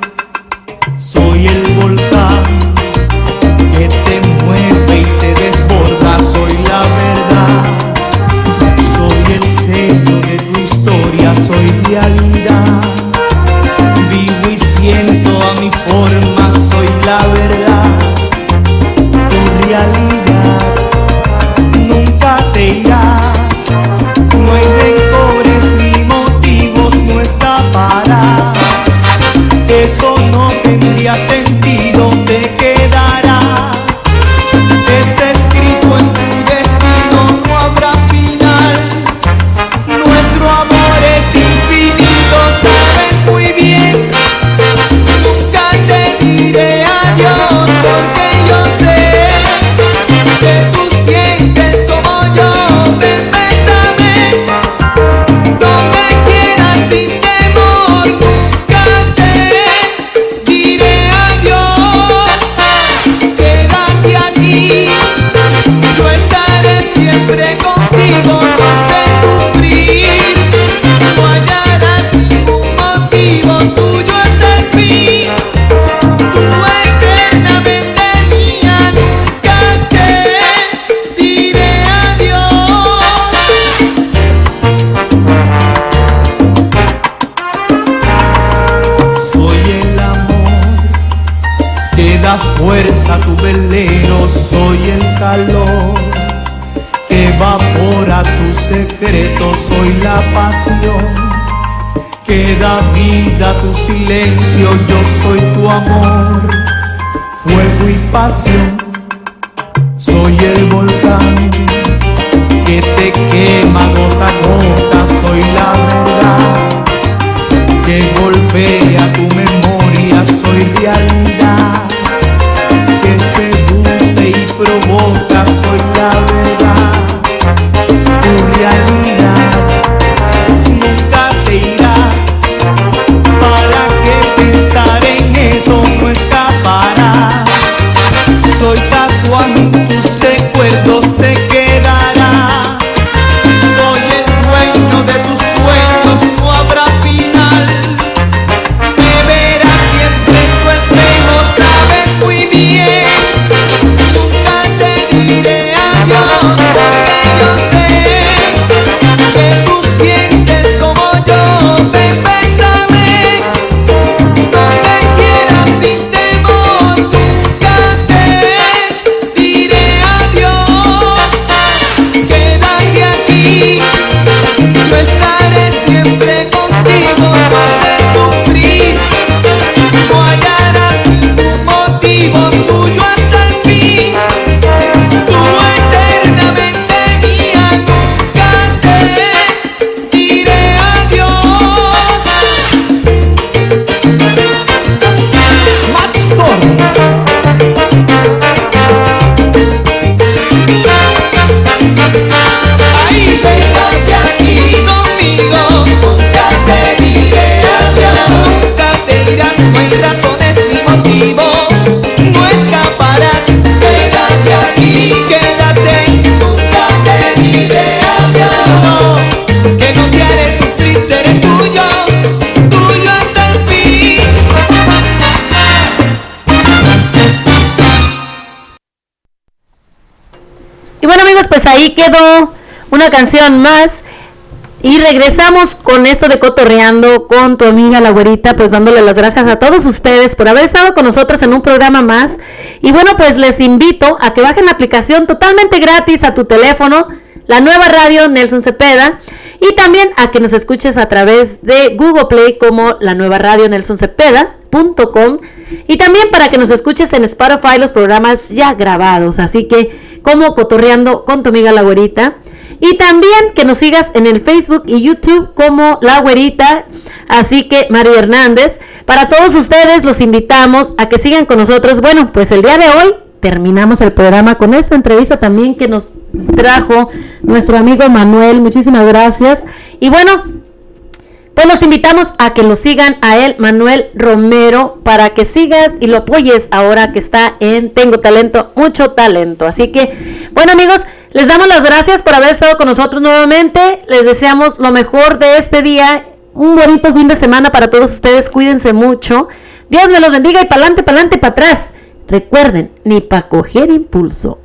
Speaker 9: Silencio, yo soy tu amor, fuego y pasión, soy el volcán que te quema ahí
Speaker 2: quedó una canción más. Y regresamos con esto de cotorreando con tu amiga la güerita, pues dándole las gracias a todos ustedes por haber estado con nosotros en un programa más. Y bueno, pues les invito a que bajen la aplicación totalmente gratis a tu teléfono, la nueva radio Nelson Cepeda, y también a que nos escuches a través de Google Play como la nueva radio Nelson Cepeda.com y también para que nos escuches en Spotify los programas ya grabados, así que como cotorreando con tu amiga la güerita. Y también que nos sigas en el Facebook y YouTube como La Güerita. Así que Mario Hernández, para todos ustedes los invitamos a que sigan con nosotros. Bueno, pues el día de hoy terminamos el programa con esta entrevista también que nos trajo nuestro amigo Manuel. Muchísimas gracias. Y bueno, pues los invitamos a que lo sigan a él, Manuel Romero, para que sigas y lo apoyes ahora que está en Tengo Talento, mucho talento. Así que, bueno amigos, les damos las gracias por haber estado con nosotros nuevamente. Les deseamos lo mejor de este día. Un bonito fin de semana para todos ustedes. Cuídense mucho. Dios me los bendiga y para adelante, para atrás. Recuerden, ni para coger impulso.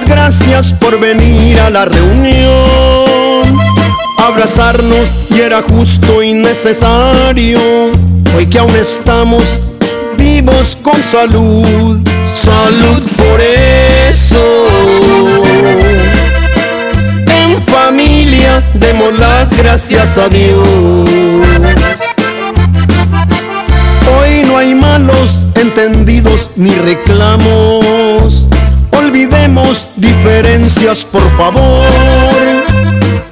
Speaker 4: Gracias por venir a la reunión. Abrazarnos y era justo y necesario. Hoy que aún estamos vivos con salud. Salud por eso. En familia demos las gracias a Dios. Hoy no hay malos entendidos ni reclamos. Olvidemos diferencias, por favor.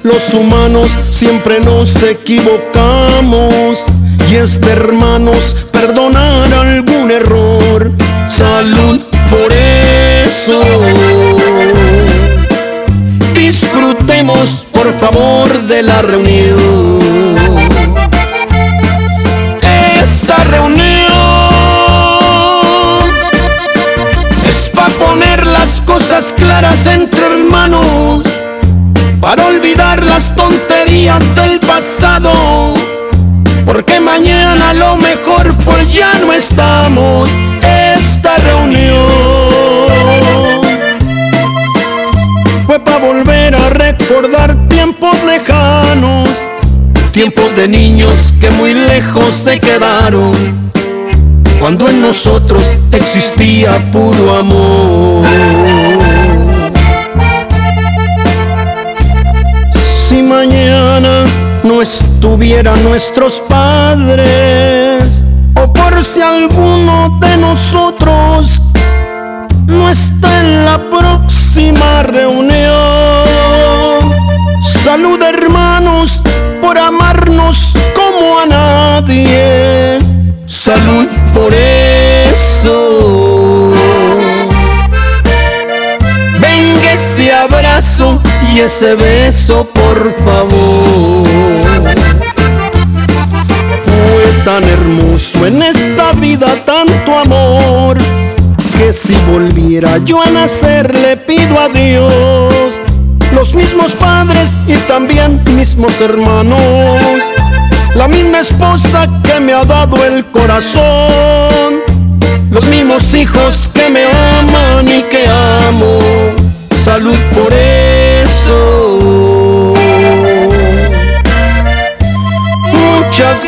Speaker 4: Los humanos siempre nos equivocamos y es de hermanos perdonar algún error. Salud por eso. Disfrutemos por favor de la reunión. Claras entre hermanos, para olvidar las tonterías del pasado, porque mañana a lo mejor pues ya no estamos. Esta reunión fue para volver a recordar tiempos lejanos, tiempos de niños que muy lejos se quedaron, cuando en nosotros existía puro amor. Mañana no estuvieran nuestros padres, o por si alguno de nosotros no está en la próxima reunión. Salud hermanos por amarnos como a nadie. Salud ese beso, por favor. Fue tan hermoso en esta vida tanto amor que si volviera yo a nacer le pido a Dios los mismos padres y también mismos hermanos, la misma esposa que me ha dado el corazón, los mismos hijos que me aman y que amo, salud por eso.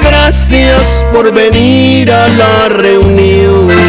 Speaker 4: Gracias por venir a la reunión.